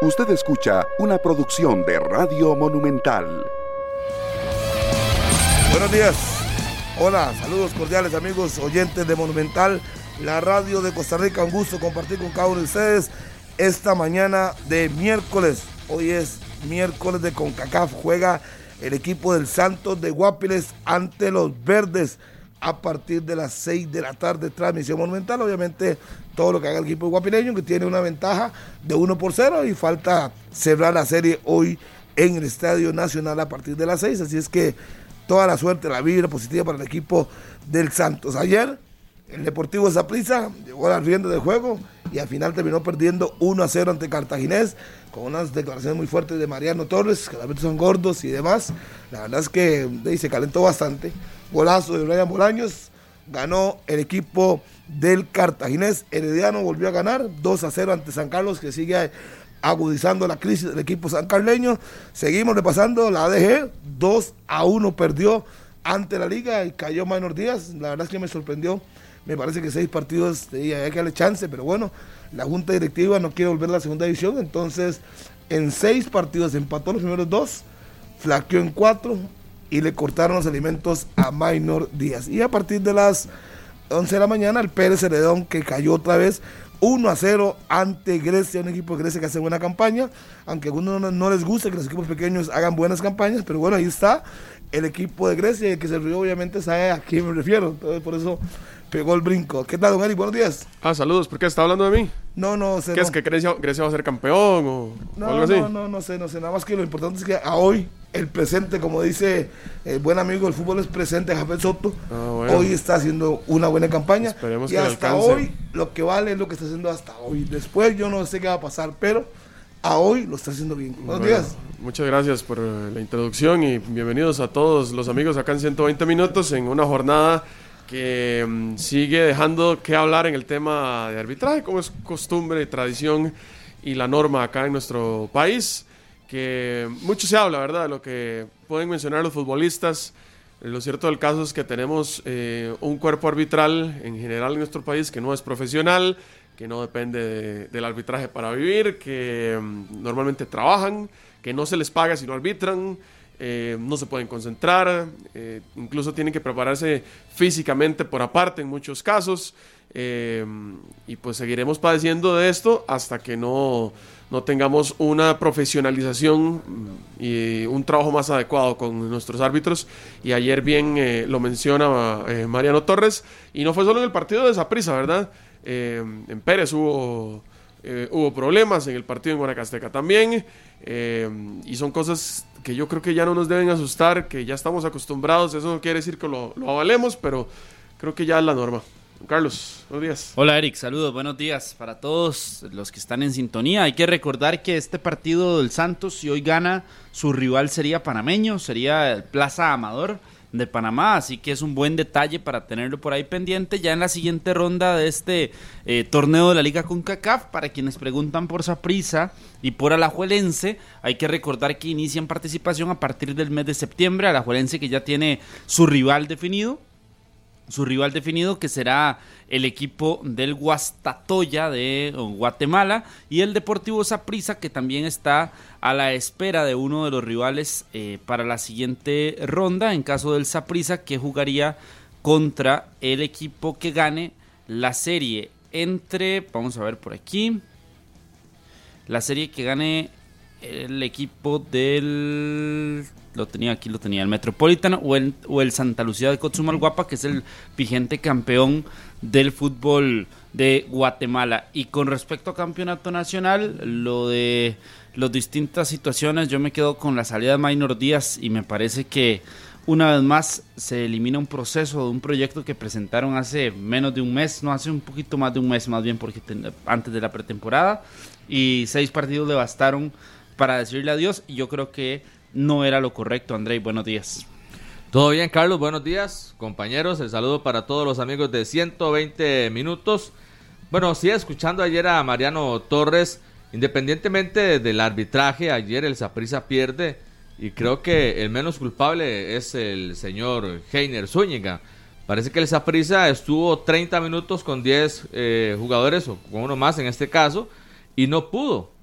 Usted escucha una producción de Radio Monumental. Buenos días. Hola, saludos cordiales amigos oyentes de Monumental, la radio de Costa Rica. Un gusto compartir con cada uno de ustedes esta mañana de miércoles. Hoy es miércoles de CONCACAF. Juega el equipo del Santos de Guapiles ante los Verdes a partir de las 6 de la tarde, transmisión monumental. Obviamente, todo lo que haga el equipo guapileño, que tiene una ventaja de 1 por 0 y falta cerrar la serie hoy en el Estadio Nacional a partir de las 6. Así es que toda la suerte, la vibra positiva para el equipo del Santos. Ayer, el Deportivo Zaprisa llegó a la rienda de juego y al final terminó perdiendo 1 a 0 ante Cartaginés con unas declaraciones muy fuertes de Mariano Torres, que realmente son gordos y demás. La verdad es que se calentó bastante golazo de Brian Bolaños, ganó el equipo del Cartaginés. Herediano volvió a ganar 2 a 0 ante San Carlos, que sigue agudizando la crisis del equipo sancarleño. Seguimos repasando la ADG, 2 a 1 perdió ante la liga y cayó Maynor Díaz. La verdad es que me sorprendió. Me parece que seis partidos hay que darle chance, pero bueno, la junta directiva no quiere volver a la segunda división, entonces en seis partidos empató los primeros dos, flaqueó en cuatro, y le cortaron los alimentos a Minor Díaz. Y a partir de las 11 de la mañana, el Pérez Heredón que cayó otra vez 1 a 0 ante Grecia, un equipo de Grecia que hace buena campaña, aunque a algunos no, les gusta que los equipos pequeños hagan buenas campañas, pero bueno, ahí está el equipo de Grecia, el que se rió obviamente sabe a quién me refiero, entonces por eso pegó el brinco. ¿Qué tal, don Eric? Buenos días. Ah, saludos. ¿Por qué está hablando de mí? No, no sé. ¿Qué es que Grecia, Grecia, va a ser campeón o, algo así? No, no, no sé, no sé. Nada más que lo importante es que a hoy, el presente, como dice el buen amigo del fútbol es presente, Javier Soto, ah, hoy está haciendo una buena campaña. Esperemos y hasta hoy, lo que vale es lo que está haciendo hasta hoy. Después yo no sé qué va a pasar, pero a hoy lo está haciendo bien. Buenos días. Muchas gracias por la introducción y bienvenidos a todos los amigos acá en 120 minutos en una jornada que mm, sigue dejando que hablar en el tema de arbitraje, como es costumbre, tradición y la norma acá en nuestro país, que mucho se habla, ¿verdad?, de lo que pueden mencionar los futbolistas. Lo cierto del caso es que tenemos eh, un cuerpo arbitral en general en nuestro país que no es profesional, que no depende del arbitraje para vivir, que mm, normalmente trabajan, que no se les paga si no arbitran, eh, no se pueden concentrar, eh, incluso tienen que prepararse físicamente por aparte en muchos casos. Y pues seguiremos padeciendo de esto hasta que no, no tengamos una profesionalización y un trabajo más adecuado con nuestros árbitros. Y ayer bien lo menciona Mariano Torres, y no fue solo en el partido de Zaprisa, ¿verdad? en Pérez hubo, hubo problemas, en el partido en Guanacasteca también, y son cosas que yo creo que ya no nos deben asustar, que ya estamos acostumbrados, eso no quiere decir que lo, lo avalemos, pero creo que ya es la norma. Carlos, buenos días. Hola Eric, saludos, buenos días para todos los que están en sintonía. Hay que recordar que este partido del Santos, si hoy gana, su rival sería panameño, sería el Plaza Amador de Panamá, así que es un buen detalle para tenerlo por ahí pendiente ya en la siguiente ronda de este eh, torneo de la Liga CONCACAF. Para quienes preguntan por Saprisa y por Alajuelense, hay que recordar que inician participación a partir del mes de septiembre. Alajuelense que ya tiene su rival definido, su rival definido que será el equipo del Guastatoya de Guatemala y el Deportivo Saprissa que también está a la espera de uno de los rivales eh, para la siguiente ronda en caso del Saprissa que jugaría contra el equipo que gane la serie entre vamos a ver por aquí la serie que gane el equipo del lo tenía aquí, lo tenía el Metropolitano o el, o el Santa Lucía de Cotzumalguapa, que es el vigente campeón del fútbol de Guatemala. Y con respecto a campeonato nacional, lo de las distintas situaciones, yo me quedo con la salida de Minor Díaz y me parece que una vez más se elimina un proceso de un proyecto que presentaron hace menos de un mes, no hace un poquito más de un mes más bien porque antes de la pretemporada y seis partidos le bastaron para decirle adiós y yo creo que no era lo correcto. André, buenos días. Todo bien, Carlos, buenos días, compañeros. El saludo para todos los amigos de 120 minutos. Bueno, sí, escuchando ayer a Mariano Torres, independientemente del arbitraje, ayer el Saprisa pierde y creo que el menos culpable es el señor Heiner Zúñiga. Parece que el Saprisa estuvo 30 minutos con 10 eh, jugadores, o con uno más en este caso, y no pudo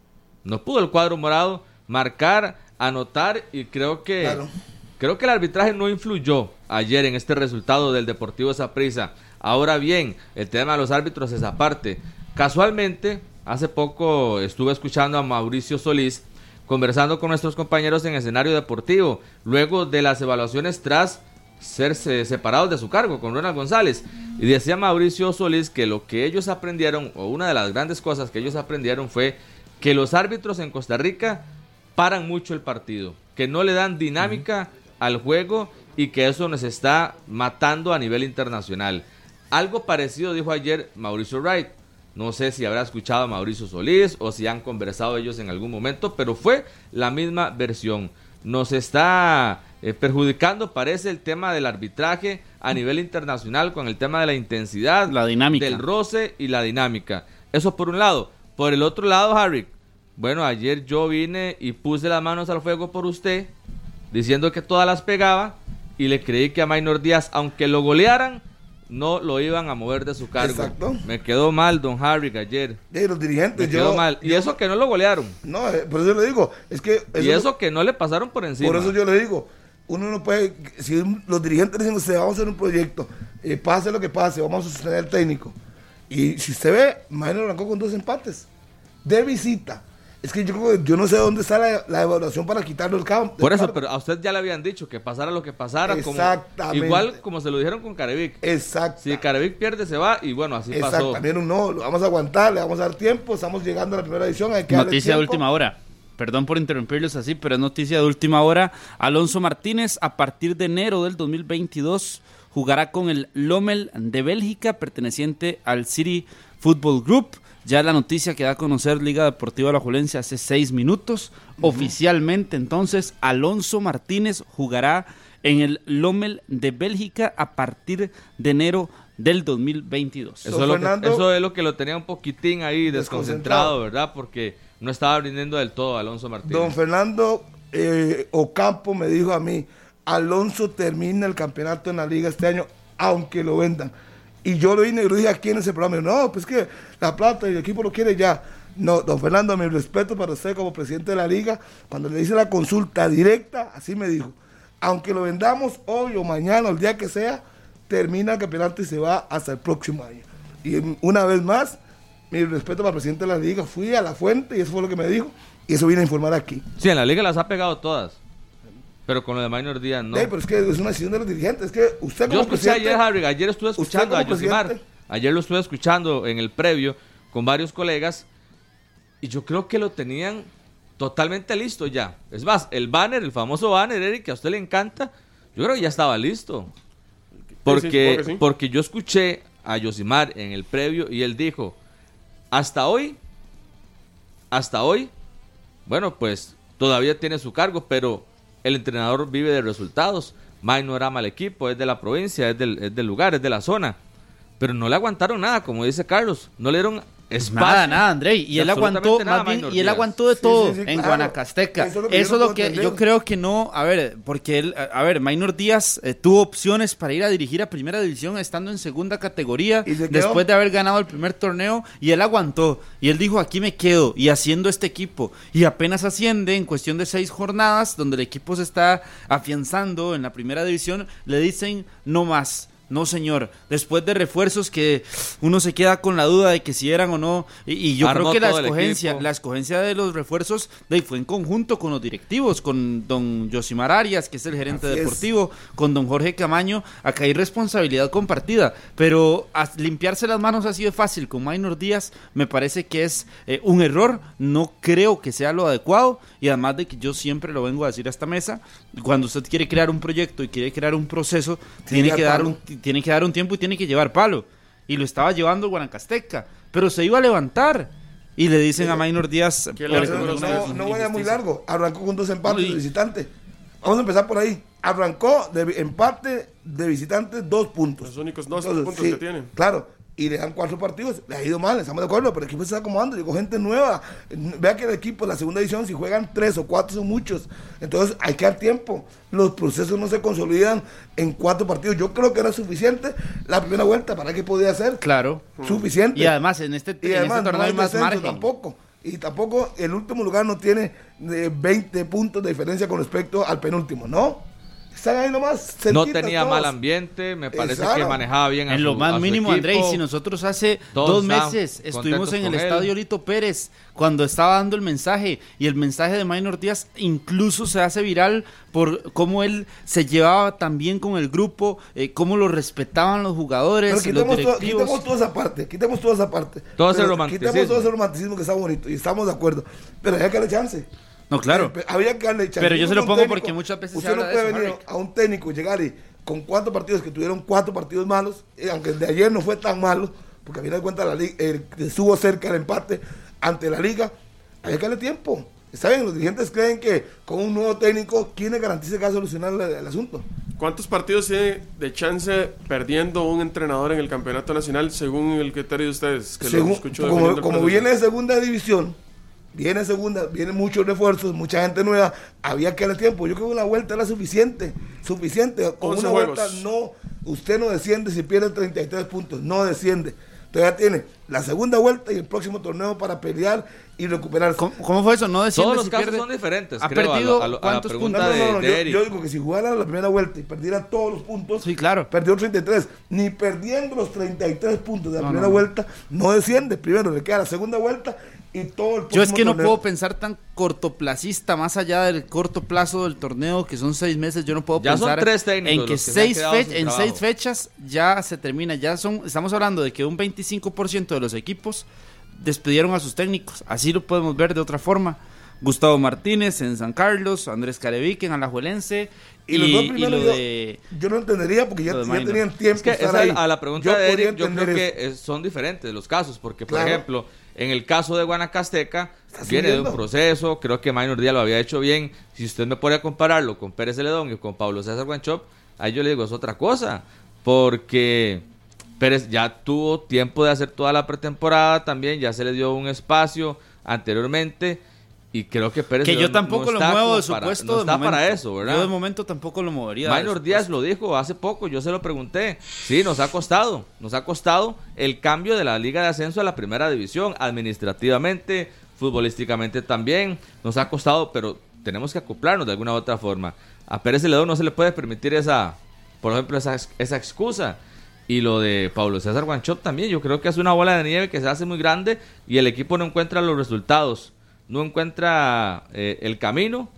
No pudo el cuadro morado marcar, anotar y creo que Claro. creo que el arbitraje no influyó ayer en este resultado del Deportivo Saprissa. Ahora bien, el tema de los árbitros es aparte. Casualmente, hace poco estuve escuchando a Mauricio Solís conversando con nuestros compañeros en escenario deportivo, luego de las evaluaciones tras serse separados de su cargo con Ronald González. Y decía Mauricio Solís que lo que ellos aprendieron, o una de las grandes cosas que ellos aprendieron fue que los árbitros en Costa Rica paran mucho el partido, que no le dan dinámica al juego y que eso nos está matando a nivel internacional. Algo parecido dijo ayer Mauricio Wright. No sé si habrá escuchado a Mauricio Solís o si han conversado ellos en algún momento, pero fue la misma versión. Nos está eh, perjudicando, parece, el tema del arbitraje a nivel internacional con el tema de la intensidad, La dinámica. del roce y la dinámica. Eso por un lado. Por el otro lado, Harry, bueno, ayer yo vine y puse las manos al fuego por usted, diciendo que todas las pegaba y le creí que a Maynor Díaz, aunque lo golearan, no lo iban a mover de su cargo. Exacto. Me quedó mal, don Harry, ayer. De los Me dirigentes, quedó yo. mal. Y yo- eso que no lo golearon. No, eh, por eso le digo. Es que. y eso que no le pasaron por encima. Por eso yo le digo, uno no puede, si los dirigentes dicen, usted vamos a hacer un proyecto, eh, pase lo que pase, vamos a sostener al técnico. Y si usted ve, Maynard arrancó con dos empates, de visita. Es que yo creo que yo no sé dónde está la, la evaluación para quitarlo el campo. Por eso, pero a usted ya le habían dicho que pasara lo que pasara. Como, Exactamente. igual como se lo dijeron con Carevic. Exacto. Si Carevic pierde, se va y bueno, así pasó. Exactamente, no, lo vamos a aguantar, le vamos a dar tiempo, estamos llegando a la primera edición, hay que Noticia de última hora. Perdón por interrumpirlos así, pero es noticia de última hora. Alonso Martínez, a partir de enero del 2022, jugará con el Lommel de Bélgica, perteneciente al City Football Group. Ya la noticia que da a conocer Liga Deportiva La Julense hace seis minutos. Oficialmente, entonces, Alonso Martínez jugará en el Lommel de Bélgica a partir de enero del 2022. Eso, es lo que, eso es lo que lo tenía un poquitín ahí desconcentrado, Desconcentrado. ¿verdad? Porque no estaba rindiendo del todo Alonso Martínez. Don Fernando eh, Ocampo me dijo a mí, Alonso termina el campeonato en la liga este año, aunque lo vendan. Y yo lo vine y lo dije aquí en ese programa. No, pues que la plata y el equipo lo quiere ya. No, don Fernando, mi respeto para usted como presidente de la liga. Cuando le hice la consulta directa, así me dijo. Aunque lo vendamos hoy o mañana o el día que sea, termina el campeonato y se va hasta el próximo año. Y una vez más, mi respeto para el presidente de la liga. Fui a la fuente y eso fue lo que me dijo. Y eso vine a informar aquí. Sí, en la liga las ha pegado todas. Pero con lo de Minor Díaz no. Ey, pero es que es una decisión de los dirigentes. Es que usted como Yo escuché ayer, Harry, ayer estuve escuchando a Yosimar. Ayer lo estuve escuchando en el previo con varios colegas. Y yo creo que lo tenían totalmente listo ya. Es más, el banner, el famoso banner, Eric, que a usted le encanta, yo creo que ya estaba listo. Porque, que sí. porque yo escuché a Yosimar en el previo y él dijo, hasta hoy, hasta hoy, bueno, pues todavía tiene su cargo, pero el entrenador vive de resultados. May no era mal equipo, es de la provincia, es del, es del lugar, es de la zona. Pero no le aguantaron nada, como dice Carlos. No le dieron espacio. Nada, nada, André. Y él aguantó, absolutamente nada, más bien, y él aguantó de Sí, todo sí, sí, en claro. Guanacasteca. Eso es lo que es yo no lo puedo que yo creo que no, a ver, porque él, a ver, Minor Díaz eh, tuvo opciones para ir a dirigir a primera división estando en segunda categoría ¿Y se quedó? después de haber ganado el primer torneo y él aguantó y él dijo aquí me quedo y haciendo este equipo y apenas asciende en cuestión de seis jornadas donde el equipo se está afianzando en la primera división le dicen no más. No, señor. Después de refuerzos que uno se queda con la duda de que si eran o no. Y, y yo Armó creo que la escogencia, la escogencia de los refuerzos de fue en conjunto con los directivos, con don Josimar Arias, que es el gerente Así es. deportivo, con don Jorge Camaño. Acá hay responsabilidad compartida. Pero a- limpiarse las manos así de fácil con Minor Díaz me parece que es eh, un error. No creo que sea lo adecuado. Y además de que yo siempre lo vengo a decir a esta mesa, cuando usted quiere crear un proyecto y quiere crear un proceso, tiene que dar un tiene que dar un tiempo y tiene que llevar palo. Y lo estaba llevando Guanacasteca, pero se iba a levantar. Y le dicen a Minor Díaz, ¿Qué por- le hace Pero con no, no, no vaya muy largo. Arrancó con dos empates Uy. de visitante. Vamos a empezar por ahí. Arrancó de empate de visitante dos puntos. Los únicos dos Entonces, puntos sí, que tienen. Claro. Y le dan cuatro partidos. Le ha ido mal, estamos de acuerdo, pero el equipo se está acomodando. Llegó gente nueva. Vea que el equipo, la segunda división, si juegan tres o cuatro son muchos. Entonces hay que dar tiempo. Los procesos no se consolidan en cuatro partidos. Yo creo que era suficiente la primera vuelta para que podía ser. Claro. Suficiente. Y además en este, Y en además este torneo no hay más margen. tampoco. Y tampoco el último lugar no tiene eh, 20 puntos de diferencia con respecto al penúltimo, ¿no? Están ahí nomás. No tenía todos. mal ambiente, me parece Exacto. que manejaba bien a En su- lo a más su mínimo. Andrés, si nosotros hace Todos dos meses estuvimos en el él. estadio Lito Pérez cuando estaba dando el mensaje y el mensaje de Maynor Díaz incluso se hace viral por cómo él se llevaba tan bien con el grupo, eh, cómo lo respetaban los Pero jugadores, los quitemos, todo- directivos. quitemos toda esa parte, quitemos toda esa parte. Todo ese Pero romanticismo. Quitemos todo ese romanticismo que está bonito y estamos de acuerdo. Pero hay que darle chance. No, claro. Eh, Había que darle chance. Pero yo se lo pongo técnico, porque muchas veces se Usted no habla de puede eso, venir a un técnico y llegar y con cuatro partidos que tuvieron cuatro partidos malos, eh, aunque el de ayer no fue tan malo, porque a final de cuentas la liga, eh, estuvo cerca el empate ante la liga, hay que darle tiempo. Está bien, los dirigentes creen que con un nuevo técnico, ¿quién le garantiza que va a solucionar el, el asunto? ¿Cuántos partidos tiene de chance perdiendo un entrenador en el campeonato nacional según el criterio de ustedes? Que lo Según- escucho como como viene de segunda división, viene segunda, vienen muchos refuerzos, mucha gente nueva, había que darle tiempo. Yo creo que una vuelta era suficiente, suficiente. Con 11 una juegos. vuelta no, usted no desciende si pierde 33 puntos, no desciende. Todavía tiene la segunda vuelta y el próximo torneo para pelear y recuperarse. ¿Cómo, cómo fue eso? No desciende Todos los si casos pierde- son diferentes. Ha creo, a lo- perdido a lo- a la cuántos no, de, no, no, de yo, Eric. yo digo que si jugara la primera vuelta y perdiera todos los puntos, Sí, claro. perdió 33, ni perdiendo los 33 puntos de la No, primera vuelta, no desciende. Primero le queda la segunda vuelta y todo el Yo es que no torneo. puedo pensar tan cortoplacista, más allá del corto plazo del torneo, que son seis meses, yo no puedo Ya son pensar tres técnicos en que, seis, en seis fechas ya se termina. Ya son, estamos hablando de que un 25% de los equipos despidieron a sus técnicos. Así lo podemos ver de otra forma. Gustavo Martínez en San Carlos, Andrés Carevique en Alajuelense y, Y los dos y primeros lo yo, de... yo no entendería porque ya, ya tenían tiempo Es que de estar esa a la pregunta Yo de Eric, yo creo entender que son diferentes los casos, porque por Claro. ejemplo, en el caso de Guanacasteca, viene de un proceso, creo que Minor Díaz lo había hecho bien. Si usted me a compararlo con Pérez Celedón y con Pablo César Guanchop, ahí yo le digo, es otra cosa, porque Pérez ya tuvo tiempo de hacer toda la pretemporada también, ya se le dio un espacio anteriormente. Y creo que Pérez Que yo tampoco no lo está muevo de su para- puesto No de está para eso, ¿verdad? Yo de momento tampoco lo movería. su Díaz lo dijo hace poco, yo se lo pregunté. Sí, nos ha costado, nos ha costado el cambio de la Liga de Ascenso a la Primera División, administrativamente, futbolísticamente también, nos ha costado, pero tenemos que acoplarnos de alguna u otra forma. A Pérez Celedón no se le puede permitir esa, por ejemplo, esa, esa excusa. Y lo de Pablo César Guanchop también, yo creo que es una bola de nieve que se hace muy grande y el equipo no encuentra los resultados, no encuentra eh, el camino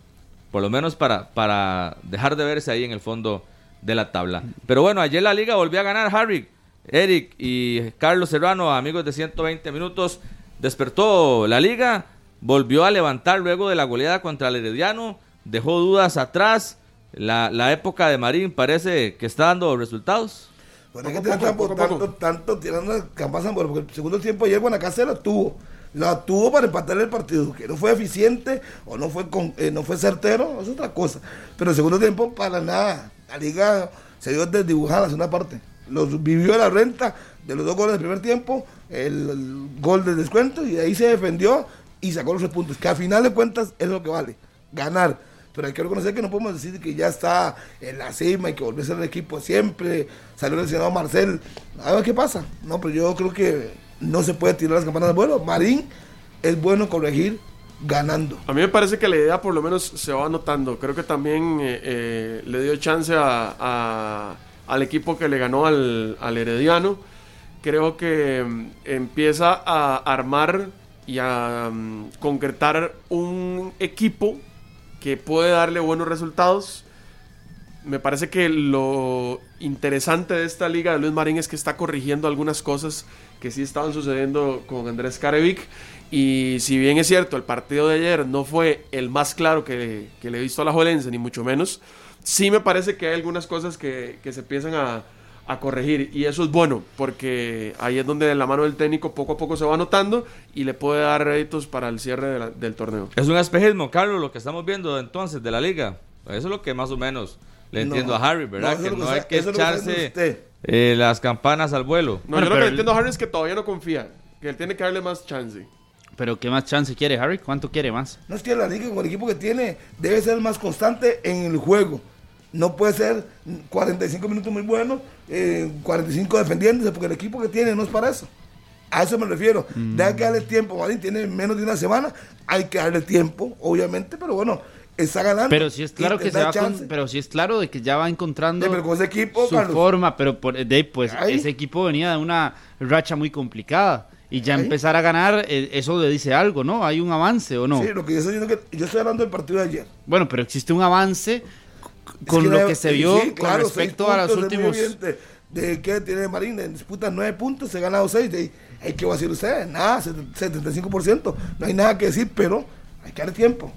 por lo menos para, para dejar de verse ahí en el fondo de la tabla. Pero bueno, ayer la liga volvió a ganar Harry, Eric y Carlos Serrano, amigos de 120 minutos, despertó la liga, volvió a levantar luego de la goleada contra el Herediano, dejó dudas atrás, la, la época de Marín parece que está dando resultados. Bueno, Poco que tanto, tanto, tanto tirando campanas porque el segundo tiempo ayer Guanacaste la tuvo. La tuvo para empatar el partido, que no fue eficiente o no fue con, eh, no fue certero, es otra cosa. Pero el segundo tiempo, para nada. La liga se dio desdibujada la segunda parte. Los vivió la renta de los dos goles del primer tiempo, el, gol de descuento, y ahí se defendió y sacó los tres puntos. Que a final de cuentas es lo que vale, ganar. Pero hay que reconocer que no podemos decir que ya está en la cima y que volvió a ser el equipo siempre. Salió lesionado Marcel. A ver qué pasa. No, pero yo creo que no se puede tirar las campanas del vuelo. Marín es bueno corregir ganando. A mí me parece que la idea por lo menos se va notando. Creo que también eh, eh, le dio chance a, al equipo que le ganó al, al Herediano. Creo que mm, empieza a armar y a mm, concretar un equipo que puede darle buenos resultados. Me parece que lo interesante de esta liga de Luis Marín es que está corrigiendo algunas cosas que sí estaban sucediendo con Andrés Carevic. Y si bien es cierto, el partido de ayer no fue el más claro que, que le he visto a la Jolense, ni mucho menos, sí me parece que hay algunas cosas que, que se empiezan a, a corregir. Y eso es bueno, porque ahí es donde la mano del técnico poco a poco se va notando y le puede dar réditos para el cierre de la- del torneo. Es un espejismo, Carlos, lo que estamos viendo entonces de la liga. Eso es lo que más o menos le No, entiendo a Harry, ¿verdad? no, que no hay que que echarse usted. Eh, las campanas al vuelo. No, Bueno, yo lo que entiendo, Harry, es que todavía no confía, que él tiene que darle más chance. Pero ¿qué más chance quiere, Harry? ¿Cuánto quiere más? No es que la liga con el equipo que tiene debe ser más constante en el juego. No puede ser 45 minutos muy buenos, eh, 45 defendiéndose, porque el equipo que tiene no es para eso. A eso me refiero. Mm. Deja que darle tiempo. Marín tiene menos de una semana. Hay que darle tiempo, obviamente, pero bueno, está ganando. Pero sí es claro que se va con- pero sí es claro de que ya va encontrando Sí, pero con ese equipo, su Carlos. forma, pero por, de pues ese equipo venía de una racha muy complicada y ya Ahí. empezar a ganar eh, eso le dice algo, ¿no? Hay un avance o no. Sí, lo que yo estoy diciendo que yo estoy hablando del partido de ayer. Bueno, pero existe un avance con Es lo no- que se vio sí, con respecto a los es últimos. ¿De qué tiene Marín? En disputa nueve puntos, se ha ganado seis. De, ahí, ¿Qué va a decir usted? Nada, set- 75%. No hay nada que decir, pero hay que darle tiempo.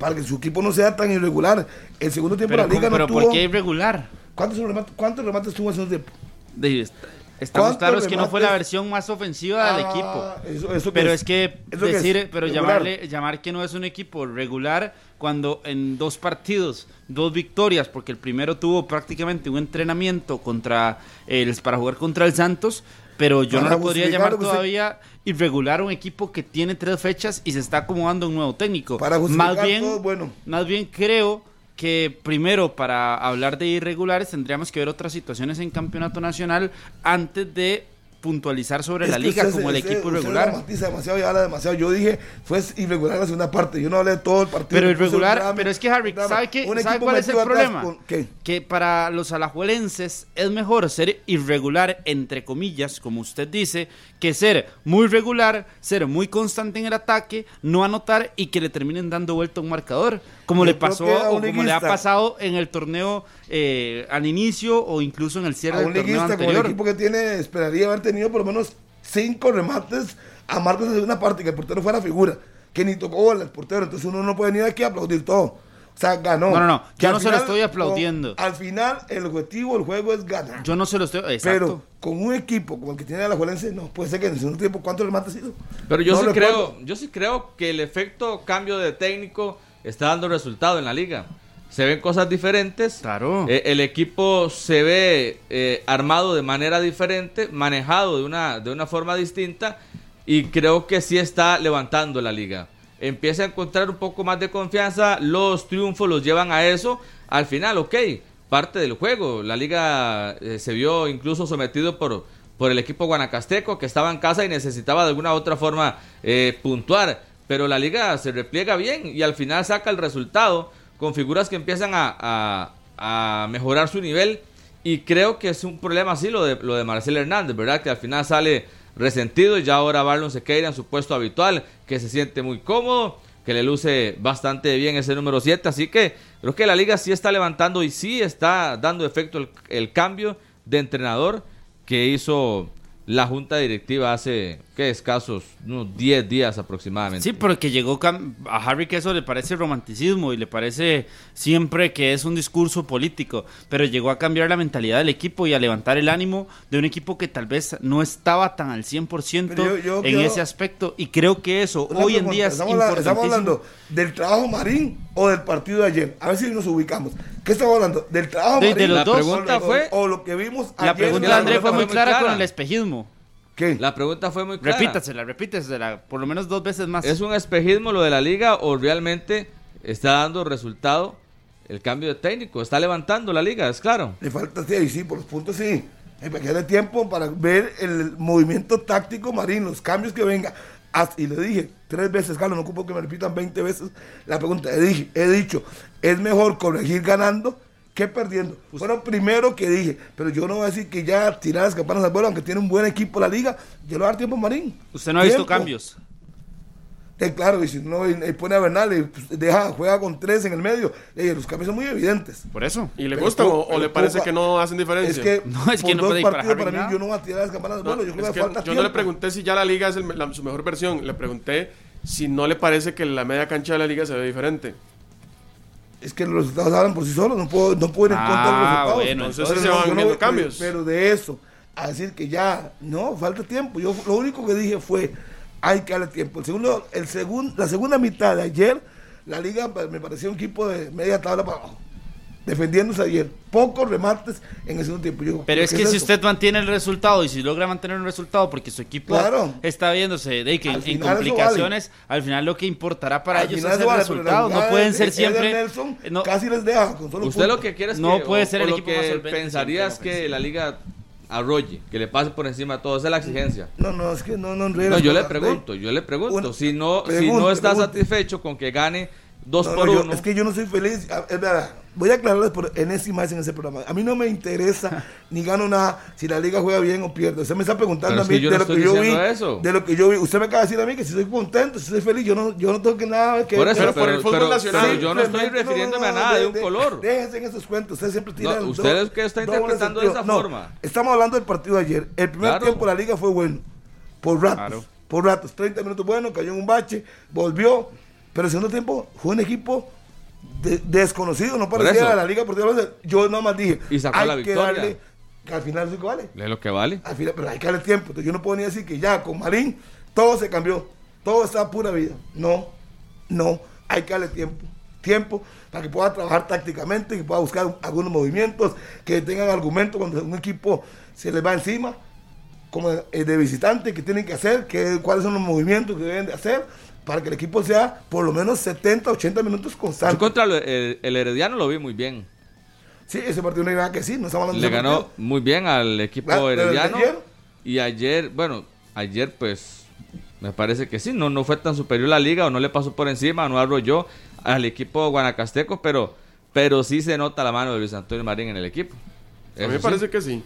Para que su equipo no sea tan irregular. El segundo tiempo Pero, la liga ¿cómo- pero no ¿por tuvo. qué irregular? ¿Cuántos remates, ¿Cuántos remates tuvo en ese tiempo? De- est- Estamos ¿Cuántos claros que no fue la versión más ofensiva del Ah, equipo. eso- eso pero es que decir, es pero regular. llamarle, llamar que no es un equipo regular cuando en dos partidos, dos victorias, porque el primero tuvo prácticamente un entrenamiento contra el para jugar contra el Santos, pero yo Para no lo podría llamar usted- todavía irregular a un equipo que tiene tres fechas y se está acomodando un nuevo técnico. Para más bien, todo bueno. más bien creo que primero para hablar de irregulares tendríamos que ver otras situaciones en campeonato nacional antes de puntualizar sobre Es la liga usted- como el equipo usted irregular. dramatiza demasiado y habla demasiado. Yo dije, fue irregular la segunda parte. Yo no hablé de todo el partido. Pero irregular, drama, pero es que Harry. ¿sabe, qué, ¿sabe cuál es el problema? Que para los alajuelenses es mejor ser irregular, entre comillas, como usted dice, que ser muy regular, ser muy constante en el ataque, no anotar y que le terminen dando vuelta a un marcador, como le pasó o como le ha pasado en el torneo eh, al inicio o incluso en el cierre A del un torneo liguista como el anterior. equipo que tiene, esperaría haber tenido por lo menos cinco remates a Marcos en segunda parte, que el portero fuera figura, que ni tocó bola el portero, entonces uno no puede venir aquí a aplaudir todo. O sea, ganó. No, no, no, yo no se lo estoy aplaudiendo. con- al final, el objetivo del juego es ganar. Yo no se lo estoy... Exacto. Pero con un equipo como el que tiene la Juelense, no puede ser que en el segundo tiempo, ¿cuántos remates hizo? Pero yo No sí creo, yo sí creo que el efecto cambio de técnico está dando resultado en la liga. Se ven cosas diferentes. Claro. Eh, el equipo se ve eh, armado de manera diferente, manejado de una, de una forma distinta y creo que sí está levantando la liga. Empieza a encontrar un poco más de confianza, los triunfos los llevan a eso. Al final, ok, parte del juego. La liga eh, se vio incluso sometido por, por el equipo guanacasteco que estaba en casa y necesitaba de alguna u otra forma eh, puntuar. Pero la liga se repliega bien y al final saca el resultado con figuras que empiezan a, a- mejorar su nivel. Y creo que es un problema así lo de, lo de Marcel Hernández, ¿verdad? Que al final sale resentido y ya ahora Barlon se queda en su puesto habitual, que se siente muy cómodo, que le luce bastante bien ese número 7. Así que creo que la liga sí está levantando y sí está dando efecto el, el cambio de entrenador que hizo la junta directiva hace, ¿qué? Escasos, unos 10 días aproximadamente. Sí, porque llegó cam- a Harry que eso le parece romanticismo y le parece siempre que es un discurso político, pero llegó a cambiar la mentalidad del equipo y a levantar el ánimo de un equipo que tal vez no estaba tan al 100% Pero yo- yo en quiero- ese aspecto y creo que eso Una hoy en día es estamos, hablando del trabajo Marín o del partido de ayer. A ver si nos ubicamos. ¿Qué estamos hablando? ¿Del trabajo De- de Marín? los La dos. pregunta o, fue- o lo que vimos La ayer pregunta de André fue muy muy clara, clara. con el espejismo. ¿Qué? La pregunta fue muy clara. Repítasela, repítasela, por lo menos dos veces más. ¿Es un espejismo lo de la liga o realmente está dando resultado el cambio de técnico? Está levantando la liga, es claro. Le falta, sí, sí, por los puntos sí. Hay que darle tiempo para ver el movimiento táctico Marín, los cambios que venga. Y le dije tres veces, Carlos, no ocupo que me repitan 20 veces la pregunta. He, dije, he dicho, es mejor corregir ganando que perdiendo. Fue lo primero que dije, pero yo no voy a decir que ya tirar las campanas al vuelo, aunque tiene un buen equipo la liga, yo le voy a dar tiempo a Marín. Usted no ha visto cambios. Eh, claro, y si no y- y pone a Bernal y pues, deja, juega con tres en el medio, eh, los cambios son muy evidentes. Por eso. ¿Y le Pero gustan poco- o, le parece poco- que no hacen diferencia? Es que, No, es que por no dos puede partidos para mí, nada. yo no voy a tirar las campanas al No, vuelo, yo creo que que falta yo no le pregunté si ya la liga es el- la- su mejor versión. Le pregunté si no le parece que la media cancha de la liga se ve diferente. Es que los resultados hablan por sí solos, no puedo, no puedo ir en contra de los Ah, resultados. bueno, entonces se van no viendo cambios. Pero, de eso, a decir que ya, no, falta tiempo. Yo lo único que dije fue, hay que darle tiempo. El segundo, el segun- la segunda mitad de ayer, la liga me pareció un equipo de media tabla para abajo. Defendiéndose ayer. Pocos remates en el segundo tiempo. Yo, Pero es ¿qué que si eso? usted mantiene el resultado y si logra mantener un resultado porque su equipo Claro. está viéndose de que Al en complicaciones, al final lo que importará para Al ellos es el vale, resultado. No pueden de ser siempre. Nelson no, casi les deja con solo Usted lo que quiere es No que, puede o- ser el lo equipo más que solvente pensaría es siempre que ofensivo. la liga arrolle, que le pase por encima a todo, esa es la exigencia. No, no, es que no, no No, yo le pregunto, yo le pregunto, Bueno, si no, si no está satisfecho con que gane dos No, por no, yo- uno, es que yo no soy feliz. Es verdad, Voy a aclararles por enésima vez en ese programa. A mí no me interesa ni gano nada si la liga juega bien o pierde. Usted me está preguntando Pero a mí de no lo que yo vi. eso. De lo que yo vi. Usted me acaba de decir a mí que si soy contento, si soy feliz, yo no, yo no tengo que nada que por eso, pero por el fútbol pero- nacional. pero yo no estoy refiriéndome a no, nada de un de- color. Déjense en esos cuentos. Usted siempre tira. No, el usted es que está interpretando de esa No, forma. Estamos hablando del partido de ayer. El primer Claro. tiempo de la liga fue bueno. Por ratos. Claro. Por ratos. 30 minutos bueno, cayó en un bache, volvió. Pero el segundo tiempo fue un equipo de- desconocido. No parecía a la liga por Yo nada más dije. Y sacó hay la que darle. Que al final sí que vale. Es lo que vale. Al final, pero hay que darle tiempo. Entonces yo no puedo ni decir que ya con Marín todo se cambió. Todo está a pura vida. No, no. Hay que darle tiempo. Tiempo para que pueda trabajar tácticamente, que pueda buscar algunos movimientos, que tengan argumentos cuando un equipo se les va encima, como el de visitante, que tienen que hacer, que, cuáles son los movimientos que deben de hacer, para que el equipo sea por lo menos 70, 80 minutos Yo constante. contra el, el- el Herediano lo vi muy bien. Sí, ese partido no hay nada que decir, no estamos hablando Le ganó partido. muy bien al equipo de Herediano. ayer. Y ayer, bueno, ayer pues me parece que sí, no, no fue tan superior la liga o no le pasó por encima, no arrolló al equipo guanacasteco, pero, pero sí se nota la mano de Luis Antonio Marín en el equipo. A mí me sí. parece que sí.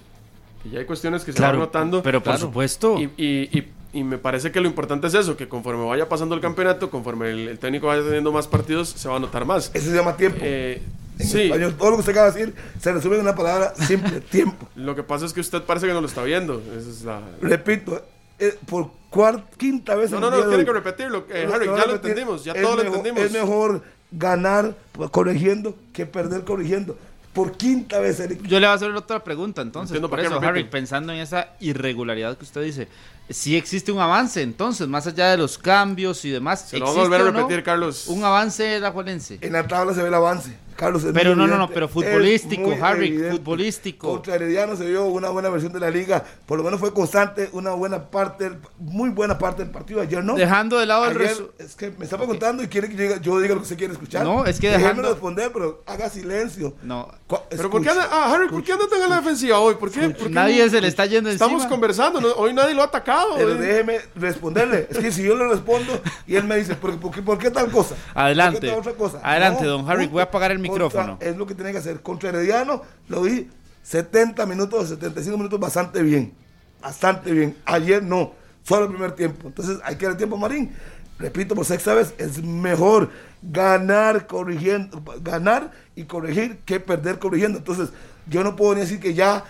Que ya hay cuestiones que se van notando. pero por Claro. supuesto. Y, y- y- y me parece que lo importante es eso, que conforme vaya pasando el campeonato, conforme el, el técnico vaya teniendo más partidos, se va a notar más. Eso se llama tiempo. Eh, En sí, español, todo lo que usted acaba de decir se resume en una palabra simple, tiempo. lo que pasa es que usted parece que no lo está viendo. Esa es la... Repito, eh, por cuarta, quinta vez No, no, no, tiene hoy, que repetirlo. Eh, lo- Harry, lo ya lo repetir. entendimos, ya todo lo mejor- entendimos. Es mejor ganar corrigiendo que perder corrigiendo. Por quinta vez, Eric. Yo le voy a hacer otra pregunta entonces. Entiendo por eso. Harry, pensando en esa irregularidad que usted dice, si existe un avance entonces, más allá de los cambios y demás. Se lo vamos a volver a ¿existe o no repetir, Carlos. Un avance de la Juelense. En la tabla se ve el avance. Carlos, Pero no, no, no, pero futbolístico, Harry, evidente. futbolístico. Contra Herediano se vio una buena versión de la liga. Por lo menos fue constante, una buena parte, muy buena parte del partido. Ayer no. Dejando de lado el Ayer, resu- es que me está preguntando y quiere que yo diga, yo diga lo que se quiere escuchar. No, es que Déjeme dejando- responder, pero haga silencio. No. Pero ¿por qué anda, ah, Harry, ¿por qué anda tan en la defensiva hoy? ¿Por qué? por qué Nadie no- se le está yendo Estamos encima. conversando, ¿no? hoy nadie lo ha atacado. Pero eh. déjeme responderle. Es que si yo le respondo y él me dice, ¿por, por qué, por qué tal cosa? Adelante. ¿Por qué tal otra cosa? Adelante, don Harry, voy a apagar el contra- micrófono. Es lo que tiene que hacer. Contra Herediano lo vi 70 minutos, 75 minutos bastante bien. Bastante bien. Ayer no. Solo el primer tiempo. Entonces hay que dar tiempo a Marín. Repito por sexta vez, es mejor ganar corrigiendo, ganar y corregir que perder corrigiendo. Entonces, yo no puedo ni decir que ya,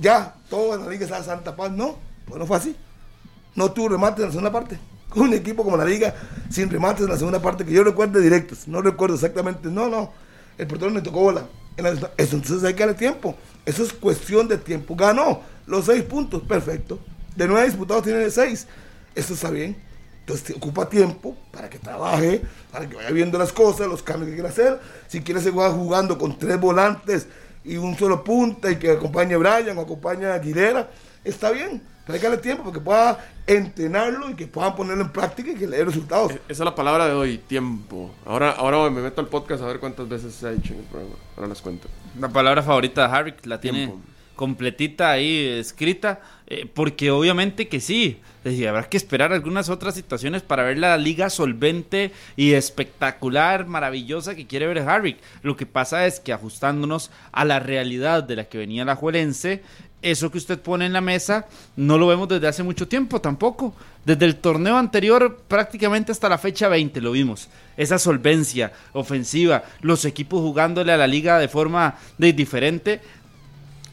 ya, todo en la liga está Santa Paz. No, pues no fue así no tuvo remates en la segunda parte. Un equipo como la Liga, sin remates en la segunda parte, que yo recuerde directos, no recuerdo exactamente, no, no, el portero me tocó bola. Eso, entonces hay que darle tiempo, eso es cuestión de tiempo. Ganó los seis puntos, perfecto. De nueve disputados tiene seis, eso está bien. Entonces ocupa tiempo para que trabaje, para que vaya viendo las cosas, los cambios que quiere hacer. Si quiere seguir jugando con tres volantes y un solo punta y que acompañe a Brian o acompañe a Aguilera, está bien. Darle tiempo para que pueda entrenarlo y que puedan ponerlo en práctica y que le dé resultados. Esa es la palabra de hoy, tiempo. Ahora, ahora me meto al podcast a ver cuántas veces se ha dicho en el programa. Ahora las cuento. La palabra favorita de Harry la tiene Tiempo. completita ahí escrita, eh, porque obviamente que sí, habrá que esperar algunas otras situaciones para ver la liga solvente y espectacular, maravillosa que quiere ver Harry. Lo que pasa es que ajustándonos a la realidad de la que venía la Juelense, eso que usted pone en la mesa no lo vemos desde hace mucho tiempo tampoco. Desde el torneo anterior prácticamente hasta la fecha 20 lo vimos. Esa solvencia ofensiva, los equipos jugándole a la liga de forma de diferente.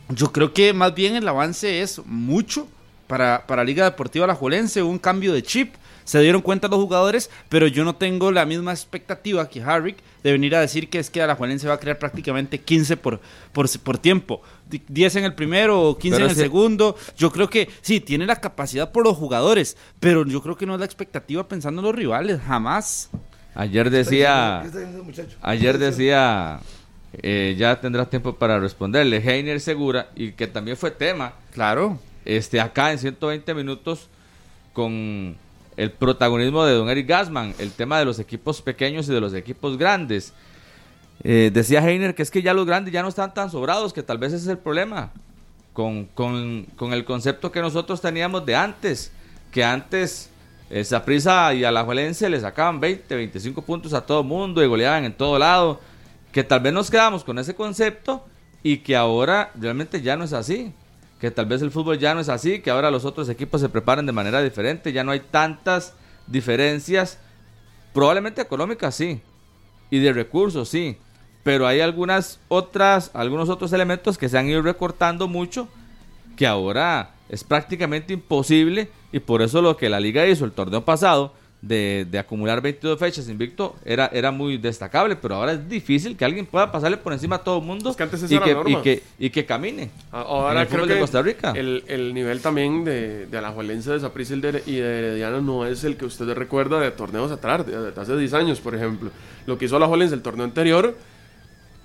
Yo creo que más bien el avance es mucho para, para Liga Deportiva Alajuelense, un cambio de chip. Se dieron cuenta los jugadores, pero yo no tengo la misma expectativa que Harrick de venir a decir que es que Alajuelense va a crear prácticamente 15 por, por, por tiempo. Di- 10 en el primero o 15 Pero en el segundo. Yo creo que sí, tiene la capacidad por los jugadores, pero yo creo que no es la expectativa pensando en los rivales, jamás. Ayer decía... ¿Qué está diciendo ese muchacho? Ayer decía, eh, ya tendrás tiempo para responderle, Heiner Segura, y que también fue tema, Claro. este, acá en 120 minutos, con el protagonismo de Don Eric Gassman, el tema de los equipos pequeños y de los equipos grandes. Eh, decía Heiner que es que ya los grandes ya no están tan sobrados, que tal vez ese es el problema. con, con, el concepto que nosotros teníamos de antes, que antes esa prisa y a la Juelense le sacaban 20, 25 puntos a todo mundo y goleaban en todo lado, que tal vez nos quedamos con ese concepto y que ahora realmente ya no es así, que tal vez el fútbol ya no es así, que ahora los otros equipos se preparan de manera diferente, ya no hay tantas diferencias, probablemente económicas sí, y de recursos sí, pero hay algunas otras, algunos otros elementos que se han ido recortando mucho, que ahora es prácticamente imposible y por eso lo que la liga hizo el torneo pasado de, de, acumular 22 fechas invicto era, era muy destacable, pero ahora es difícil que alguien pueda pasarle por encima a todo el mundo Es que antes y, que, la y, que, y que camine. en Ahora el creo que de Costa Rica. El, el nivel también de, de Alajuelense, de Saprissa y de y de Herediano no es el que usted recuerda de torneos atrás, de, de hace 10 años, por ejemplo. Lo que hizo Alajuelense el torneo anterior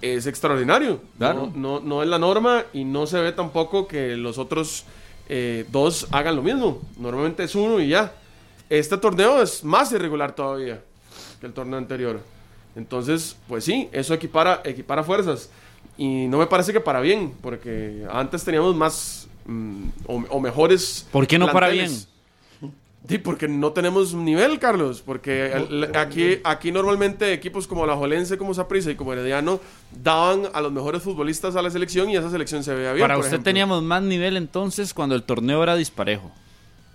es extraordinario. Claro. No, no, no es la norma y no se ve tampoco que los otros eh, dos hagan lo mismo. Normalmente es uno y ya. Este torneo es más irregular todavía que el torneo anterior. Entonces, pues sí, eso equipara, equipara fuerzas. Y no me parece que para bien, porque antes teníamos más mm, o, o mejores. ¿Por qué no para planteles. Sí, porque no tenemos nivel, Carlos. Porque el- aquí, aquí normalmente equipos como la Jolense, como Saprissa y como Herediano daban a los mejores futbolistas a la selección y esa selección se veía bien. Para por usted ejemplo. teníamos más nivel entonces cuando el torneo era disparejo.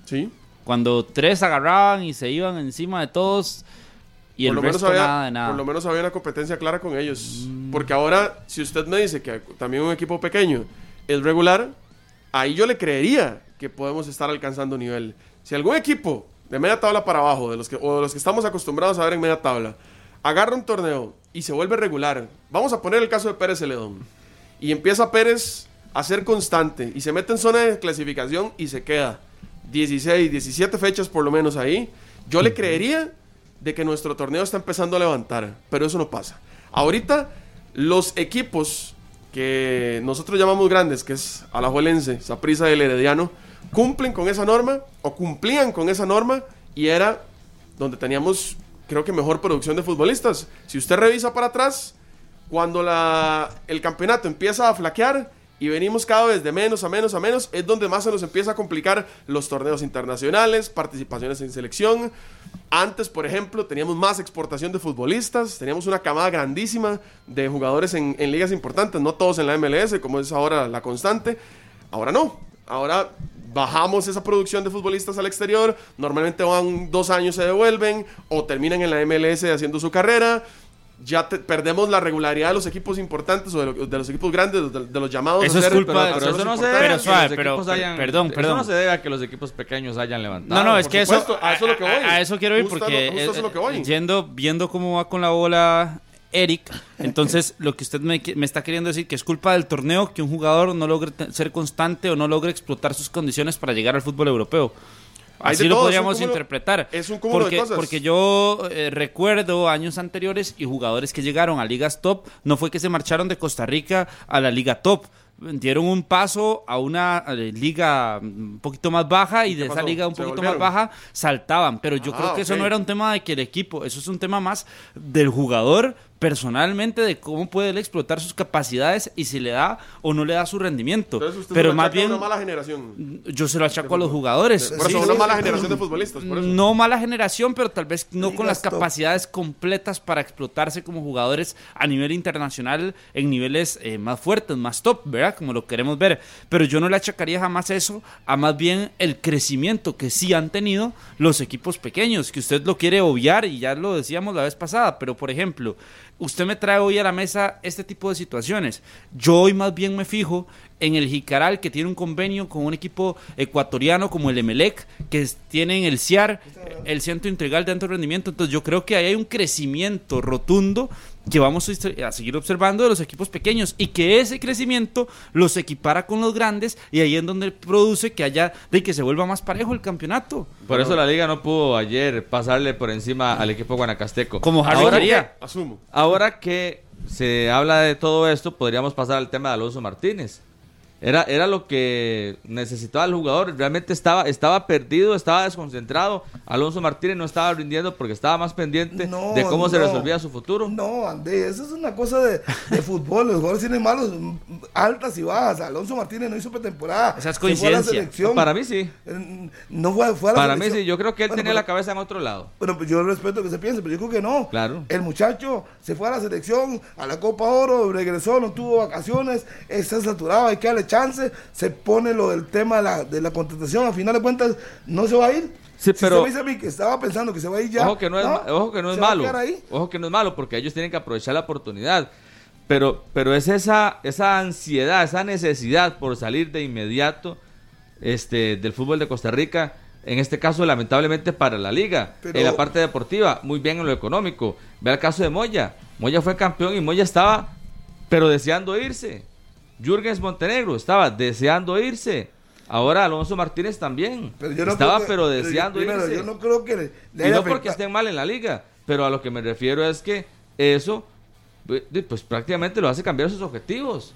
Sí. Cuando tres agarraban y se iban encima de todos y por el lo, menos resto había, nada de nada. Mm. por lo menos había una competencia clara con ellos. Porque ahora, si usted me dice que también un equipo pequeño es regular, ahí yo le creería que podemos estar alcanzando nivel. Si algún equipo de media tabla para abajo, de los que, o de los que estamos acostumbrados a ver en media tabla, agarra un torneo y se vuelve regular, vamos a poner el caso de Pérez Celedón, y empieza Pérez a ser constante y se mete en zona de clasificación y se queda 16, 17 fechas por lo menos ahí, yo le creería de que nuestro torneo está empezando a levantar, pero eso no pasa. Ahorita los equipos que nosotros llamamos grandes, que es Alajuelense, Saprissa y el Herediano, cumplen con esa norma o cumplían con esa norma y era donde teníamos creo que mejor producción de futbolistas. Si usted revisa para atrás, cuando la, el campeonato empieza a flaquear y venimos cada vez de menos a menos a menos, es donde más se nos empieza a complicar los torneos internacionales, participaciones en selección. Antes, por ejemplo, teníamos más exportación de futbolistas, teníamos una camada grandísima de jugadores en, en ligas importantes, no todos en la MLS, como es ahora la constante. Ahora no, ahora bajamos esa producción de futbolistas al exterior, normalmente van dos años, se devuelven o terminan en la MLS haciendo su carrera. Ya te- perdemos la regularidad de los equipos importantes o de, lo- de los equipos grandes, de, de los llamados. Eso a es culpa Pero los eso no se debe Pero a que suave, los pero- equipos hayan- perdón, eso perdón. no se debe a que los equipos pequeños hayan levantado. No, no, es que eso, a eso es lo que voy. a- a eso quiero ir Justo porque lo- eso es lo que voy. yendo viendo cómo va con la bola Eric, entonces lo que usted me, me está queriendo decir que es culpa del torneo que un jugador no logre ser constante o no logre explotar sus condiciones para llegar al fútbol europeo. Así lo todo, es un podríamos cúmulo- interpretar. es un cúmulo de porque, cosas. porque yo eh, recuerdo años anteriores y jugadores que llegaron a ligas top, no fue que se marcharon de Costa Rica a la liga top. Dieron un paso a una eh, liga un poquito más baja y de esa liga un ¿Se poquito más baja saltaban. Pero yo Ah, creo que eso no era un tema de que el equipo, eso es un tema más del jugador personalmente de cómo puede él explotar sus capacidades y si le da o no le da su rendimiento. Entonces usted Pero se lo más a bien una mala generación. yo se lo achaco a los jugadores. Por Sí, eso, una sí. mala generación de futbolistas. Por eso. No mala generación, pero tal vez no con las capacidades completas para explotarse como jugadores a nivel internacional en niveles eh, más fuertes, más top, ¿verdad? Como lo queremos ver. Pero yo no le achacaría jamás eso a más bien el crecimiento que sí han tenido los equipos pequeños, que usted lo quiere obviar y ya lo decíamos la vez pasada. Pero, por ejemplo, usted me trae hoy a la mesa este tipo de situaciones. Yo hoy más bien me fijo en el Jicaral, que tiene un convenio con un equipo ecuatoriano como el Emelec, que tienen el CIAR, el Centro Integral de Alto Rendimiento. Entonces yo creo que ahí hay un crecimiento rotundo que vamos a seguir observando de los equipos pequeños y que ese crecimiento los equipara con los grandes y ahí es donde produce que haya de que se vuelva más parejo el campeonato. Por eso la liga no pudo ayer pasarle por encima al equipo guanacasteco. Como ahora, quería. Asumo. ahora que se habla de todo esto, podríamos pasar al tema de Alonso Martínez. Era, era lo que necesitaba el jugador. Realmente estaba, estaba perdido, estaba desconcentrado. Alonso Martínez no estaba rindiendo porque estaba más pendiente No, de cómo se no. resolvía su futuro. No, Andrés, eso es una cosa de, de fútbol. Los jugadores tienen malos, mm, altas y bajas. Alonso Martínez no hizo pretemporada. Esa es Se fue a la coincidencia. selección. Para mí sí. Eh, No fue, fue a la Para mí sí. Yo creo que él Bueno, tenía pero- la cabeza en otro lado. Bueno, pues yo respeto que se piense, pero yo creo que no. Claro. El muchacho se fue a la selección, a la Copa Oro, regresó, no tuvo vacaciones, está saturado, hay que darle chance. Se pone lo del tema de la, de la contratación, a final de cuentas, no se va a ir. Sí, Si pero- usted me dice a mí que estaba pensando que se va a ir ya. Ojo que no es, ma- ojo que no es malo. Ojo que no es malo porque ellos tienen que aprovechar la oportunidad. Pero, pero es esa, esa ansiedad, esa necesidad por salir de inmediato este, del fútbol de Costa Rica. En este caso, lamentablemente para la liga. Pero- en la parte deportiva, muy bien en lo económico. Ve el caso de Moya. Moya fue campeón y Moya estaba, pero deseando irse. Jürgens Montenegro estaba deseando irse. Ahora Alonso Martínez también. Pero yo no estaba, que- pero yo- deseando primero, irse. Yo no creo que le, le Y no porque estén mal en la liga, pero a lo que me refiero es que eso, pues, pues, prácticamente lo hace cambiar sus objetivos.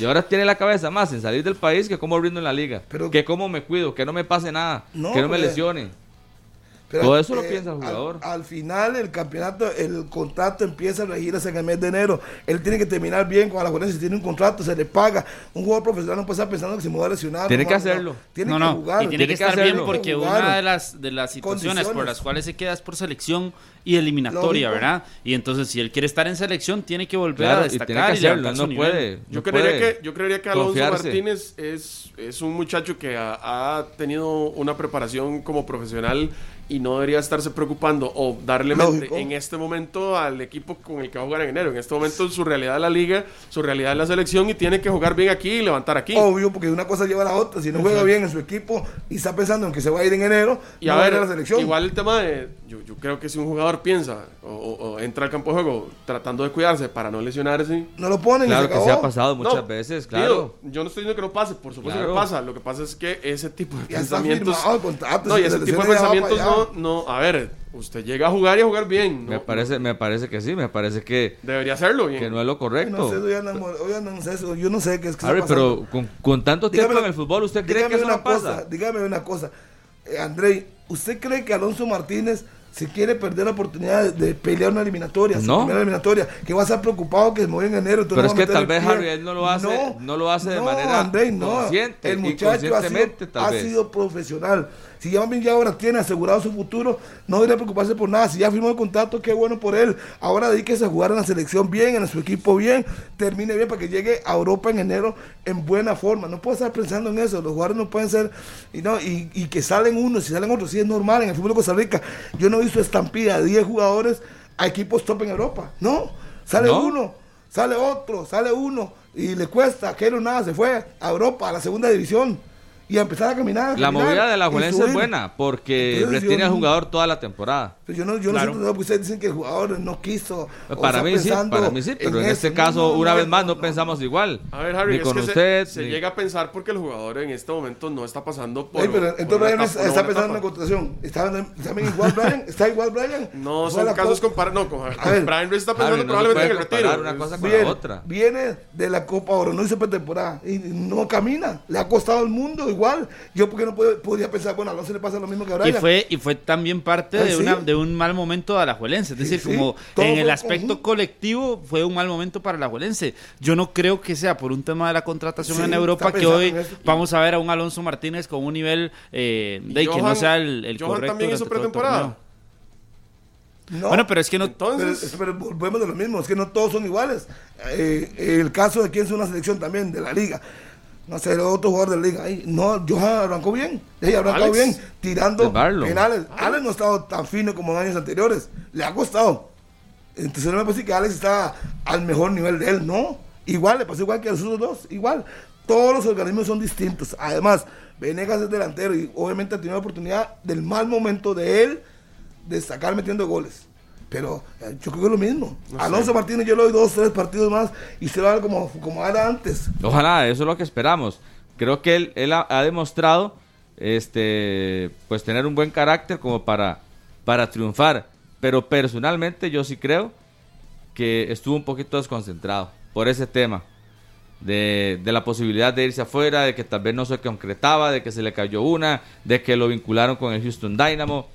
Y ahora tiene la cabeza más en salir del país que cómo rindo en la liga, Pero- que cómo me cuido, que no me pase nada, No, que no me lesione. Pero, Todo eso lo eh, piensa el al- jugador. Al, final, el campeonato, el contrato empieza a regirse en el mes de enero. Él tiene que terminar bien con la Si tiene un contrato, se le paga. Un jugador profesional no puede estar pensando que se me va a lesionar. Tiene no, que no, hacerlo. Tiene no, que no, jugar. y tiene, Tiene que que estar bien porque Jugar. una de las, de las situaciones por las cuales se queda es por selección y eliminatoria, Lógico. ¿verdad? Y entonces si él quiere estar en selección, tiene que volver Claro, a y destacar tiene que y hacerlo, no puede. Yo creería, puede que, yo creería que Alonso confiarse. Martínez es, es un muchacho que ha, ha tenido una preparación como profesional y no debería estarse preocupando o darle mente en este momento al equipo con el que va a jugar en enero. En este momento su realidad es la liga, su realidad es la selección y tiene que jugar bien aquí y levantar aquí. Obvio, porque una cosa lleva a la otra. Si no juega bien en su equipo y está pensando en que se va a ir en enero, Y no a va ver, ir a la selección. igual el tema de, yo, yo creo que si un jugador piensa o, o- o entra al campo de juego tratando de cuidarse para no lesionarse, No lo ponen y Claro se que acabó. se ha pasado muchas No, veces, claro. yo no estoy diciendo que no pase, por supuesto Claro. que pasa. Lo que pasa es que ese tipo de Ya está pensamientos. firmado no, y ese tipo de pensamientos allá. No, no. A ver, usted llega a jugar y a jugar bien. Me parece, me parece que sí, me parece que, Debería hacerlo bien. que no es lo correcto. No sé, yo no sé qué es que Harry, pero con, con tanto tiempo Dígame- en el fútbol, ¿usted cree que eso una no pasa? cosa, dígame una cosa. Eh, Andrei, ¿usted cree que Alonso Martínez se quiere perder la oportunidad de, de pelear una eliminatoria? su No. primera eliminatoria, que va a estar preocupado que se mueve en enero. Pero no es que tal vez. Harry, él no lo hace- no lo hace de manera Andrei, no. consciente, El muchacho ha sido, ha sido profesional. Si ya bien ya ahora tiene asegurado su futuro, no debería preocuparse por nada. Si ya firmó el contrato, qué bueno por él. Ahora dedíquese a jugar en la selección bien, en su equipo bien, termine bien para que llegue a Europa en enero en buena forma. No puede estar pensando en eso. Los jugadores no pueden ser, y, no, y, y que salen unos y salen otros, sí es normal en el fútbol de Costa Rica. Yo no he visto estampida de 10 jugadores a equipos top en Europa. No, sale ¿No? uno, sale otro, sale uno, y le cuesta, aquello nada, se fue a Europa, a la segunda división, y a empezar a caminar. a La caminar movida de la Juelense es buena porque Entonces, retiene yo al jugador toda la temporada. Pero yo no, yo Claro. no sé, porque ustedes dicen que el jugador no quiso. Para mí sí, pensando para mí sí, pero en, este No, caso, no, una no, vez más, no, no, pensamos igual. A ver, Harry, ni es con que usted. se, llega a pensar porque el jugador en este momento no está pasando por. Ey, pero entonces Brian etapa- está, pensando en una etapa. contratación. ¿Está, igual Brian? ¿Está igual Brian? No son la casos co- comparados. No, con, A ver, Brian está pensando probablemente en el retiro. una cosa con Viene, la otra. viene de la Copa Oro, no hizo pretemporada y no camina. Le ha costado el mundo igual. Yo porque no puedo- podía pensar, bueno, a Alonso le pasa lo mismo que a Y Brian. fue, y fue también parte Ah, de, sí. una, de un mal momento de Alajuelense. Es Sí, decir, sí. como Todo en el aspecto conjunto. colectivo fue un mal momento para Alajuelense. Yo no creo que sea por un tema de la contratación en Europa que hoy vamos a ver a un Alonso Martínez con un nivel eh, de que no Johan- sea el, el Johan correcto. también hizo pretemporada. No. Bueno, pero es que no. Entonces, Pero, pero volvemos de lo mismo, es que no todos son iguales. Eh, el caso de quien es una selección también de la liga. No sé, el otro jugador de la liga. ahí, no, Johan arrancó bien. Ella arrancó Alex. bien, tirando penales. Alex no ha estado tan fino como en años anteriores. Le ha costado. Entonces no me decir que Alex está al mejor nivel de él. No. Igual, le pasó igual que a los otros dos. Igual. Todos los organismos son distintos. Además, Venegas es delantero y obviamente ha tenido la oportunidad del mal momento de él de sacar metiendo goles. Pero eh, yo creo que es lo mismo. Alonso Martínez yo le doy dos, tres partidos más y se va a ver como, como era antes. Ojalá, eso es lo que esperamos. Creo que él, él ha, ha demostrado este pues tener un buen carácter como para, para triunfar. Pero personalmente yo sí creo que estuvo un poquito desconcentrado por ese tema. de, de la posibilidad de irse afuera, de que tal vez no se concretaba, de que se le cayó una, de que lo vincularon con el Houston Dynamo.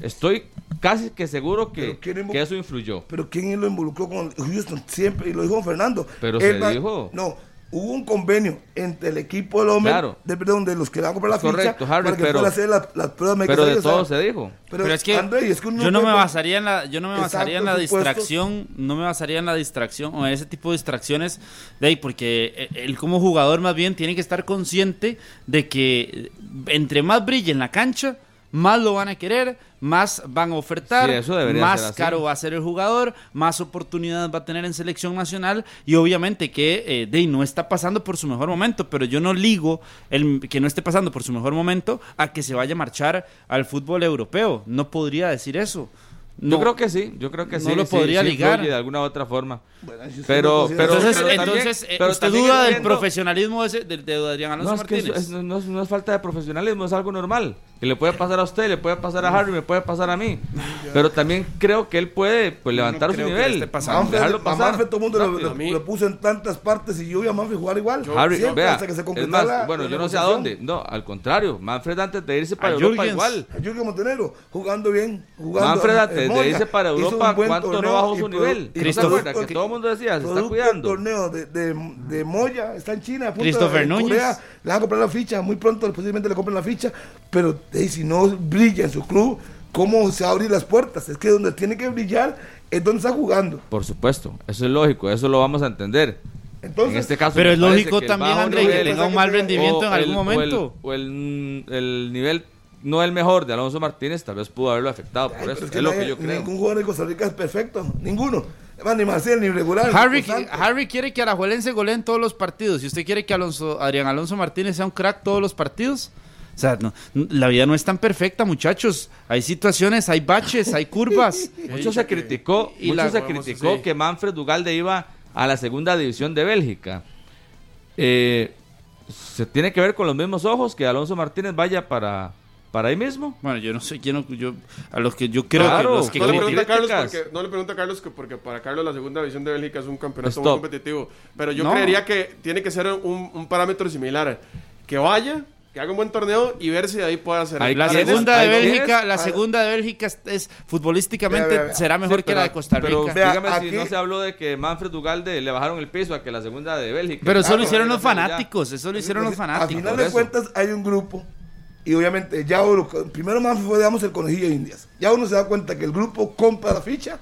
Estoy casi que seguro que, Pero ¿quién invo- que eso influyó. Pero ¿quién lo involucró con Houston? Siempre, y lo dijo Fernando. Pero Él se va- dijo. No, hubo un convenio entre el equipo del hombre, Claro. de, perdón, de los que le van a comprar la correcto, ficha, Harry, para que pero- hacer la- las pruebas médicas. Pero de o sea, todo se dijo. Pero, Pero es que, André, es que yo no me basaría en la yo no me Exacto, basaría en la supuesto. distracción, no me basaría en la distracción o en ese tipo de distracciones de ahí porque eh, él como jugador más bien tiene que estar consciente de que eh, entre más brille en la cancha, más lo van a querer, más van a ofertar, Sí, eso debería más caro va a ser el jugador, más oportunidades va a tener en selección nacional y obviamente que eh, Dey no está pasando por su mejor momento, pero yo no ligo el que no esté pasando por su mejor momento a que se vaya a marchar al fútbol europeo. No podría decir eso. No. Yo creo que sí, yo creo que No sí. lo sí, podría sí ligar. de alguna u otra forma. Bueno, Pero- lo pero- Entonces, también- entonces eh, pero usted también duda del profesionalismo de, ese- de- de Adrián Alonso No, es que Martínez. eso- es- no, es, no es falta de profesionalismo, es algo normal. Que le puede pasar a usted, le puede pasar a Harry, me puede pasar a mí. Pero también creo que él puede pues, levantar su creo que nivel. pasando. Manfred, dejarlo a pasar. Manfred todo el mundo lo, Rápido. lo- A mí- lo puso en tantas partes y yo vi a Manfred jugar igual. Harry, Siempre, vea, hasta que se más, la- bueno, la yo no sé a dónde. No, al contrario, Manfred antes de irse para A Europa Jürgens. igual. A Jürgen Montenegro, jugando bien, jugando Manfred antes de Moya, irse para Europa, ¿cuánto no bajó su nivel? y ¿No se acuerda? Que todo el mundo decía, se está cuidando. del torneo de, de, de Moya, está en China, a punto Christopher de, Núñez. Le van a comprar la ficha, muy pronto posiblemente le compren la ficha, pero eh, si no brilla en su club, ¿cómo se va a abrir las puertas? Es que donde tiene que brillar es donde está jugando. Por supuesto, eso es lógico, eso lo vamos a entender. Entonces, en este caso, Pero es lógico que también, André, que tenga un mal rendimiento en algún el- o el- momento. O el, el nivel no el mejor de Alonso Martínez, tal vez pudo haberlo afectado por Ay, eso. pero Es, que lo que yo creo. Ningún jugador de Costa Rica es perfecto, ninguno. Además, Ni Marcel, ni regular. ni Harry, quiere que Arajuelense golee en todos los partidos. Si usted quiere que Alonso, Adrián Alonso Martínez sea un crack todos los partidos, o sea, no- la vida no es tan perfecta, muchachos. Hay situaciones, hay baches, hay curvas. Mucho se criticó, y mucho la- se criticó que Manfred Ugalde iba a la segunda división de Bélgica. Eh, se tiene que ver con los mismos ojos que Alonso Martínez vaya para, para ahí mismo. Bueno, yo no sé quién, no- yo, a los que yo creo Claro, que los que no, le pregunta a Carlos porque, no le pregunta a Carlos que porque para Carlos la segunda división de Bélgica es un campeonato Stop. muy competitivo. Pero yo No. creería que tiene que ser un, un parámetro similar. Que vaya, que haga un buen torneo y ver si de ahí puede hacer. Ahí la segunda de Bélgica, la segunda de Bélgica es, es- futbolísticamente Vea, vea, vea. será mejor Sí, que pero- la de Costa Rica. Pero Pero, Vea, dígame aquí- si no se habló de que Manfred Ugalde le bajaron el piso a que la segunda de Bélgica. eso Claro, lo hicieron los hacemos ya. fanáticos, eso lo hicieron los A fanáticos. final por de eso. cuentas hay un grupo y obviamente ya uno, primero más fue digamos el conejillo de indias. Ya uno se da cuenta que el grupo compra la ficha,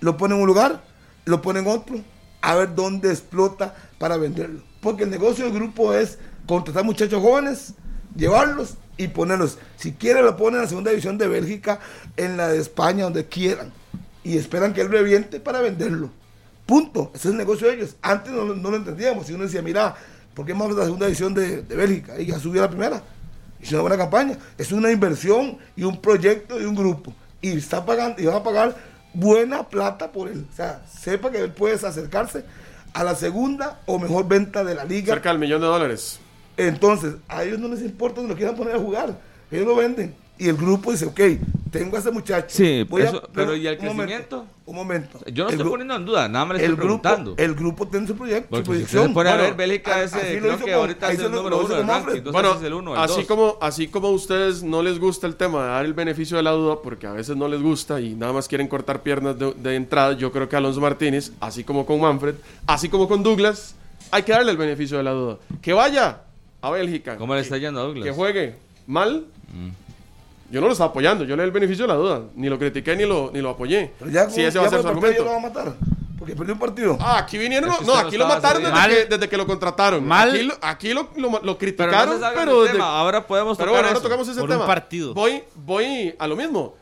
lo pone en un lugar, lo pone en otro, a ver dónde explota para venderlo. Porque el negocio del grupo es contratar muchachos jóvenes, llevarlos y ponerlos. Si quiere lo ponen en la segunda división de Bélgica, en la de España, donde quieran. Y esperan que él reviente para venderlo. Punto. Ese es el negocio de ellos. Antes no, lo- entendíamos. Y uno decía, mira, ¿por qué a la segunda división de, de Bélgica? Y ya subió a la primera. Hizo una buena campaña. Es una inversión y un proyecto y un grupo. Y está pagando, y van a pagar buena plata por él. O sea, sepa que él puede acercarse a la segunda o mejor venta de la liga. Cerca del millón de dólares. Entonces, a ellos no les importa donde lo quieran poner a jugar. Ellos lo venden. Y el grupo dice, ok, tengo a ese muchacho. Sí, voy a- eso- pero ¿y el momento, crecimiento? Un momento. Yo no El estoy poniendo en duda, nada más le el estoy grupo, preguntando. el grupo tiene su proyecto, Porque su si proyección. se pone a ver, Bélgica a- ese, así lo creo hizo que con- ahorita es el número uno del ranking. Bueno, si es el uno el así dos. como, así como a ustedes no les gusta el tema de dar el beneficio de la duda, porque a veces no les gusta y nada más quieren cortar piernas de, de entrada, yo creo que Alonso Martínez, así como con Manfred, así como con Douglas, hay que darle el beneficio de la duda. Que vaya a Bélgica. ¿Cómo le está yendo a Douglas? Que juegue mal. Yo no lo estaba apoyando, yo le di el beneficio de la duda. Ni lo critiqué ni lo, ni lo apoyé. Pero ya, sí, ese ya va a ser por su el partido ya argumento. lo van a matar. Porque perdió un partido. Ah, aquí vinieron. Es que no, aquí lo mataron desde que, desde que lo contrataron. Mal. Aquí, lo, aquí lo, lo, lo Pero no criticaron, pero, desde- ahora podemos pero tocar bueno, ahora eso. tocamos ese Por un tema. partido. Voy, voy a lo mismo.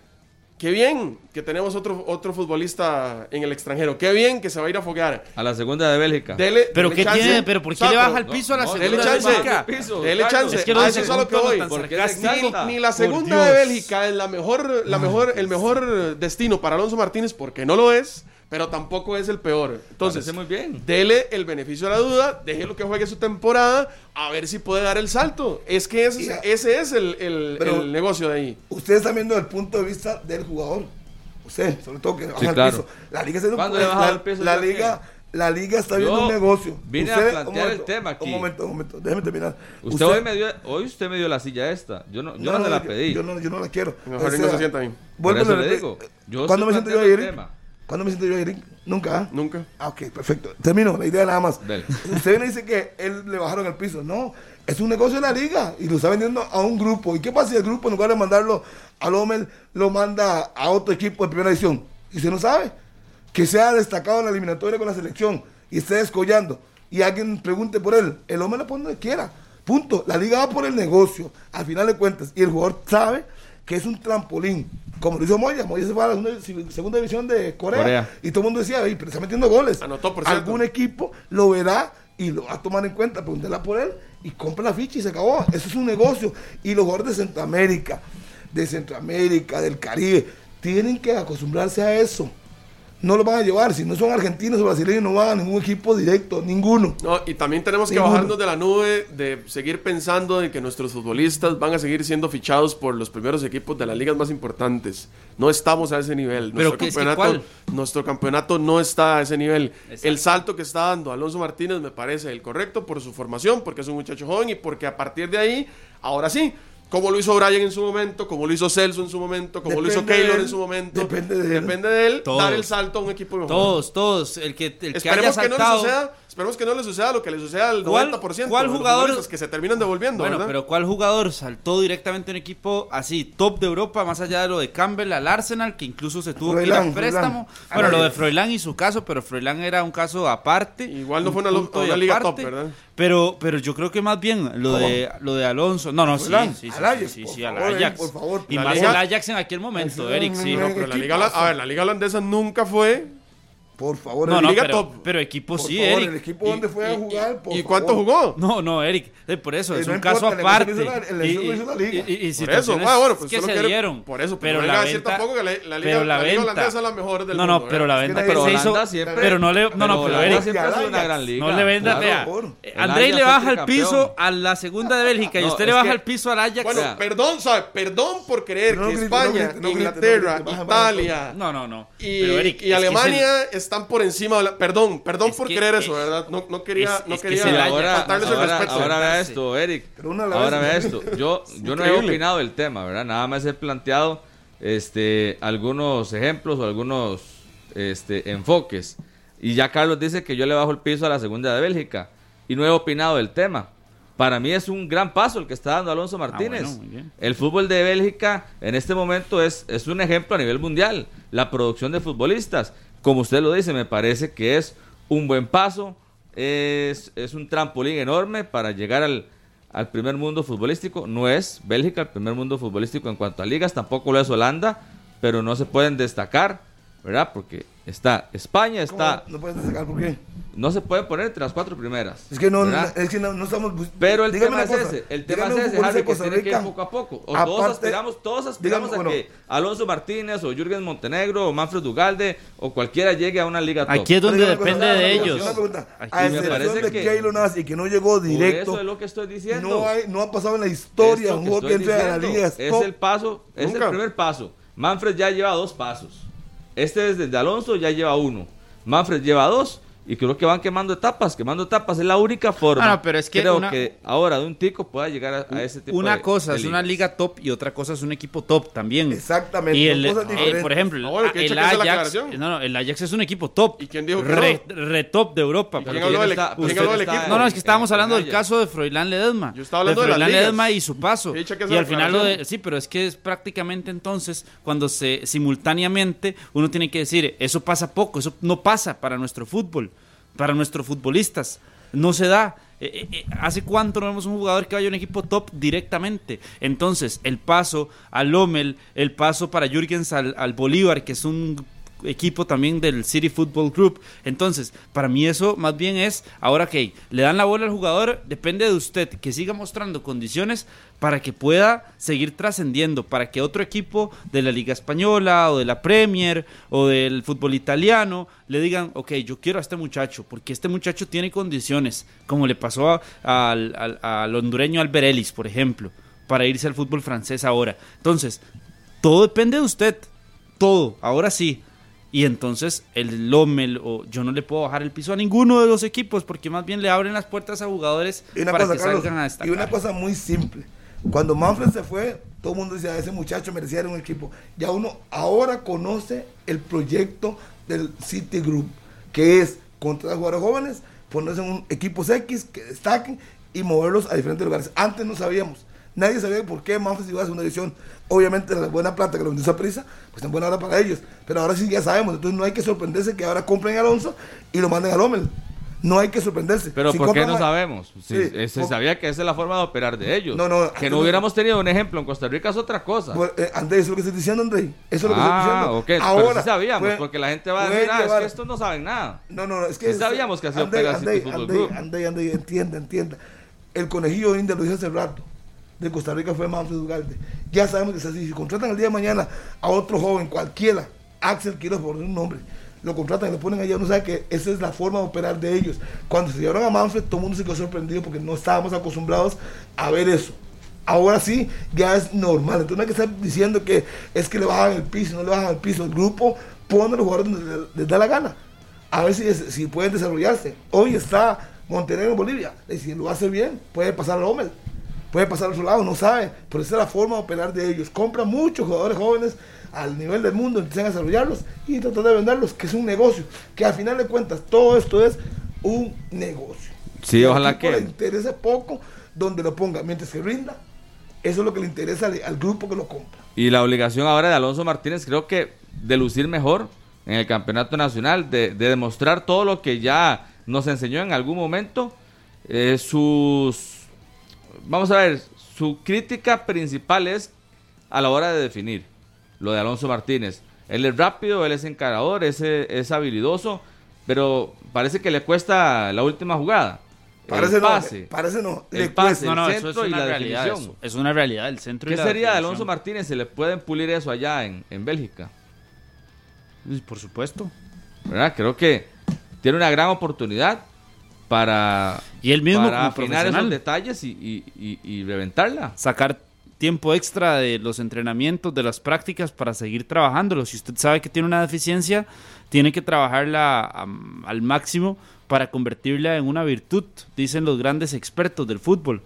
Qué bien que tenemos otro, otro futbolista en el extranjero. Qué bien que se va a ir a foguear. A la segunda de Bélgica. Dele, Pero dele qué chance. tiene, pero ¿por qué O sea, le baja el piso a la no, segunda Dele de chance. Bélgica? Piso, Dele chance. Es que lo Ah, eso es a lo que voy. tan ¿Por qué sarcástico. exalta? Ni la segunda de. Bélgica es la mejor, la mejor, el mejor destino para Alonso Martínez, porque no lo es, pero tampoco es el peor. Entonces, Parece muy bien. dele el beneficio de la duda, déjelo que juegue su temporada, a ver si puede dar el salto. Es que ese, Ya. ese es el, el- el negocio de ahí. Ustedes están viendo el punto de vista del jugador. Usted, sobre todo que baja el claro. piso. La liga, se ¿Cuándo le ha bajado la, el piso la liga La liga está viendo Yo un negocio. vine a Usted- plantear un momento, el tema aquí. Un momento, un momento, déjeme terminar. Usted, hoy, me dio, hoy usted me dio la silla esta. Yo no, yo no, se la yo- pedí. Yo no, yo no la quiero. En el jardín no se sienta ahí. Por vuelvo eso y le digo. Yo ¿Cuándo me siento yo a ir? el tema. ¿Cuándo me siento yo ir? Nunca. ¿ah? Nunca. Ah, ok, perfecto. Termino, la idea nada más. Dele. Usted viene y dice que él le bajaron el piso. No, es un negocio de la liga y lo está vendiendo a un grupo. ¿Y qué pasa si el grupo en lugar de mandarlo al Omel lo manda a otro equipo de primera edición? Y usted no sabe. Que sea destacado en la eliminatoria con la selección y esté descollando y alguien pregunte por él, el Omel lo pone donde quiera. Punto. La liga va por el negocio, al final de cuentas. Y el jugador sabe que es un trampolín. Como lo hizo Moya. Moya se fue a la segunda, segunda división de Corea, Corea. Y todo el mundo decía, "Ey, pero está metiendo goles. Anotó, por cierto. Algún equipo lo verá y lo va a tomar en cuenta, pregúntela por él y compra la ficha y se acabó. Eso es un negocio. Y los jugadores de Centroamérica, de Centroamérica, del Caribe, tienen que acostumbrarse a eso. No lo van a llevar. Si no son argentinos o brasileños, no van a ningún equipo directo, ninguno. No, y también tenemos que Ninguno. bajarnos de la nube de seguir pensando en que nuestros futbolistas van a seguir siendo fichados por los primeros equipos de las ligas más importantes. No estamos a ese nivel. Pero Nuestro que es que campeonato, ¿cuál? nuestro campeonato no está a ese nivel. Exacto. El salto que está dando Alonso Martínez me parece el correcto por su formación, porque es un muchacho joven y porque a partir de ahí, ahora sí, como lo hizo Brian en su momento, como lo hizo Celso en su momento, como lo hizo Keylor en su momento. Depende de él. Depende de él Todos. dar el salto a un equipo mejor. Todos, todos. El que, el que haya Esperemos que, no le saltado. suceda, esperemos que no le suceda lo que le suceda al 90% ¿Cuál- de los jugador- futbolistas que se terminan devolviendo, Bueno, ¿verdad? pero ¿cuál jugador saltó directamente a un equipo así, top de Europa, más allá de lo de Campbell al Arsenal, que incluso se tuvo que ir a préstamo? Froilán. Bueno, Ah, lo no, de Froilán y su caso, pero Froilán era un caso aparte. Igual no un fue una liga aparte. top, ¿verdad? Pero, pero yo creo que más bien lo de lo de Alonso. No, no, sí, sí, sí, al Ajax, sí, sí, al favor, Ajax. por favor. Y La más liga- el Ajax en aquel momento, Eric, sí. no, pero la liga, equipazo. a ver, la liga holandesa nunca fue. Por favor, No, el- no, liga pero, top. pero equipo por sí, favor, Eric. el equipo ¿Y- donde fue a y- jugar. por ¿Y cuánto favor. jugó? No, no, Eric, eh, por eso, Eh, es no un caso importa, la aparte. la- Y- hizo la liga. y- y- y Por eso, ah, bueno, pues que se no quiere- dieron. Por eso, pero no la a venta, tampoco que la, la liga, pero la la liga venta, holandesa es la mejor del no, mundo. no, pero la ¿verdad? venta nadie- se hizo, pero no le, no, no, pero Eric, una gran liga. no le venda, vea, eh, Ajax le baja el tricampeón. piso a la segunda de Bélgica y No, usted le baja el piso al Ajax. Bueno, perdón, ¿sabe? Perdón por creer No que no España, no Inglaterra, no Italia no, no, no. y, pero Eric, que el- están por encima de la... Perdón, perdón Es por que- creer es- eso, ¿verdad? No, no quería, es- no es que quería el Ajax. ahora, faltarles el ahora, respeto. ahora vea esto, Eric. Ahora vea esto. Yo, yo no he opinado del tema, ¿verdad? Nada más he planteado este, algunos ejemplos o algunos este, enfoques. Y ya Carlos dice que yo le bajo el piso a la segunda de Bélgica. Y no he opinado del tema. Para mí es un gran paso el que está dando Alonso Martínez. Ah, bueno. El fútbol de Bélgica en este momento es, es un ejemplo a nivel mundial. La producción de futbolistas, como usted lo dice, me parece que es un buen paso. Es, es un trampolín enorme para llegar al, al primer mundo futbolístico. No es Bélgica el primer mundo futbolístico en cuanto a ligas, tampoco lo es Holanda, pero no se pueden destacar, ¿verdad? Porque está España, ¿Cómo está... No puedes destacar por qué. No se pueden poner entre las cuatro primeras. Es que no, es que no, no estamos. Pero el Dígame tema es cosa, ese, el tema dígame es ese, Harry, que tiene que ir poco a poco. O Aparte- todos aspiramos, todos aspiramos dígame, a que Alonso Martínez o Jürgen Montenegro o Manfred Ugalde o cualquiera llegue a una liga top. Aquí es donde depende cosa, de ellos. Una pregunta. Aquí A me excepción parece de que- Keylor Navas que no llegó directo. eso es lo que estoy diciendo. No, hay, no ha pasado en la historia un que juego que estoy entre a la diciendo liga. Es top. el paso, es Nunca. el primer paso. Manfred ya lleva dos pasos. Este desde el de Alonso ya lleva uno. Manfred lleva dos. Y creo que van quemando etapas, quemando etapas. Es la única forma. Ah, no, pero es que creo una- que ahora de un tico pueda llegar a, a ese tipo Una de- cosa de es una liga top y otra cosa es un equipo top también. Exactamente, Y el, cosas eh, diferentes. por ejemplo, bueno, el, Ajax, no, no, el Ajax es un equipo top. ¿Y quién dijo que re, re top de Europa. No, no, es que estábamos en- en hablando del caso de Froilán Ledesma. Yo estaba hablando de Froilán. Ledesma y su paso. Y al final lo de, sí, pero es que es prácticamente entonces cuando se simultáneamente uno tiene que decir, eso pasa poco, eso no pasa para nuestro fútbol, para nuestros futbolistas. No se da. Eh, eh, eh, ¿Hace cuánto no vemos un jugador que vaya a un equipo top directamente? Entonces, el paso al Lommel, el paso para Jürgens al, al Bolívar, que es un equipo también del City Football Group. Entonces, para mí eso más bien es, ahora que le dan la bola al jugador, depende de usted que siga mostrando condiciones para que pueda seguir trascendiendo, para que otro equipo de la Liga Española o de la Premier o del fútbol italiano le digan, ok, yo quiero a este muchacho, porque este muchacho tiene condiciones, como le pasó a- al, al- al hondureño Alberelis, por ejemplo, para irse al fútbol francés ahora. Entonces, todo depende de usted, todo, ahora sí. Y entonces el Lommel o yo no le puedo bajar el piso a ninguno de los equipos porque más bien le abren las puertas a jugadores Y una, para cosa, que Carlos, salgan a y destacar. una cosa muy simple. Cuando Manfred se fue, todo el mundo decía, ese muchacho merecía ir a un equipo. Ya uno ahora conoce el proyecto del City Group, que es contratar jugadores jóvenes, ponerse en un equipos X que destaquen y moverlos a diferentes lugares. Antes no sabíamos. Nadie sabía por qué Manfred iba a hacer una división. Obviamente la buena plata que lo vendió esa prisa, pues en buena hora para ellos. Pero ahora sí ya sabemos. Entonces no hay que sorprenderse que ahora compren a Alonso y lo manden a Lommel. No hay que sorprenderse. Pero Si ¿por qué no a- sabemos? Si- Sí, se por- sabía que esa es la forma de operar de ellos. No, no, que no, hubiéramos tenido un ejemplo en Costa Rica es otra cosa. Pues, eh, André, eso es lo que estoy diciendo, André. Eso es lo que ah, estoy diciendo. ok. pero Ahora, sí sabíamos, porque la gente va a decir, ah, es que estos no saben nada. No, no, es que... Sí sabíamos que hacía André, opera André, entienda, entienda. El conejillo India lo dije hace rato. De Costa Rica fue Manfred Ugarte. Ya sabemos que es así. Si contratan el día de mañana a otro joven, cualquiera, Axel Quiroz, por un nombre, lo contratan y lo ponen allá, uno sabe que esa es la forma de operar de ellos. Cuando se llevaron a Manfred, todo el mundo se quedó sorprendido porque no estábamos acostumbrados a ver eso. Ahora sí, ya es normal. Entonces no hay que estar diciendo que es que le bajan el piso, no le bajan el piso. El grupo pone a los jugadores donde les, da la gana. A ver si, si pueden desarrollarse. Hoy está Montenegro en Bolivia. Y si lo hace bien, puede pasar al Homel. Puede pasar al otro lado, no sabe. Pero esa es la forma de operar de ellos. Compran muchos jugadores jóvenes al nivel del mundo, empiezan a desarrollarlos y tratar de venderlos, que es un negocio. Que al final de cuentas, todo esto es un negocio. Sí, ojalá que- Le interese poco donde lo ponga. Mientras que rinda, eso es lo que le interesa al, al grupo que lo compra. Y la obligación ahora de Alonso Martínez, creo que de lucir mejor en el campeonato nacional, de, de demostrar todo lo que ya nos enseñó en algún momento, eh, sus... Vamos a ver, su crítica principal es a la hora de definir lo de Alonso Martínez. Él es rápido, él es encarador, es, es habilidoso, pero parece que le cuesta la última jugada. Parece el no, parece no. El pase, no, no, el eso es y una la realidad. definición. eso Es una realidad, el centro y ¿Qué la sería de. Alonso Martínez? ¿Se le pueden pulir eso allá en, en Bélgica? Por supuesto. ¿verdad? Creo que tiene una gran oportunidad para, Y él mismo para afinar esos detalles y, y- y- y reventarla. sacar tiempo extra de los entrenamientos, de las prácticas para seguir trabajándolo. Si usted sabe que tiene una deficiencia, tiene que trabajarla al máximo para convertirla en una virtud, dicen los grandes expertos del fútbol.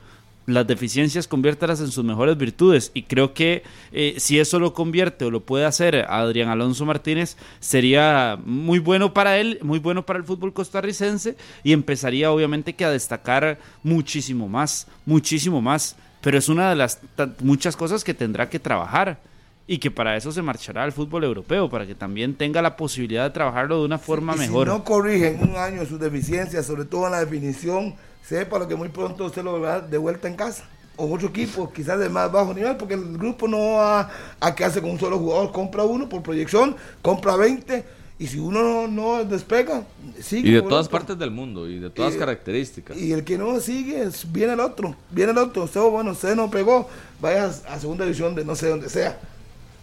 Las deficiencias conviértalas en sus mejores virtudes y creo que eh, si eso lo convierte o lo puede hacer Adrián Alonso Martínez sería muy bueno para él, muy bueno para el fútbol costarricense y empezaría obviamente que a destacar muchísimo más, muchísimo más pero es una de las muchas cosas que tendrá que trabajar y que para eso se marchará al fútbol europeo, para que también tenga la posibilidad de trabajarlo de una forma Y mejor. Si no corrigen un año sus deficiencias, sobre todo en la definición, sepa lo que muy pronto usted lo verá de vuelta en casa. O otro equipo, quizás de más bajo nivel, porque el grupo no va a quedarse con un solo jugador. Compra uno por proyección, compra 20, y si uno no, no despega, sigue. Y de todas otro. partes del mundo y de todas Y- características. Y el que no sigue, viene el otro, viene el otro. Usted, bueno, usted no pegó, vaya a, a segunda división de no sé dónde sea.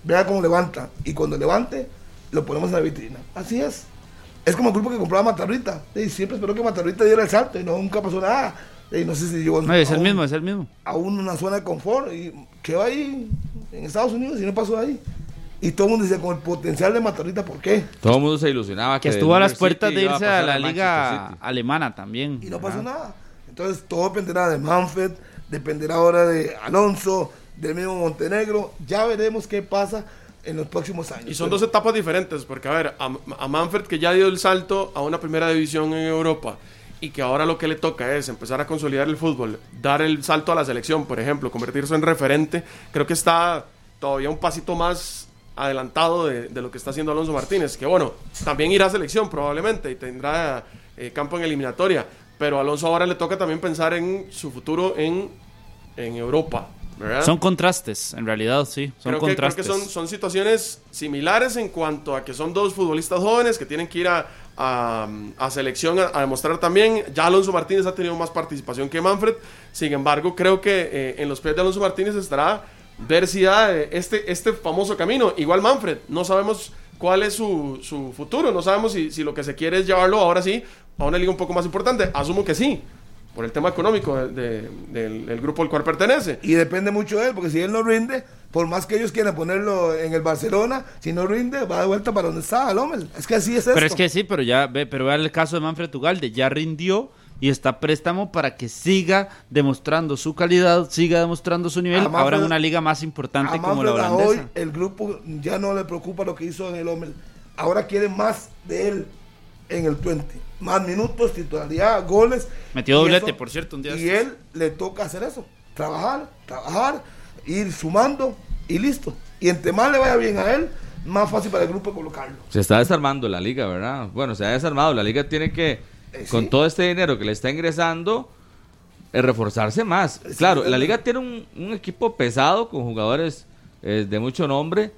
Vea cómo levanta. Y cuando levante, lo ponemos en la vitrina. Así es. Es como el grupo que compraba Matarrita. Y siempre esperó que Matarrita diera el salto y no, nunca pasó nada. Y no sé si llegó No, es el un- mismo, es el mismo. a una zona de confort y quedó ahí en Estados Unidos y no pasó ahí. Y todo el mundo decía, con el potencial de Matarrita, ¿por qué? Todo el mundo se ilusionaba que, Que estuvo a las puertas City de irse a la liga alemana también. y no pasó Ajá. nada. Entonces todo dependerá de Manfred, dependerá ahora de Alonso, del mismo Montenegro. Ya veremos qué pasa en los próximos años. Y son Pero- dos etapas diferentes, porque a ver, a, a Manfred que ya dio el salto a una primera división en Europa y que ahora lo que le toca es empezar a consolidar el fútbol, dar el salto a la selección, por ejemplo, convertirse en referente, creo que está todavía un pasito más adelantado de, de lo que está haciendo Alonso Martínez, que bueno, también irá a selección probablemente y tendrá eh, campo en eliminatoria, pero a Alonso ahora le toca también pensar en su futuro en, en Europa. ¿Verdad? Son contrastes, en realidad, sí. Son creo que, creo contrastes. que son, son situaciones similares en cuanto a que son dos futbolistas jóvenes que tienen que ir a, a- a selección a, a demostrar también. Ya Alonso Martínez ha tenido más participación que Manfred. Sin embargo, creo que eh, en los pies de Alonso Martínez estará ver si da eh, este, este famoso camino. Igual Manfred, no sabemos cuál es su, su futuro, no sabemos si, si lo que se quiere es llevarlo ahora sí a una liga un poco más importante. Asumo que sí, por el tema económico de- de- del, del grupo al cual pertenece. Y depende mucho de él, porque si él no rinde, Por más que ellos quieran ponerlo en el Barcelona, si no rinde, va de vuelta para donde estaba el hombre. Es que así es Pero esto. es que sí, pero ya ve, pero vea el caso de Manfred Ugalde, ya rindió y está préstamo para que siga demostrando su calidad, siga demostrando su nivel, Manfred- ahora en una liga más importante como la holandesa. hoy el grupo ya no le preocupa lo que hizo en el hombre. Ahora quieren más de él en el 20. Más minutos, titularidad, goles. Metió Y doblete, eso- por cierto, un día Y estos. él le toca hacer eso. Trabajar, trabajar, ir sumando y listo. Y entre más le vaya bien a él, más fácil para el grupo colocarlo. Se está desarmando la liga, ¿verdad? Bueno, se ha desarmado. La liga tiene que, Eh, con sí. todo este dinero que le está ingresando, eh, reforzarse más. Sí, claro, es la liga tiene un, un equipo pesado con jugadores eh, de mucho nombre,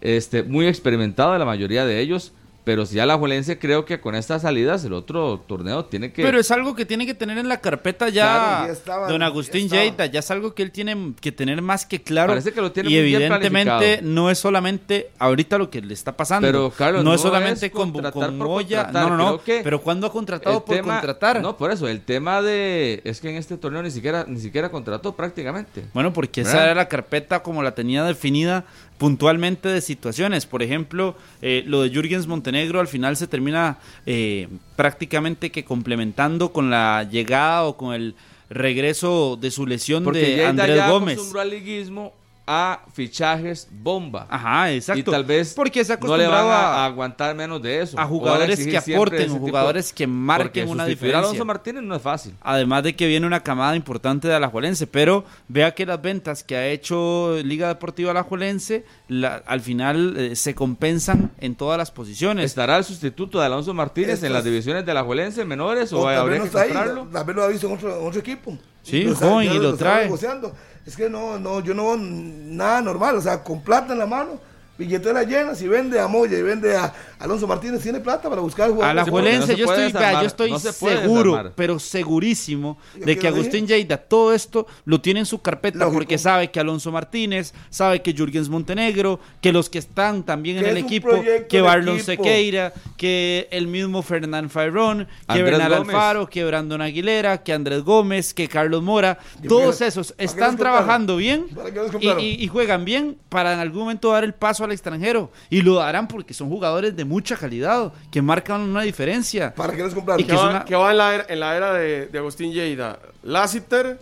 este, muy experimentado la mayoría de ellos. Pero si a la Juelense creo que con estas salidas el otro torneo tiene que... Pero es algo que tiene que tener en la carpeta ya Claro, ya estaba, don ya Agustín estaba. Lleida, ya es algo que él tiene que tener más que claro. Parece que lo tiene y muy bien evidentemente planificado. no es solamente ahorita lo que le está pasando. Pero, Carlos, no, no es solamente es con, con Moya. No, no, no. que Pero cuando ha contratado por tema- contratar. No, por eso, el tema de... Es que en este torneo ni siquiera, ni siquiera contrató prácticamente. Bueno, porque esa ¿Verdad? era la carpeta como la tenía definida puntualmente de situaciones. Por ejemplo, eh, lo de Jürgens Montenegro al final se termina eh, prácticamente que complementando con la llegada o con el regreso de su lesión Porque de Andrés Gómez. acostumbró al liguismo a fichajes bomba. Ajá, exacto. Y tal vez porque se no le van a, aguantar menos de eso. a jugadores que aporten, tipo- jugadores que marquen una a diferencia. Alonso Martínez no es fácil. Además de que viene una camada importante de Alajuelense, pero vea que las ventas que ha hecho Liga Deportiva Alajuelense la- al final eh, se compensan en todas las posiciones. ¿Estará el sustituto de Alonso Martínez en las es- divisiones de la Juelense menores o, O habría vez que no está ahí, comprarlo? tal vez lo ha visto en otro, en otro equipo. Sí, Lo joven, y lo trae. negociando. Es que no, no, yo no nada normal, o sea, con plata en la mano, billetera llena, si vende a Moya y vende a Alonso Martínez, tiene plata para buscar jugadores. Alajuelense, no se yo estoy, desarmar, yo estoy no se puede seguro, desarmar. pero segurísimo de que Agustín Lleida todo esto lo tiene en su carpeta Lógico. porque sabe que Alonso Martínez, sabe que Jürgens Montenegro, que los que están también en el equipo, que Barlon equipo. Sequeira, que el mismo Fernán Fairón, que Andrés Bernal Gómez. Alfaro, que Brandon Aguilera, que Andrés Gómez, que Carlos Mora, Y todos mira, esos ¿para qué están trabajando bien ¿Para qué los y, y- y juegan bien para en algún momento dar el paso al extranjero y lo darán porque son jugadores de mucha calidad que marcan una diferencia. ¿Para qué los compraron? Y ¿Qué que va, una- qué va en, la era, en la era de, de Agustín Lleida? Lassiter,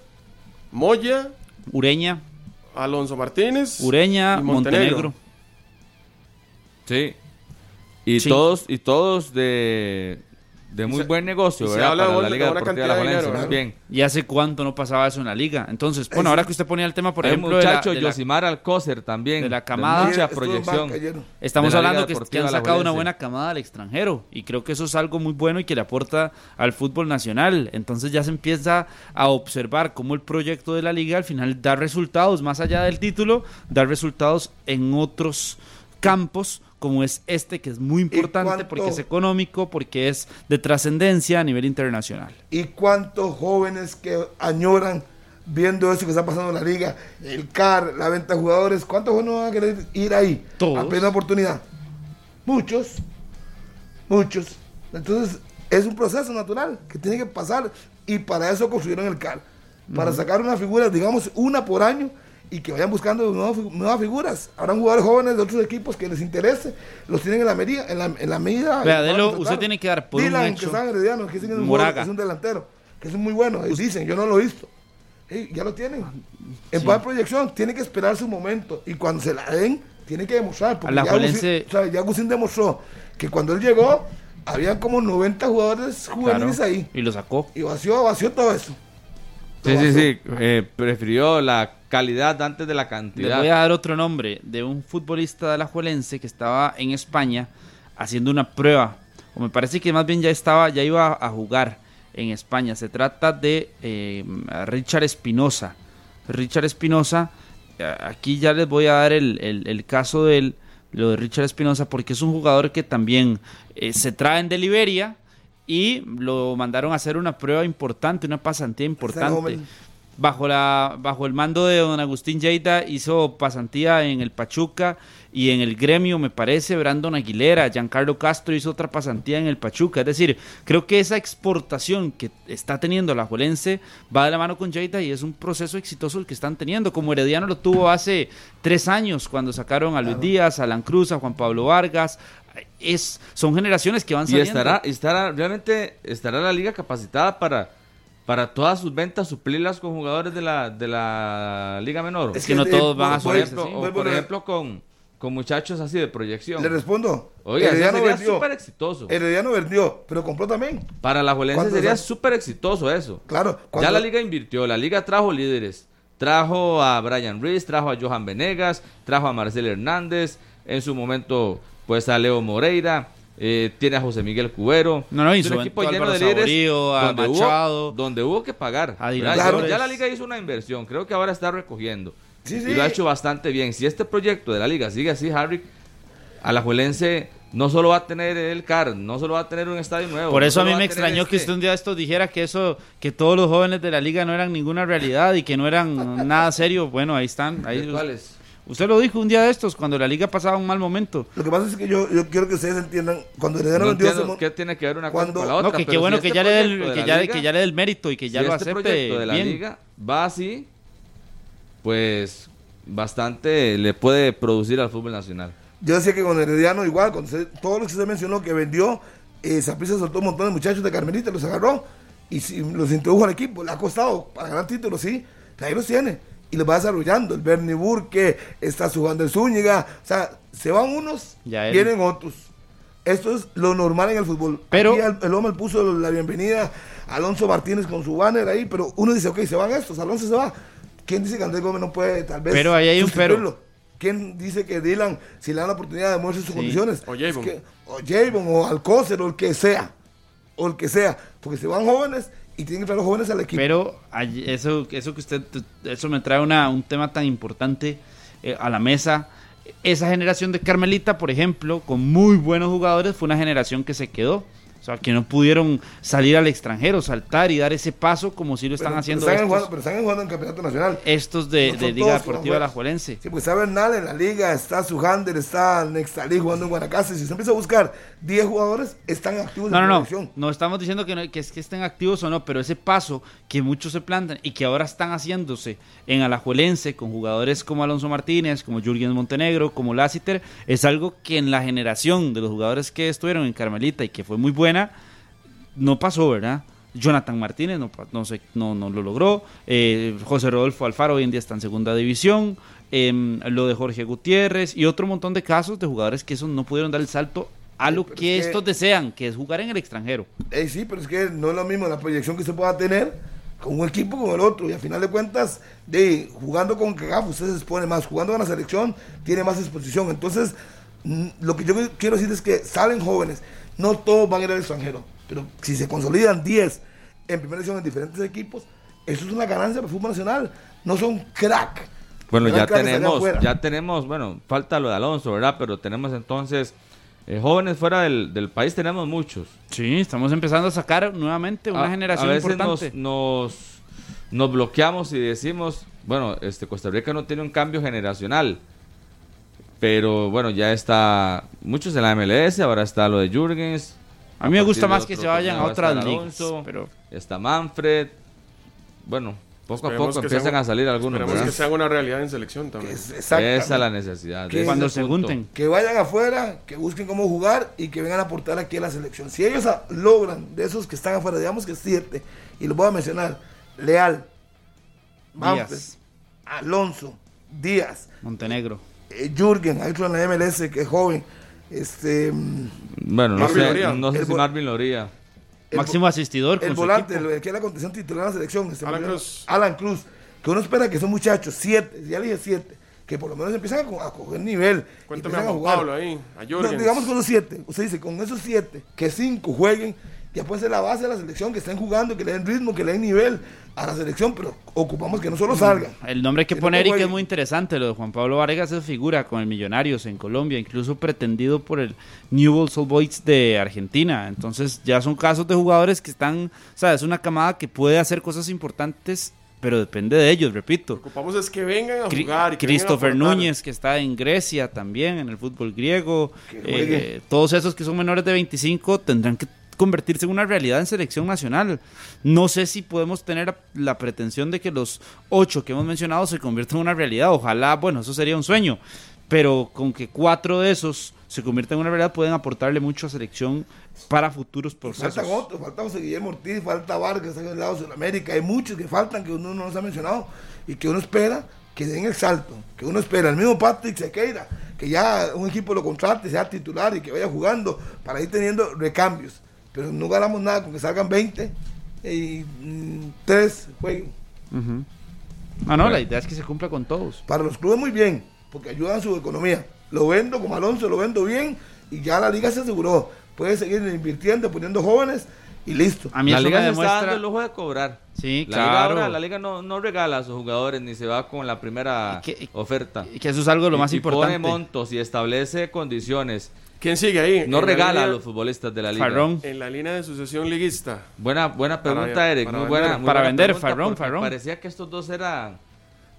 Moya, Ureña, Alonso Martínez Ureña, y Montenegro. Sí. Y Sí. todos y todos de, de muy se- buen negocio, y se ¿verdad? habla de la buena- Liga de Deportiva de cantidad de la muy ¿verdad? bien. ¿Y hace cuánto no pasaba eso en la liga? Entonces, bueno, ahora que usted ponía el tema, por Hay ejemplo, de la- muchacho, de la- Yosimar Alcócer también. de la de camada. mucha Estuvo en proyección. Estamos de hablando que, que han sacado una buena camada al extranjero y creo que eso es algo muy bueno y que le aporta al fútbol nacional. Entonces ya se empieza a observar cómo el proyecto de la liga al final da resultados más allá del título, da resultados en otros campos como es este que es muy importante cuánto- porque es económico, porque es de trascendencia a nivel internacional. ¿Y cuántos jóvenes que añoran viendo eso que está pasando en la liga? El CAR, la venta de jugadores. ¿Cuántos jóvenes van a querer ir ahí? Todos. A plena oportunidad. Muchos. Muchos. Entonces, es un proceso natural que tiene que pasar. Y para eso construyeron el CAR. Para sacar una figura, digamos, una por año. Y que vayan buscando nuevas, nuevas figuras. Habrán jugadores jóvenes de otros equipos que les interese. Los tienen en la medida. En la, en la medida Vea, Delo, usted tiene que dar por un Dylan, hecho. que Herediano, que que es un, Moraga. jugador- es un delantero, que es muy bueno. Y dicen, yo no lo he visto. Ya lo tienen. En plan proyección, tiene que esperar su momento. Y cuando se la den, tiene que demostrar. Porque ya Agustín, o sea, ya Agustín demostró que cuando él llegó, había como 90 jugadores juveniles Claro, ahí. y lo sacó. Y vació, vació todo eso. Sí, Lo sí, vació. sí. eh, prefirió la calidad antes de la Les cantidad. voy a dar otro nombre de un futbolista de la Juelense que estaba en España haciendo una prueba. O me parece que más bien ya estaba, ya iba a jugar en España. Se trata de eh, Richard Espinosa. Richard Espinosa, eh, aquí ya les voy a dar el, el- el caso de él, lo de Richard Espinosa, porque es un jugador que también eh, se traen de Liberia y lo mandaron a hacer una prueba importante, una pasantía importante. Bajo la bajo el mando de don Agustín Lleida hizo pasantía en el Pachuca y en el gremio me parece Brandon Aguilera, Giancarlo Castro hizo otra pasantía en el Pachuca, es decir, creo que esa exportación que está teniendo la Juelense va de la mano con Jada y es un proceso exitoso el que están teniendo, como Herediano lo tuvo hace tres años cuando sacaron a Luis Díaz, a Alan Cruz, a Juan Pablo Vargas, es, son generaciones que van Y saliendo. estará, estará, realmente estará la liga capacitada para, para todas sus ventas suplirlas con jugadores de la, de la liga menor. Es que no todos van a por subir, ejemplo, sí. o Vuelvo por ejemplo con, con muchachos así de proyección. Le respondo. Oiga, eso Herediano sería vendió. súper exitoso. Herediano vendió, pero compró también. Para la Juelense ¿Cuántos sería súper exitoso eso. Claro. Ya la liga invirtió, la liga trajo líderes. Trajo a Brian Reese, trajo a Johan Venegas, trajo a Marcel Hernández, en su momento pues a Leo Moreira, eh, tiene a José Miguel Cubero. No, no, hizo un equipo lleno de líderes Saborío, a donde Machado. hubo, donde hubo que pagar. Dylan Ya- la liga hizo una inversión, creo que ahora está recogiendo. Sí, Y sí. lo ha hecho bastante bien. Si este proyecto de la liga sigue así, Harry, Alajuelense no solo va a tener el CAR, no solo va a tener un estadio nuevo. Por no eso a mí me extrañó que este- usted un día de estos dijera que eso, que todos los jóvenes de la liga no eran ninguna realidad y que no eran nada serio. Bueno, ahí están. Ahí. Usted lo dijo un día de estos, cuando la liga pasaba un mal momento. Lo que pasa es que yo, yo quiero que ustedes entiendan, cuando Herediano No vendió entiendo ese mo- qué tiene que ver una cosa cuando- con la otra. no, que qué bueno si que, este ya le el- que, la ya, liga- que ya le dé el mérito y que ya si lo este acepte proyecto de la bien. liga va así, pues bastante le puede producir al fútbol nacional. Yo decía que con Herediano igual, con se- todo lo que se mencionó que vendió, eh, Saprissa soltó un montón de muchachos de Carmelita, los agarró y si- los introdujo al equipo. Le ha costado para ganar títulos, sí, pero ahí los tiene. Y los va desarrollando. El Bernie Burke, está su Juan de Zúñiga. O sea, se van unos, Ya él- vienen otros. Esto es lo normal en el fútbol. Pero- Aquí el, el hombre puso la bienvenida a Alonso Martínez con su banner ahí, pero uno dice, ok, se van estos, Alonso se va. ¿Quién dice que Andrés Gómez no puede tal vez Pero ahí hay un pero. ¿Quién dice que Dylan, si le dan la oportunidad, demuestre sus Sí. condiciones? O Javon. Es que- o Javon, o Alcócer, o el que sea. O el que sea. Porque se van jóvenes y tienen que traer los jóvenes al equipo. Pero eso, eso que usted, eso me trae una, un tema tan importante eh, a la mesa. Esa generación de Carmelita, por ejemplo, con muy buenos jugadores, fue una generación que se quedó. O sea, que no pudieron salir al extranjero, saltar y dar ese paso como si lo están Pero- haciendo pero están, estos, jugando, pero están jugando en campeonato nacional. estos de, No de Liga Deportiva buenos. Alajuelense. Sí, pues está Bernal en la liga, está Sujander, está Nextalí jugando en Guanacaste. Si se empieza a buscar 10 jugadores, están activos No, en no, la no. No estamos diciendo que, no- que, es que estén activos o no, pero ese paso que muchos se plantan y que ahora están haciéndose en Alajuelense con jugadores como Alonso Martínez, como Jürgen Montenegro, como Lassiter, es algo que en la generación de los jugadores que estuvieron en Carmelita y que fue muy buena, no pasó, ¿verdad? Jonathan Martínez no, no, sé, no, no lo logró. Eh, José Rodolfo Alfaro hoy en día está en segunda división. Em, lo de Jorge Gutiérrez y otro montón de casos de jugadores que esos no pudieron dar el salto a Sí, lo que es que- estos desean, que es jugar en el extranjero. Eh, sí, pero es que no es lo mismo la proyección que se pueda tener con un equipo con el otro. Y al final de cuentas, de jugando con CAGAF, usted se expone más. Jugando con la selección, tiene más exposición. Entonces, lo que yo quiero decir es que salen jóvenes. No todos van a ir al extranjero. Pero si se consolidan 10 en primera división en diferentes equipos, eso es una ganancia para el fútbol nacional. No son crack. Bueno, ya tenemos, ya tenemos, bueno, falta lo de Alonso, ¿verdad? Pero tenemos entonces eh, jóvenes fuera del, del país, tenemos muchos. Sí, estamos empezando a sacar nuevamente una A- generación a veces importante. Nos, nos, nos bloqueamos y decimos, bueno, este Costa Rica no tiene un cambio generacional. Pero bueno, ya está muchos en la MLS, ahora está lo de Jürgens. A mí me gusta más que se vayan a otras ligas. Alonso, Pero Está Manfred. Bueno, poco a poco empiezan a salir algunos. Esperemos ¿verdad? que sean una realidad en selección también. Es- Esa es la necesidad. Que cuando es se junten. que vayan afuera, que busquen cómo jugar y que vengan a aportar aquí a la selección. Si ellos a- logran, de esos que están afuera, digamos que siete, y los voy a mencionar, Leal, Díaz, Alonso, Díaz, Montenegro. eh, Jürgen, hay otro en la MLS que es joven, este, Bueno, no Marvin sé, Loría. no sé El si Marvin Loría. El Máximo asistidor el volante, equipo. el que es la contención titular de la selección, este, Alan Cruz. Alan Cruz, que uno espera que son muchachos, siete, ya le dije siete, que por lo menos empiezan a, co- a coger nivel. y Cuéntame a jugar. Pablo ahí, a No, digamos con los siete. Usted dice, con esos siete, que cinco jueguen, ya puede ser la base de la selección, que estén jugando, que le den ritmo, que le den nivel a la selección, pero ocupamos que no solo salgan. El nombre que Que no poner y que es muy interesante, lo de Juan Pablo Vargas es figura con el Millonarios en Colombia, incluso pretendido por el Newell's Old Boys de Argentina. Entonces ya son casos de jugadores que están, o sea, es una camada que puede hacer cosas importantes pero depende de ellos, repito. Ocupamos es que vengan a jugar. y que vengan a Christopher. Núñez, que está en Grecia también, en el fútbol griego. Eh, todos esos que son menores de 25 tendrán que convertirse en una realidad en selección nacional. No sé si podemos tener la pretensión de que los ocho que hemos mencionado se conviertan en una realidad. Ojalá, bueno, eso sería un sueño. Pero con que cuatro de esos se conviertan en una realidad pueden aportarle mucho a selección para futuros procesos. Faltan otros, falta José Guillermo Ortiz, falta Vargas en el lado de Sudamérica. Hay muchos que faltan que uno no nos ha mencionado y que uno espera que den el salto. Que uno espera. El mismo Patrick Sequeira, que ya un equipo lo contrate, sea titular y que vaya jugando para ir teniendo recambios. Pero no ganamos nada con que salgan 20 y 3 jueguen. Ujú. Ah, no, la idea es que se cumpla con todos. Para los clubes muy bien, porque ayudan a su economía. Lo vendo como Alonso, lo vendo bien y ya la liga se aseguró. Puede seguir invirtiendo, poniendo jóvenes y listo. A mí la liga me se está demuestra... dando el lujo de cobrar. Sí, la Liga, claro. ahora- la liga no, no regala a sus jugadores ni se va con la primera Y que- oferta. Y que eso es algo de lo Y- más y importante. pone montos y establece condiciones. ¿Quién sigue ahí? No regala a los futbolistas de la liga. Farrón. En la línea de sucesión liguista. Buena, buena pregunta, Para- Eric. para muy vender. buena. muy Para buena vender, Farrón, Farrón. Parecía que estos dos eran.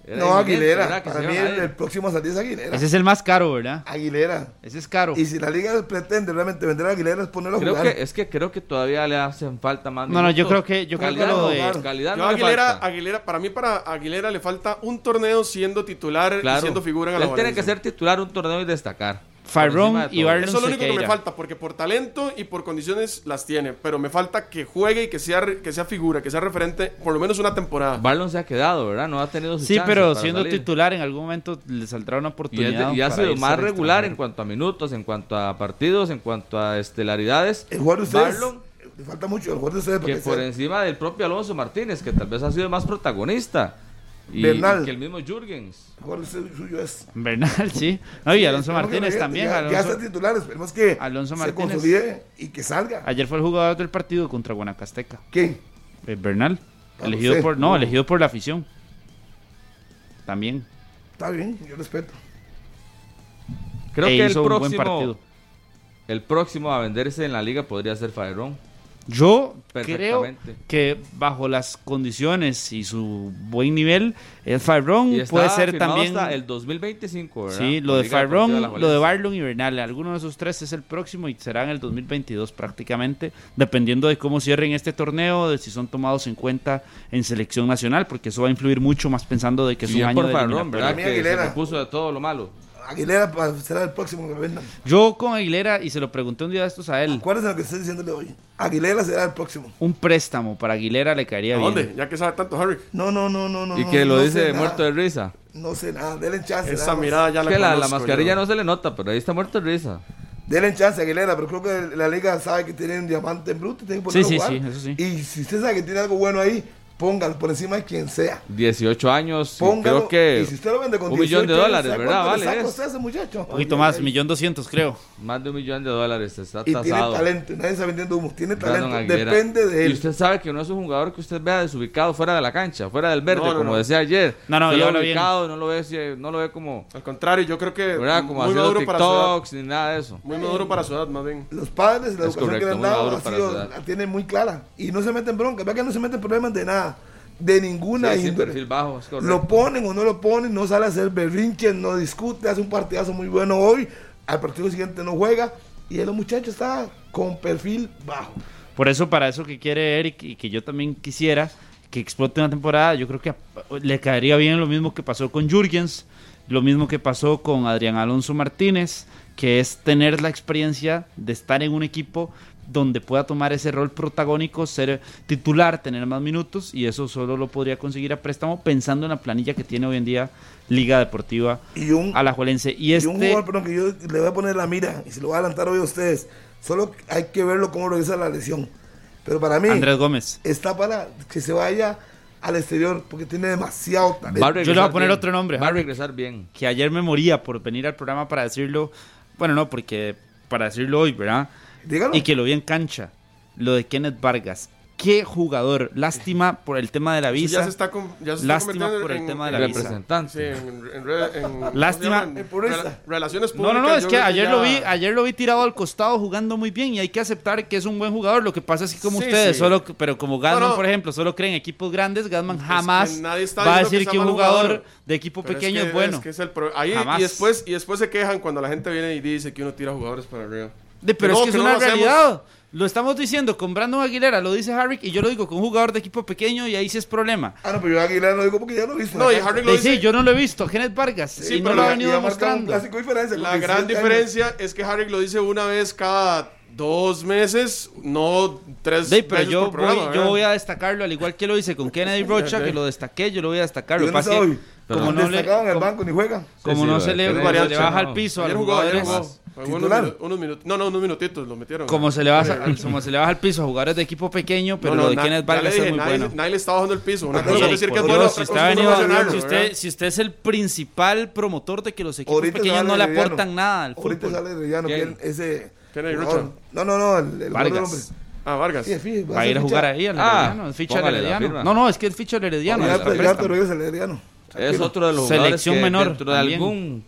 era no, Aguilera. Que Para mí a el, el próximo a salir es Aguilera. Ese es el más caro, ¿verdad? Aguilera. Ese es caro. Y si la liga pretende realmente vender a Aguilera es ponerlo a Creo jugar. que, es que creo que todavía le hacen falta más No, no, yo minutos. creo que- yo creo que calidad, lo no, de- calidad Yo no le Aguilera, falta. Aguilera, para mí para Aguilera le falta un torneo siendo titular y siendo figura en Él la tiene que ser titular un torneo y destacar. Farrón de y. Barlon Eso es lo único que me falta, porque por talento y por condiciones las tiene, pero me falta que juegue y que sea, que sea figura, que sea referente por lo menos una temporada. Barlon se ha quedado, ¿verdad? No ha tenido su Sí, chance pero para siendo salir. titular en algún momento le saldrá una Y, oportunidad. de- y ha para sido más regular en cuanto a minutos, en cuanto a partidos, en cuanto a estelaridades. El jugador de ustedes. Barlon, Le falta mucho el jugador de ustedes. que porque por sea- encima del propio Alonso Martínez, que tal vez ha sido más protagonista. Y, Bernal. y que el mismo Jürgens. Suyo es. Bernal, sí. No, y Alonso Martínez también. Ya, ya Alonso- está titular. Esperemos que Alonso se Martínez. consolide y que salga. Ayer fue el jugador del partido contra Guanacasteca. ¿Quién? eh, Bernal. Elegido por, no, elegido por la afición. También. Está bien, yo respeto. Creo E que el hizo un buen próximo, partido. el próximo a venderse en la liga podría ser Faerón. Yo creo que bajo las condiciones y su buen nivel, el Farrón puede ser también. hasta el 2025, ¿verdad? Sí, lo de Farrón, lo de. Barlon y Bernal. Alguno de esos tres es el próximo y será en el 2022 prácticamente, dependiendo de cómo cierren este torneo, de si son tomados en cuenta en selección nacional, porque eso va a influir mucho más pensando de que es Y un año por de Farrón. ¿verdad? Que se repuso de todo lo malo. Aguilera será el próximo que vendan. Yo con Aguilera, y se lo pregunté un día de estos a él, Acuérdense lo que estoy diciéndole hoy. Aguilera será el próximo. un préstamo para Aguilera le caería ¿A bien. dónde? Ya que sabe tanto Harry. No, no, no, no, no. y no, que lo no dice muerto de risa. No sé nada, denle chance. Esa nada mirada ya Es la que la, la conozco mascarilla yo. no se le nota, pero ahí está muerto de risa. Denle chance a Aguilera, pero creo que la liga sabe que tiene un diamante en bruto y tiene que Sí, sí, a jugar. sí, eso sí. Y si usted sabe que tiene algo bueno ahí, póngalo por encima de quien sea. 18 años, Póngalo. creo que y si usted lo vende con un millón de 18 años, dólares, ¿sabe ¿verdad? Vale, saca usted a ese muchacho? Un poquito más, millón doscientos creo. más de un millón de dólares está Y tiene tasado. talento, nadie está vendiendo humo. Tiene talento, depende de él. Y usted sabe que no es un jugador que usted vea desubicado fuera de la cancha, fuera del verde, No, no, como no. decía ayer. No, no, Usted y lo ve habla bien. ubicado, no lo ve, si- no lo ve como, Al contrario, yo creo que ¿verdad? como muy maduro para su edad. TikToks ni nada de eso. Muy maduro para su edad, más bien. Los padres, la Es educación que le han dado, ha para sido- la tiene muy clara. Y no se mete en bronca. Vea que no se mete en problemas de nada. De ninguna Sí, sí, índole. perfil bajo, es correcto. Lo ponen o no lo ponen, no sale a hacer berrinche, no discute, hace un partidazo muy bueno hoy. Al partido siguiente no juega. Y el muchacho está con perfil bajo. Por eso, para eso que quiere Eric y que yo también quisiera que explote una temporada, yo creo que le caería bien lo mismo que pasó con Jürgens, lo mismo que pasó con Adrián Alonso Martínez, que es tener la experiencia de estar en un equipo donde pueda tomar ese rol protagónico, ser titular, tener más minutos, y eso solo lo podría conseguir a préstamo pensando en la planilla que tiene hoy en día Liga Deportiva Y un, Alajuelense. Y y este... un jugador, perdón, que yo le voy a poner la mira y se lo voy a adelantar hoy a ustedes. Solo hay que verlo cómo regresa la lesión. Pero para mí Andrés Gómez. está para que se vaya al exterior porque tiene demasiado talento. Va a Yo le voy a poner bien. otro nombre, Va a Harry. regresar bien. que ayer me moría por venir al programa para decirlo. Bueno, no, porque para decirlo hoy, ¿verdad? Dígalo. Y que lo vi en cancha. Lo de Kenneth Vargas. qué jugador. Lástima por el tema de la visa. Ya se está, con- ya se está Lástima convirtiendo por el en- tema de la visa. Representante. Sí, en, en re- en- ¿cómo se Lástima. En. Rela- relaciones No, públicas. no, no, es yo que creo ayer ya- lo vi, ayer lo vi tirado al costado jugando muy bien y hay que aceptar que es un buen jugador. Lo que pasa es que como Sí, ustedes, sí. solo, pero como Gasman, no. por ejemplo, solo creen equipos grandes, Gasman que jamás nadie está va a diciendo que decir sea que un mal jugador, jugador. de equipo Pero pequeño es, es, que- bueno. es que es el pro- ahí, Jamás. y, después, y después se quejan cuando la gente viene y dice que uno tira jugadores para arriba. De- pero Que es no, que es no una lo hacemos. realidad. Lo estamos diciendo con Brandon Aguilera, lo dice Harrick y yo lo digo con un jugador de equipo pequeño y ahí sí es problema. Ah, no, pero yo a Aguilar lo digo porque ya lo he visto. No, y. Harry lo De- dice. sí, yo no lo he visto, Kenneth Vargas, Sí, y no pero lo ha venido demostrando. La gran 17 años. diferencia es que Harry lo dice una vez cada dos meses, no tres De, pero veces yo, por programa. voy, yo voy a destacarlo, al igual que lo hice con Kennedy Rocha, que lo destaqué, yo lo voy a destacar. ¿Y Lo pasa está hoy? como no le, Destacado en el banco ni juega. como Sí, no sí, se le, se variante, le baja no. al piso a los jugó, jugadores, jugó. Unos. No, no, unos minutitos los metieron. como se le baja, Sí. como se le baja al piso a jugadores de equipo pequeño, pero No, no, lo de Kenneth Vargas es muy nadie, bueno. nadie le está bajando el piso. Una Ok, cosa es decir que es bueno, si cosa usted, ha es venido- si, usted, si usted es el principal promotor de que los equipos Ahorita pequeños no le aportan nada al Ahorita fútbol. sale Rellano, que No, no, no, el, el Vargas. Ah, Vargas. Sí, Va a ir a jugar ahí al Ah, Herediano, es ficha del Herediano. No, no, es que es ficha del Herediano. Ya es ya digo, el Herediano. Es otro de los Selección que menor, dentro de también. algún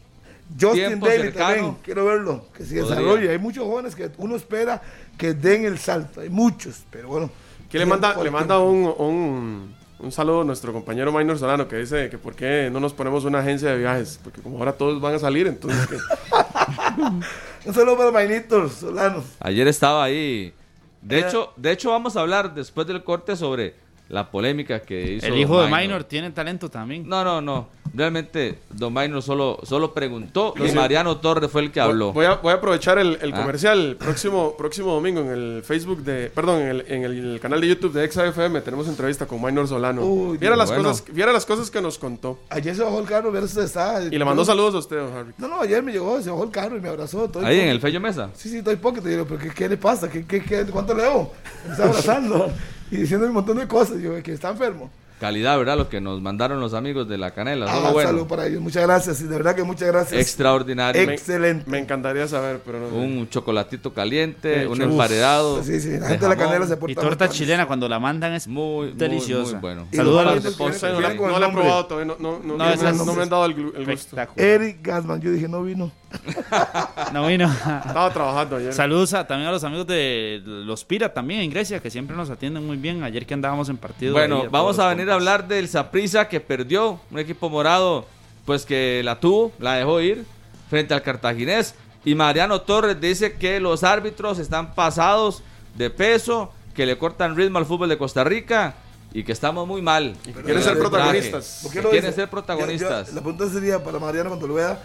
Justin tiempo Daly también, quiero verlo, que se desarrolle. Hay muchos jóvenes que uno espera que den el salto, hay muchos, pero bueno. Que le manda, le manda un, un saludo a nuestro compañero Minor Solano que dice que por qué no nos ponemos una agencia de viajes. Porque como ahora todos van a salir, entonces que- Un saludo para Mainitos Solano. Ayer estaba ahí. De hecho, de hecho vamos a hablar después del corte sobre la polémica que hizo El hijo de Minor. Minor tiene talento también. No, no, no. Realmente Don Minor solo, solo preguntó y. Mariano Torres fue el que habló. Voy a, voy a aprovechar el, el Ah. comercial. Próximo, próximo domingo en el Facebook de. Perdón, en el, en el canal de YouTube de ExaFM tenemos entrevista con Minor Solano. Uy, viera, las bueno. cosas, viera las cosas que nos contó. Ayer se bajó el carro, ver si está. Y le mandó saludos a usted, don Harry. No, no, ayer me llegó, se bajó el carro y me abrazó. estoy Ahí en el Fello Mesa. Sí, sí, estoy pocket. Y yo, pero ¿qué, qué le pasa? ¿Qué, qué, qué, ¿Cuánto le debo? Me está abrazando y diciendo un montón de cosas. Yo, que está enfermo. Calidad, ¿verdad? Lo que nos mandaron los amigos de la canela. Ah, bueno. Saludo para ellos. Muchas gracias. Y de verdad que muchas gracias. Extraordinario. Excelente. Me encantaría saber, pero no. sé. un chocolatito caliente, un emparedado. Sí, sí, la gente de la canela se Y porta torta muy chilena cuando la mandan es Muy, muy, deliciosa. muy bueno. Y Saludos a los de No Ponce. no, la- no he nombre. probado todavía. No, no, no, No, me, es no me han dado el, gusto. Eric Gasman, yo dije, no vino. No vino. Estaba trabajando ayer. Saludos a- también a los amigos de los Pira también en Grecia, que siempre nos atienden muy bien. Ayer que andábamos en partido. Bueno, ahí vamos a los venir a compas. hablar del Saprissa que perdió, un equipo morado, pues que la tuvo, la dejó ir frente al cartaginés. Y Mariano Torres dice que los árbitros están pasados de peso, que le cortan ritmo al fútbol de Costa Rica y que estamos muy mal. Y que con quieren ser protagonistas. ¿Por Que qué lo quieren dice? ser protagonistas. Yo- yo- la pregunta sería para Mariano cuando lo vea,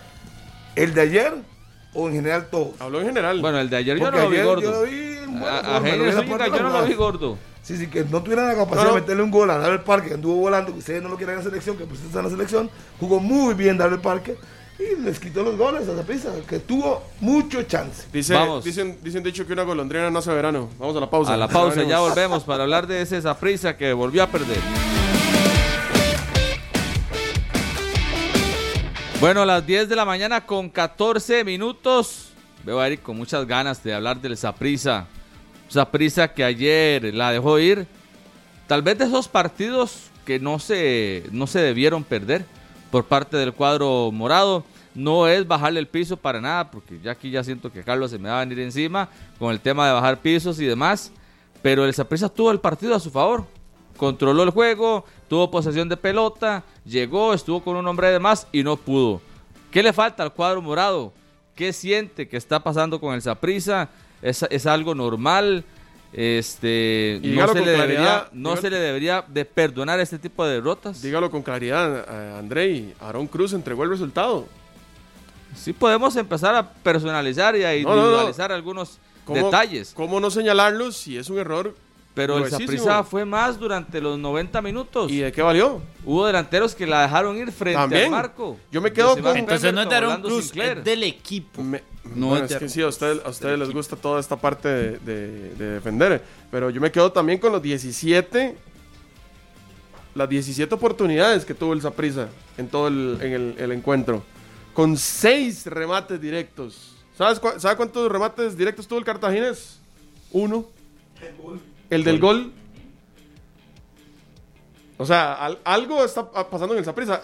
¿el de ayer o en general todos? Habló en general. Bueno, el de ayer yo no lo vi gordo. Yo lo vi A- a yo no lo vi gordo. Sí, sí, que no tuvieran la capacidad No, no. de meterle un gol a Darrell Parque, que anduvo volando, que ustedes no lo quieren en la selección, que pues está en la selección, jugó muy bien Darrell Parque y les quitó los goles a prisa, que tuvo mucho chance. Dice, Vamos. Dicen, dicen dicho que una golondrina no hace verano. Vamos a la pausa. A la pausa, ya volvemos para hablar de ese Saprissa que volvió a perder. Bueno, a las 10 de la mañana con 14 minutos. Veo a Eric con muchas ganas de hablar del Saprissa. Saprissa que ayer la dejó ir. Tal vez de esos partidos que no se, no se debieron perder por parte del cuadro morado. No es bajarle el piso para nada, porque ya aquí ya siento que Carlos se me va a venir encima con el tema de bajar pisos y demás. Pero el Saprissa tuvo el partido a su favor. Controló el juego, tuvo posesión de pelota, llegó, estuvo con un hombre de más y no pudo. ¿Qué le falta al cuadro morado? ¿Qué siente que está pasando con el Saprissa? ¿Es, es algo normal? Este, no se, le debería, no dígalo- se le debería de perdonar este tipo de derrotas. Dígalo con claridad, eh, Andrei. Aarón Cruz entregó el resultado. Sí podemos empezar a personalizar y a No, no, no. individualizar algunos ¿Cómo- detalles. ¿Cómo no señalarlo si es un error? Pero el? Saprissa fue más durante los 90 minutos. ¿Y de qué valió? Hubo delanteros que la dejaron ir frente También. al marco. Yo me quedo con- Entonces no es de Aaron Cruz, es del equipo. Me- No bueno, es es que sí, a ustedes, a ustedes les gusta toda esta parte de, de- de defender. Pero yo me quedo también con los 17. Las 17 oportunidades que tuvo el Saprissa en todo el, en el, el encuentro. Con 6 remates directos. ¿Sabes, cua- ¿Sabe cuántos remates directos tuvo el Cartaginés? Uno. El del gol. O sea, al- algo está pa- pasando en el Saprissa.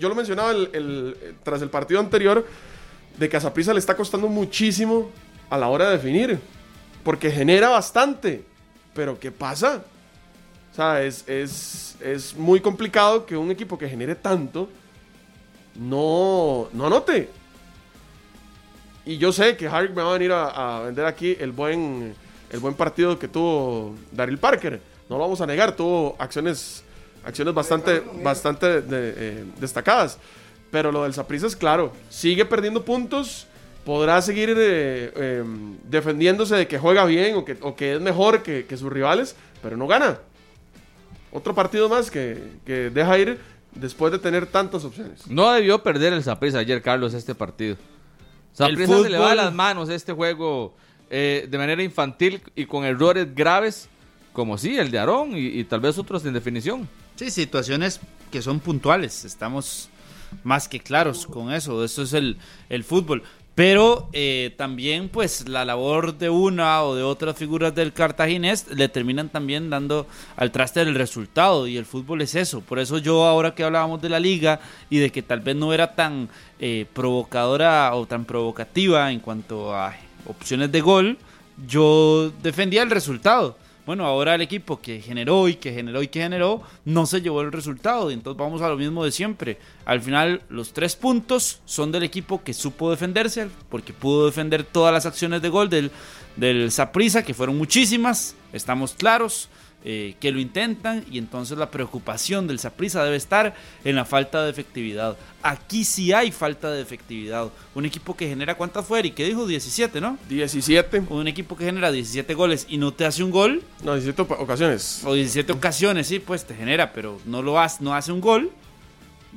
yo lo mencionaba el- el- eh, tras el partido anterior, de que a Saprissa le está costando muchísimo a la hora de definir. Porque genera bastante. Pero ¿qué pasa? O sea, es, es, es muy complicado que un equipo que genere tanto no, no anote. Y yo sé que Harry me va a venir a, a vender aquí el buen, el buen partido que tuvo Daryl Parker. No lo vamos a negar, tuvo acciones, acciones bastante, bastante de- eh, destacadas. Pero lo del Saprissa es claro, sigue perdiendo puntos, podrá seguir eh, eh, defendiéndose de que juega bien o que, o que es mejor que, que sus rivales, pero no gana. Otro partido más que, que deja ir después de tener tantas opciones. No debió perder el Saprissa ayer, Carlos, este partido. Saprissa se le va de fútbol- las manos este juego eh, de manera infantil y con errores graves, como sí, el de Aarón y, y tal vez otros en definición. Sí, situaciones que son puntuales, estamos más que claros con eso, eso es el, el fútbol. Pero eh, también pues la labor de una o de otras figuras del cartaginés le terminan también dando al traste del resultado y el fútbol es eso. Por eso yo ahora que hablábamos de la liga y de que tal vez no era tan eh, provocadora o tan provocativa en cuanto a opciones de gol, yo defendía el resultado. Bueno, ahora el equipo que generó y que generó y que generó no se llevó el resultado. Entonces vamos a lo mismo de siempre. Al final, los tres puntos son del equipo que supo defenderse, porque pudo defender todas las acciones de gol del, del que fueron muchísimas. Estamos claros eh, que lo intentan. Y entonces la preocupación del Saprissa debe estar en la falta de efectividad. Aquí sí hay falta de efectividad. Un equipo que genera cuántas fue, y que dijo 17, ¿no? 17, Un equipo que genera 17 goles y no te hace un gol, no, 17 opa- ocasiones. o 17 ocasiones, sí, pues te genera, pero no lo hace, no hace un gol,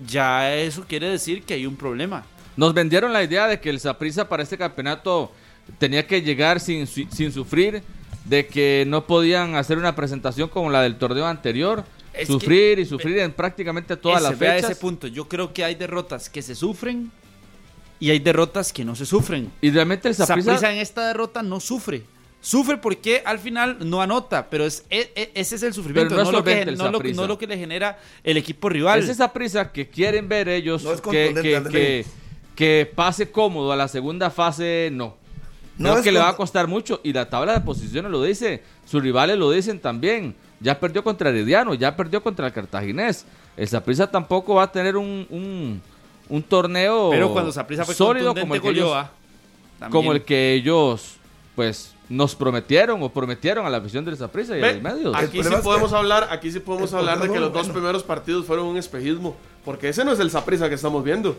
ya eso quiere decir que hay un problema. Nos vendieron la idea de que el Saprissa para este campeonato tenía que llegar sin, sin sufrir, de que no podían hacer una presentación como la del torneo anterior, Es sufrir que- y sufrir en prácticamente todas Ese, las fechas. ese punto. Yo creo que hay derrotas que se sufren y hay derrotas que no se sufren. Y realmente el Saprissa en esta derrota no sufre. Sufre porque al final no anota, pero es, e- e- ese es el sufrimiento, Pero no es no, lo que, solvente el no, lo, Saprissa. no lo que le genera el equipo rival. Es esa prisa que quieren ver ellos No es que, contundente, que, Andrés. que, que pase cómodo a la segunda fase, no. No Creo es que le va a costar mucho y la tabla de posiciones lo dice, sus rivales lo dicen también. Ya perdió contra Herediano, ya perdió contra el Cartaginés. El Saprissa tampoco va a tener un, un, un torneo pero cuando fue sólido como el, que ellos, ah, como el que ellos pues nos prometieron o prometieron a la afición del Saprissa y a Ve, los medios. Aquí El sí podemos que- hablar, aquí sí podemos hablar de que los dos bueno. primeros partidos fueron un espejismo, porque ese no es el Saprissa que estamos viendo.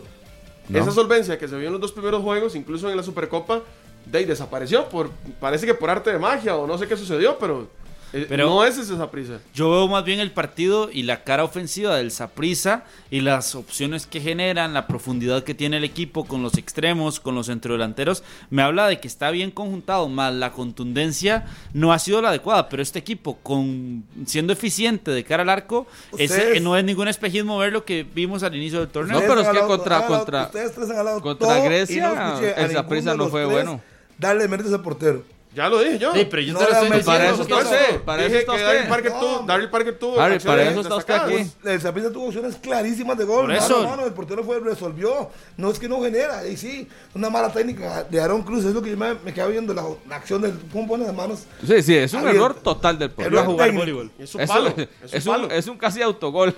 No. Esa solvencia que se vio en los dos primeros juegos, incluso en la Supercopa, de ahí desapareció por parece que por arte de magia o no sé qué sucedió, pero, eh, Pero- no es ese Saprissa. Yo veo más bien el partido y la cara ofensiva del Saprissa y las opciones que generan, la profundidad que tiene el equipo con los extremos, con los centrodelanteros. Me habla de que está bien conjuntado, más la contundencia no ha sido la adecuada. Pero este equipo, con siendo eficiente de cara al arco, ese, no es ningún espejismo ver lo que vimos al inicio del torneo. No, pero es que hablado- contra- hablado- contra- contra todo Grecia, el no los fue tres bueno. Darle méritos al portero. Ya lo dije yo. Sí, pero yo No te lo le estoy. Para eso está usted, para dije eso está usted. Parker tuvo, No. Daryl Parker tuvo acciones para eso está usted aquí. El Saprissa tuvo opciones clarísimas de gol. Por eso. mano, el portero fue, resolvió. No es que no genera. Y sí, una mala técnica de Aaron Cruz. Es lo que yo me, me queda viendo la, la acción del cómo pone las manos. Sí, sí, es un error total del portero. jugar voleibol. Es un Es, palo. un, Es un es un casi autogol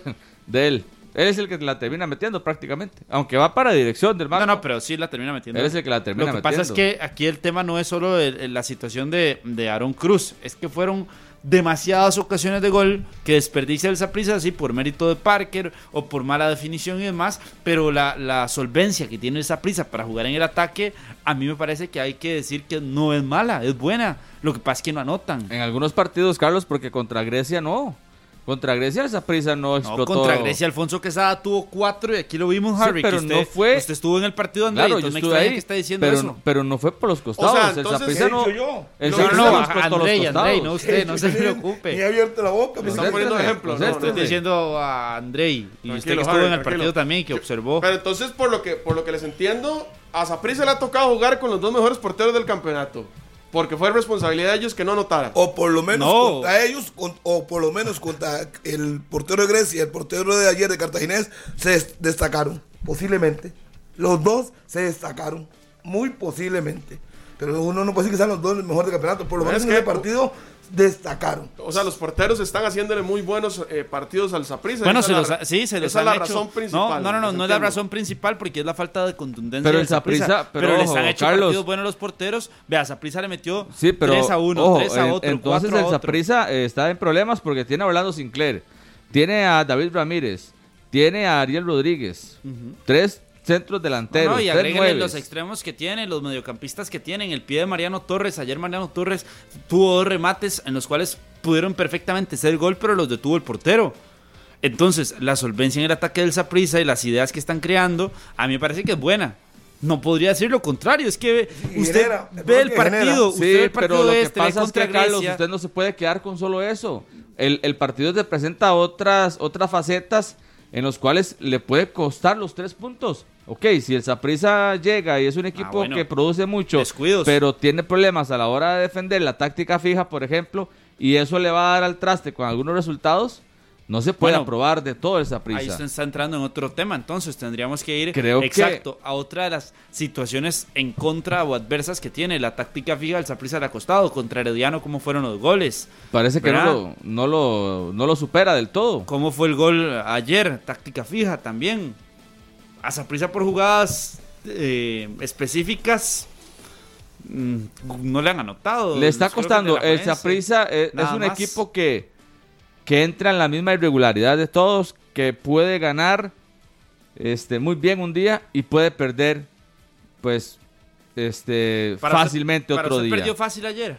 de él. Él es el que la termina metiendo prácticamente. Aunque va para dirección del No, banco. no, pero sí la termina metiendo. Él es el que la termina Lo que pasa es metiendo. que aquí el tema no es solo el- el- la situación de, de Aaron Cruz, es que fueron demasiadas ocasiones de gol que desperdicia el Saprissa, así por mérito de Parker o por mala definición y demás, pero la, la solvencia que tiene el Saprissa para jugar en el ataque, a mí me parece que hay que decir que no es mala, es buena. Lo que pasa es que no anotan. En algunos partidos, Carlos, porque contra Grecia no. Contra Grecia esa prisa no No, explotó. contra Grecia Alfonso Quesada tuvo cuatro y aquí lo vimos, Sí, Harry. pero que usted, no fue- Usted estuvo en el partido, André, Claro, yo estuve ahí. que está diciendo pero, eso. no, pero no fue por los costados. O sea, el entonces, Saprissa ¿qué he no. yo? El No, No, no, no no, costados. Andrei, no usted, no se preocupe. Ni he abierto la boca. Me están está poniendo ejemplos. No, no, Estoy diciendo a Andrei y usted que estuvo Harry, en el tranquilo. partido también y que observó. Pero entonces, por lo que, por lo que les entiendo, a Saprissa le ha tocado jugar con los dos mejores porteros del campeonato. Porque fue responsabilidad de ellos que no anotaran. O por lo menos No. contra ellos, o por lo menos contra el portero de Grecia y el portero de ayer de Cartaginés, se des- destacaron. Posiblemente. Los dos se destacaron. Muy posiblemente. Pero uno no puede decir que sean los dos los mejores del campeonato. Por lo Es menos en que- ese partido destacaron. O sea, los porteros están haciéndole muy buenos eh, partidos al Saprissa. Bueno, se los ha- sí, se los esa es han la hecho. razón principal. No, no, no, no, es la razón principal porque es la falta de contundencia. Pero el Saprissa, pero les ojo, han hecho Carlos. partidos buenos los porteros. Vea, Saprissa le metió Sí, pero 3 a 1, ojo, 3 a en- otro, entonces 4 a el otro. Saprissa eh, está en problemas porque tiene a Orlando Sinclair, tiene a David Ramírez, tiene a Ariel Rodríguez, tres centros delanteros, No, no, y nueves. los extremos que tiene, los mediocampistas que tienen, el pie de Mariano Torres. Ayer Mariano Torres tuvo dos remates en los cuales pudieron perfectamente ser gol, pero los detuvo el portero. Entonces, la solvencia en el ataque del Saprissa y las ideas que están creando, a mí me parece que es buena. No podría decir lo contrario, es que usted genera, ve el que partido, usted ve el partido pero lo que este, ve pasa es que, Carlos, usted no se puede quedar con solo eso. El, el partido te presenta otras, otras facetas en los cuales le puede costar los tres puntos. Ok, si el Saprissa llega y es un equipo Ah, bueno. que produce mucho, Descuidos. pero tiene problemas a la hora de defender la táctica fija, por ejemplo, y eso le va a dar al traste con algunos resultados, no se puede Bueno, aprobar de todo el Ahí Saprissa. usted está entrando en otro tema, entonces tendríamos que ir Creo que- exacto a otra de las situaciones en contra o adversas que tiene la táctica fija del Saprissa le ha costado contra Herediano cómo fueron los goles, Parece que no lo, no, lo, no lo supera del todo. cómo fue el gol ayer, táctica fija también. A Saprissa por jugadas eh, específicas mm, no le han anotado. Le está costando. El Juelense. Saprissa es, un más. equipo que, que entra en la misma irregularidad de todos, que puede ganar este, muy bien un día y puede perder, pues, este, Para fácilmente para otro usted día. perdió fácil ayer,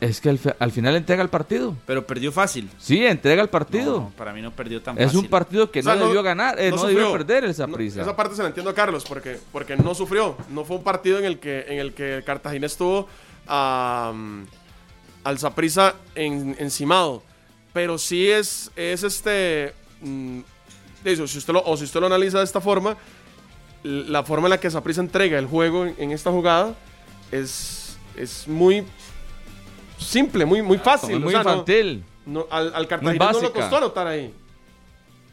Es que al, al final entrega el partido. pero perdió fácil. Sí, entrega el partido. No, para mí no perdió tan es fácil. un partido que O sea, no, debió ganar, eh, no, debió sufrió. perder el No, Saprissa. esa parte se la entiendo a Carlos, porque, porque no sufrió. No fue un partido en el que, en el que Cartaginés estuvo am, al Saprissa en, encimado. Pero sí es, es este. mm, eso, si usted lo, o si usted lo analiza de esta forma, la forma en la que Saprissa entrega el juego en, en esta jugada es, es muy simple, muy, muy fácil. Es o muy sea, no, no, al, al no le costó anotar ahí.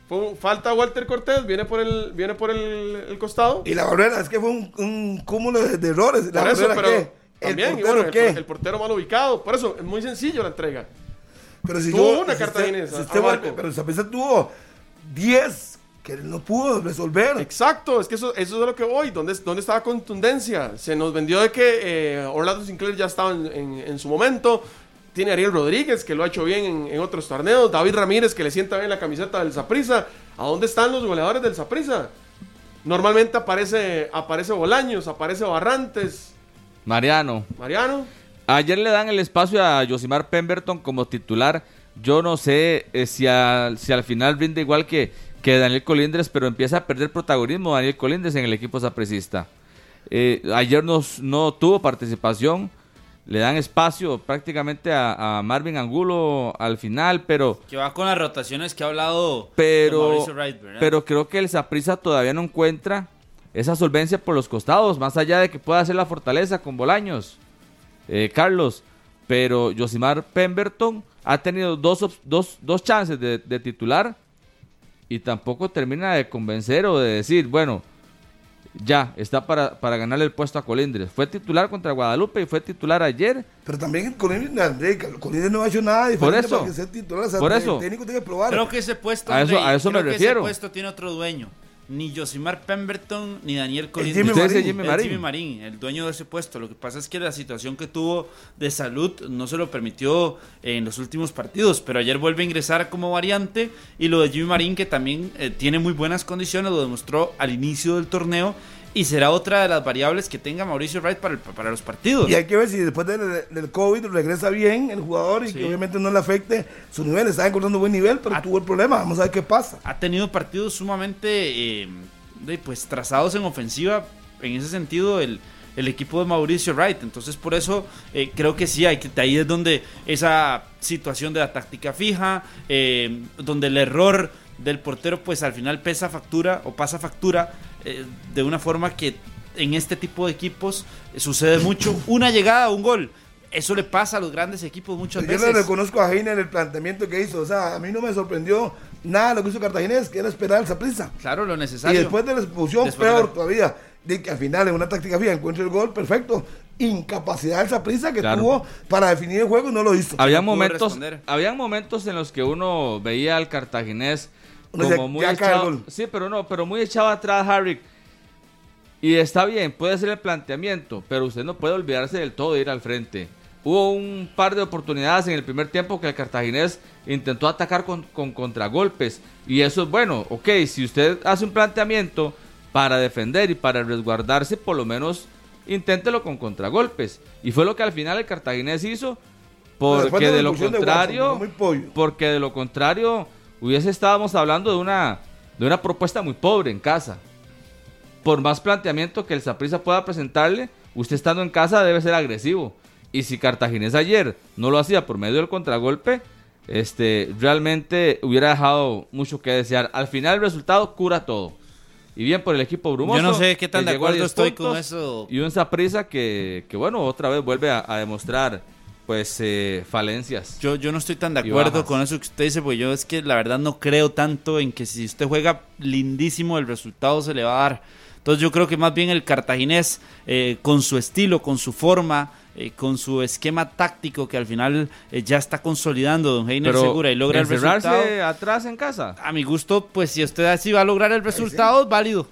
Fue- falta Walter Cortés, viene por el, viene por el, el costado. Y la barrera, es que fue un, un cúmulo de, de errores. ¿La Por eso, barrera pero qué? también, ¿El y portero bueno, el, qué? el portero mal ubicado. Por eso, es muy sencillo la entrega. Pero si Tuvo yo- una si cartaginesa, pero Saprissa tuvo 10 que no pudo resolver. Exacto, es que eso, eso es a lo que voy. ¿Dónde, dónde está la contundencia? Se nos vendió de que eh, Orlando Sinclair ya estaba en, en- en su momento. Tiene Ariel Rodríguez, que lo ha hecho bien en, en otros torneos. David Ramírez, que le sienta bien la camiseta del Saprissa. ¿A dónde están los goleadores del Saprissa? Normalmente aparece, aparece Bolaños, aparece Barrantes, Mariano. Mariano. Ayer le dan el espacio a Josimar Pemberton como titular. Yo no sé eh, si, al- si al final rinde igual que, que Daniel Colindres, pero empieza a perder protagonismo Daniel Colindres en el equipo sapricista. Eh, ayer nos- no tuvo participación. Le dan espacio prácticamente a, a Marvin Angulo al final, pero, Que va con las rotaciones que ha hablado pero, Wright, pero creo que el Saprissa todavía no encuentra esa solvencia por los costados, más allá de que pueda hacer la fortaleza con Bolaños, eh, Carlos. Pero Josimar Pemberton ha tenido dos, dos, dos chances de, de titular y tampoco termina de convencer o de decir, bueno, ya está para, para ganarle el puesto a Colindres. Fue titular contra Guadalupe y fue titular ayer. Pero también Colindres, André, Colindres no ha hecho nada diferente eso. para que sea titular. O sea, Por el eso. técnico tiene que probar. Creo que ese puesto, A eso- a eso me que refiero. ese puesto tiene otro dueño. Ni Josimar Pemberton ni Daniel El Colindres. Jimmy Marín. Jimmy Marín. Jimmy Marín, el dueño de ese puesto. Lo que pasa es que la situación que tuvo de salud no se lo permitió en los últimos partidos, pero ayer vuelve a ingresar como variante y lo de Jimmy Marín que también eh, tiene muy buenas condiciones, lo demostró al inicio del torneo y será otra de las variables que tenga Mauricio Wright para, el- para los partidos. Y hay que ver si después del, del COVID regresa bien el jugador y Sí. que obviamente no le afecte su nivel. Está encontrando buen nivel, pero tuvo el problema. Vamos a ver qué pasa. ha tenido partidos sumamente eh, de, pues trazados en ofensiva en ese sentido el, el equipo de Mauricio Wright entonces por eso eh, creo que sí hay que ahí es donde esa situación de la táctica fija eh, donde el error del portero pues al final pesa factura o pasa factura eh, de una forma que en este tipo de equipos eh, sucede mucho. Una llegada, un gol. Eso le pasa a los grandes equipos muchas Yo veces. le reconozco a Heiner el planteamiento que hizo. O sea, a mí no me sorprendió nada lo que hizo Cartaginés, que era esperar esa prisa. Claro, lo Y necesario. después de la expulsión, Después de peor la- todavía. De que al final en una táctica fija encuentre el gol, perfecto. Incapacidad de esa prisa que Claro. tuvo para definir el juego y no lo hizo. Habían pudo momentos, habían momentos en los que uno veía al cartaginés Como muy "Ya cae el echado, gol". sí, pero no, pero muy echado atrás Harry. Y está bien, puede ser el planteamiento, pero usted no puede olvidarse del todo de ir al frente. Hubo un par de oportunidades en el primer tiempo que el cartaginés intentó atacar con, con contragolpes. Y eso es bueno, ok, si usted hace un planteamiento para defender y para resguardarse, por lo menos inténtelo con contragolpes. Y fue lo que al final el cartaginés hizo, porque de lo de contrario, Watson, porque de lo contrario hubiese estábamos hablando de una de una propuesta muy pobre en casa. Por más planteamiento que el Saprissa pueda presentarle, usted estando en casa debe ser agresivo. Y si Cartaginés ayer no lo hacía por medio del contragolpe, este realmente hubiera dejado mucho que desear. Al final el resultado cura todo. Y bien por el equipo brumoso. Yo no sé qué tan de acuerdo 10 estoy con eso. Y un Saprissa que, que, bueno, otra vez vuelve a, a demostrar pues eh, falencias. Yo, yo no estoy tan de acuerdo con eso que usted dice, porque yo es que la verdad no creo tanto en que si usted juega lindísimo el resultado se le va a dar. Entonces yo creo que más bien el cartaginés, eh, con su estilo, con su forma, eh, con su esquema táctico que al final eh, ya está consolidando Don Heiner Pero Segura y logra el resultado. atrás en casa. A mi gusto, pues si usted así va a lograr el resultado, es válido.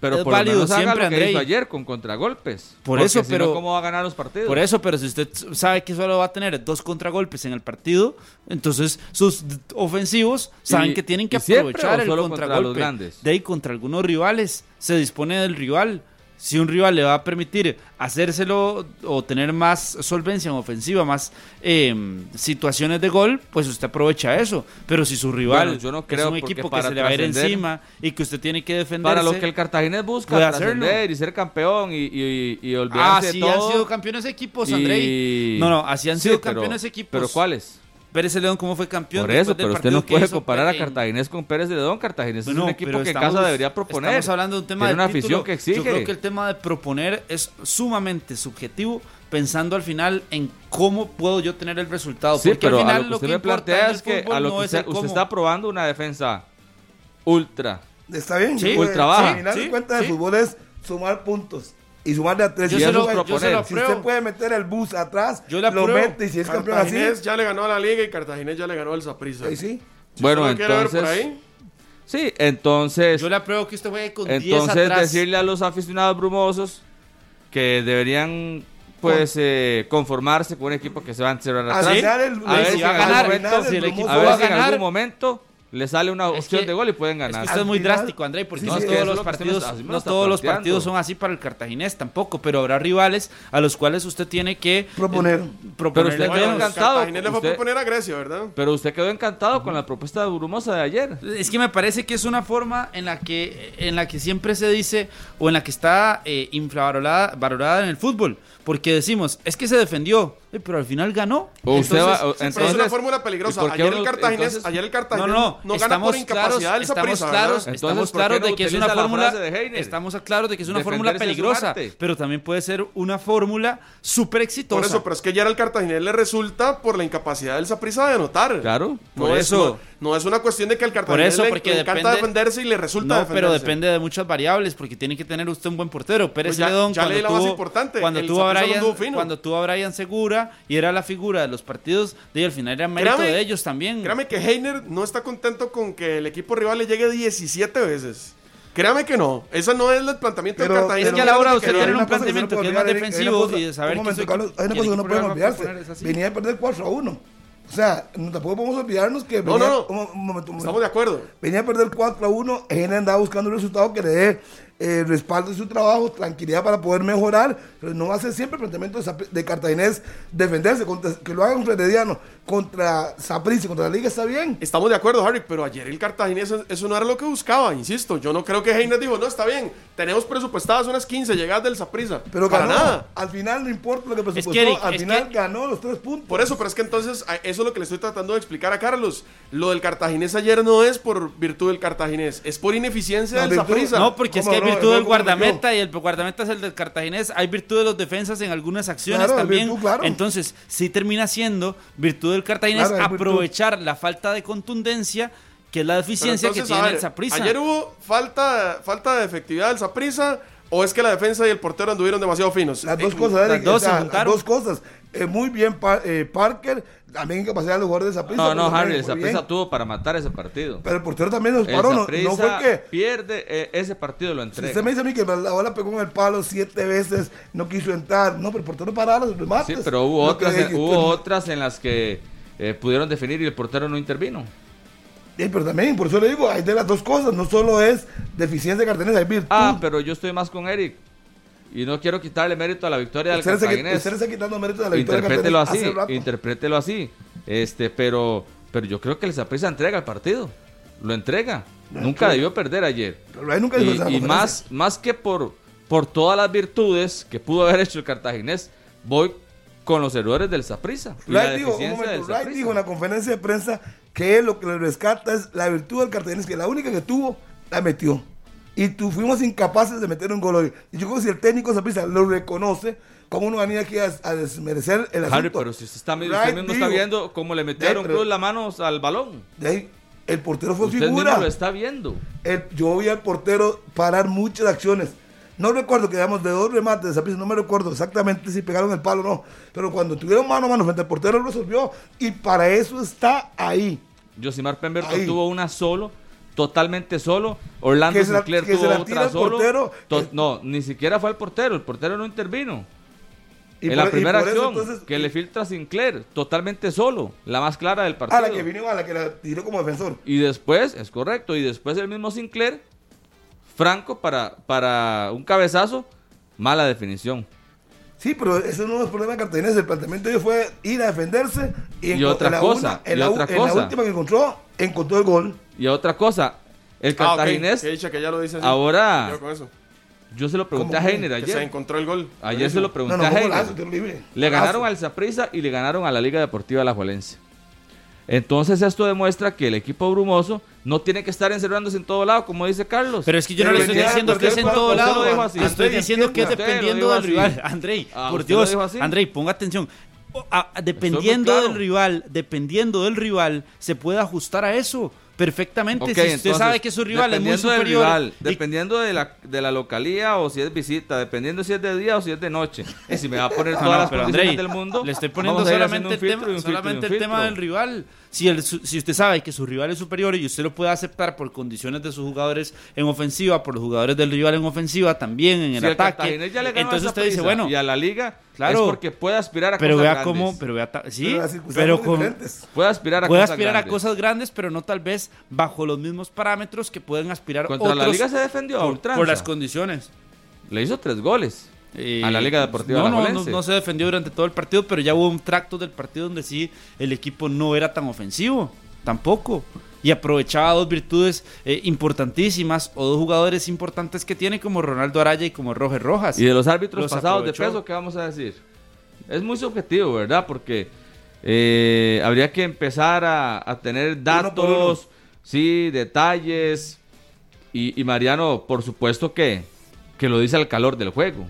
Pero Es por válido lo menos haga siempre, lo que Andrei. hizo ayer con contragolpes. Por eso, pero- no, ¿cómo va a ganar los partidos? Por eso, pero si usted sabe que solo va a tener dos contragolpes en el partido, entonces sus ofensivos saben Y- que tienen que siempre, aprovechar el solo contra contragolpe. los grandes? De ahí contra algunos rivales, se dispone del rival. Si un rival le va a permitir hacérselo o tener más solvencia en ofensiva, más eh, situaciones de gol, pues usted aprovecha eso. Pero si su rival Bueno, yo no es creo, un porque equipo que se le va a ir encima y que usted tiene que defenderse, Para lo que el cartaginés busca, trascender y ser campeón y, y, y Ah, olvidarse sí de han todo. sido campeones equipos, y- Andrei. No, no, así han Sí, sido pero- campeones equipos. ¿Pero cuáles? Pérez León, ¿cómo fue campeón? Por eso, pero usted no que puede hizo comparar a Cartaginés con Pérez de León. Cartaginés Bueno, es un equipo que en estamos- casa debería proponer. Estamos hablando de un tema de una afición título. que exige. Yo creo que el tema de proponer es sumamente subjetivo, pensando al final en cómo puedo yo tener el resultado. Sí, Porque pero al final a lo que usted me importa plantea en el es que a lo no que es usted, usted está probando una defensa ultra. Está bien. Sí, ultra baja. Al final Sí, de cuentas, sí. el fútbol es sumar puntos. Y sumarle a tres. Yo Y se lo- yo se lo. Si usted puede meter el bus atrás, Yo le lo apruebo. mete y si es campeón así. Ya le ganó a la liga y Cartaginés ya le ganó al Saprissa. Ahí sí. Si Bueno, ver por entonces- ahí, Sí, entonces. Yo le apruebo que usted juegue con 10 Entonces atrás. decirle a los aficionados brumosos que deberían pues eh, conformarse con un equipo que se va a encerrar atrás. el- a ver si va a ganar, momento- si el equipo a ver va a si en ganar. algún momento le sale una Es opción que- de gol y pueden Es ganar. que usted es muy final- drástico, André, porque Sí, no sí, todos los es usted partidos, está- no todos los partidos son así para el cartaginés tampoco, pero habrá rivales a los cuales usted tiene que Proponer. eh, proponerle usted bueno, quedó encantado. Cartaginés le fue a Usted- proponer a Grecia, ¿verdad? Pero usted quedó encantado con la propuesta de Brumosa de ayer. Es que me parece que es una forma en la que, en la que siempre se dice o en la que está eh, infravalorada valorada en el fútbol. Porque decimos, es que se defendió, pero al final ganó. O usted va- o- Sí, pero es entonces- una fórmula peligrosa. ¿y por Ayer el uno- Cartaginés, entonces- ayer el No, Cartaginés no, no, gana estamos por incapacidad claros, del estamos claros. Entonces, estamos ¿por claros no de que es una la fórmula, estamos claros de que es una fórmula peligrosa, pero también puede ser una fórmula súper exitosa. Por eso, pero es que ayer al Cartaginés le resulta por la incapacidad del Saprissa de anotar. Claro. No Por es, eso. no, no es una cuestión de que al Por Cartaginés eso, le, porque le encanta depende- defenderse y le resulta No, defenderse. pero depende de muchas variables, porque tiene que tener usted un buen portero. Pérez Pues ya- Ledón, ya cuando, leí la más tuvo, importante, cuando, tuvo no Brian, cuando tuvo a Brian Segura y era la figura de los partidos, de, al final era mérito Créame- de ellos también. Créame que Heiner no está contento con que el equipo rival le llegue 17 veces. Créame que no. Ese no es el planteamiento Pero- del Cartaginés. Es que a la hora de que usted tener un cosa que planteamiento no que es más defensivo y de saber que hay una cosa que no pueden olvidarse. Venía a perder 4 a 1. O sea, no- tampoco podemos olvidarnos que No, venía, no, no. un, mo- un momento, un Estamos de acuerdo. venía a perder 4 a 1. Ejena andaba buscando un resultado que le dé eh, respaldo de su trabajo, tranquilidad para poder mejorar. Pero no va a ser siempre el planteamiento de, Cartaginés defenderse. contra- que lo haga contra Herediano, contra Saprissa, contra la Liga está bien. Estamos de acuerdo, Harry, pero ayer el Cartaginés eso, no era lo que buscaba, insisto. Yo no creo que Heiner dijo, no, está bien, tenemos presupuestadas unas 15 llegadas del Saprissa. Pero Para ganó. nada. Al final no importa lo que presupuestó. que, al final que- ganó los tres puntos. Por eso, pero es que entonces eso es lo que le estoy tratando de explicar a Carlos. Lo del Cartaginés ayer no es por virtud del Cartaginés, es por ineficiencia No, del Saprissa. No, porque es ¿Cómo que virtud del guardameta y el guardameta es el del cartaginés. Hay virtud de los defensas en algunas acciones Claro, también. virtud, claro. Entonces, sí termina siendo virtud del cartaginés Claro, hay virtud. aprovechar la falta de contundencia, que es la deficiencia entonces, que tiene ver, el Saprissa. Ayer hubo falta, falta de efectividad del Saprissa o es que la defensa y el portero anduvieron demasiado finos. Las dos Eh, cosas, las Eric, dos o sea, se las juntaron. dos cosas. Eh, muy bien Pa- eh, Parker, también capacidad de los jugadores de Saprissa. No, no, pero Harry, bien. Saprissa tuvo para matar ese partido. Pero el portero también nos El paró, no, no fue que... pierde eh, ese partido, lo Si entrega. usted me dice a mí que la bola pegó en el palo siete veces, no quiso entrar. No, pero el portero paraba los remates. Sí, pero hubo otras, que- en, hubo otras en las que eh, pudieron definir y el portero no intervino. Sí, pero también, por eso le digo, hay de las dos cosas. No solo es deficiencia de carteles, hay virtud. Ah, pero yo estoy más con Eric. Y no quiero quitarle mérito a la victoria del Cartaginés. usted está quitando mérito de la victoria Interprételo Cartaginés así, interprételo así. Este, pero, pero yo creo que el Saprissa entrega el partido. Lo entrega. Nunca debió perder ayer. Pero ahí nunca Y, y más, más que por, por todas las virtudes que pudo haber hecho el cartaginés, voy con los errores del la Wright dijo, un momento, Wright dijo en la conferencia de prensa que lo que le rescata es la virtud del Cartaginés, que la única que tuvo, la metió. Y tú fuimos incapaces de meter un gol hoy. Y yo creo que si el técnico Saprissa lo reconoce, como uno venía aquí a, a desmerecer el asunto. Harry, pero si usted, está, usted Wright mismo está dijo, viendo cómo le metieron pero- cruz las manos al balón. de ahí, el portero fue Usted figura. mismo lo está viendo. El- yo vi al portero parar muchas acciones. No recuerdo que digamos de dos remates de Saprissa, no me recuerdo exactamente si pegaron el palo o no. Pero cuando tuvieron mano a mano frente al portero, lo resolvió. Y para eso está ahí. Josimar Pemberton Ahí. tuvo una solo, totalmente solo. Orlando Que la- Sinclair que tuvo otra el solo. portero. To- no, ni siquiera fue el portero, el portero no intervino. Y en por- la y primera eso, acción, entonces, que le filtra a Sinclair, totalmente solo, la más clara del partido. A la que vino, a la que la tiró como defensor. Y después, es correcto, y después el mismo Sinclair, Franco para, para un cabezazo, mala definición. Sí, pero ese no es el problema de Cartaginés. El planteamiento de ellos fue ir a defenderse. Y, otra en la cosa, una- en, y la, otra en la cosa. última que encontró, encontró el gol. Y otra cosa, el Ah, cartaginés, que dicha que ya lo dice así. ahora, Yo con eso. yo se lo pregunté a. Heiner Que se ayer. encontró el gol. Ayer se lo pregunté no, a Heiner. Le ganaron al Saprissa y le ganaron a la Liga Deportiva La Juelense. Entonces esto demuestra que el equipo brumoso no tiene que estar encerrándose en todo lado, como dice Carlos. Pero es que yo no le estoy diciendo que es en todo lado. así. Estoy diciendo que es dependiendo del rival. Andrei, Ah, por Dios. Andrei, ponga atención. Dependiendo del rival, dependiendo del rival, se puede ajustar a eso perfectamente. Si usted entonces, sabe que su rival es muy dependiendo del superior. rival, y- dependiendo de la, de la localía o si es visita, dependiendo si es de día o si es de noche. Y si me va a poner todas no, las pero condiciones Andrei, del mundo, le estoy poniendo solamente, el tema, solamente el tema del rival. Si, el, si usted sabe que su rival es superior y usted lo puede aceptar por condiciones de sus jugadores en ofensiva, por los jugadores del rival en ofensiva, también en el Si ataque. Cartaginés ya le ganó entonces usted dice, bueno, y a la liga, Claro. es porque puede aspirar a pero cosas vea grandes. cómo, pero vea, sí, Pero con, puede aspirar a puede cosas aspirar a cosas grandes, pero no tal vez bajo los mismos parámetros que pueden aspirar Contra la otros liga se defendió a por, por las condiciones. Le hizo tres goles. Eh, A la Liga Deportiva no, no, no, no se defendió durante todo el partido, pero ya hubo un tracto del partido donde sí el equipo no era tan ofensivo, tampoco. Y aprovechaba dos virtudes eh, importantísimas o dos jugadores importantes que tiene como Ronaldo Araya y como Roger Rojas. Y de los árbitros Los pasados de peso, ¿qué vamos a decir? Es muy subjetivo, ¿verdad? Porque eh, habría que empezar a, a tener datos, sí, detalles. Y, y Mariano, por supuesto que, que lo dice al calor del juego.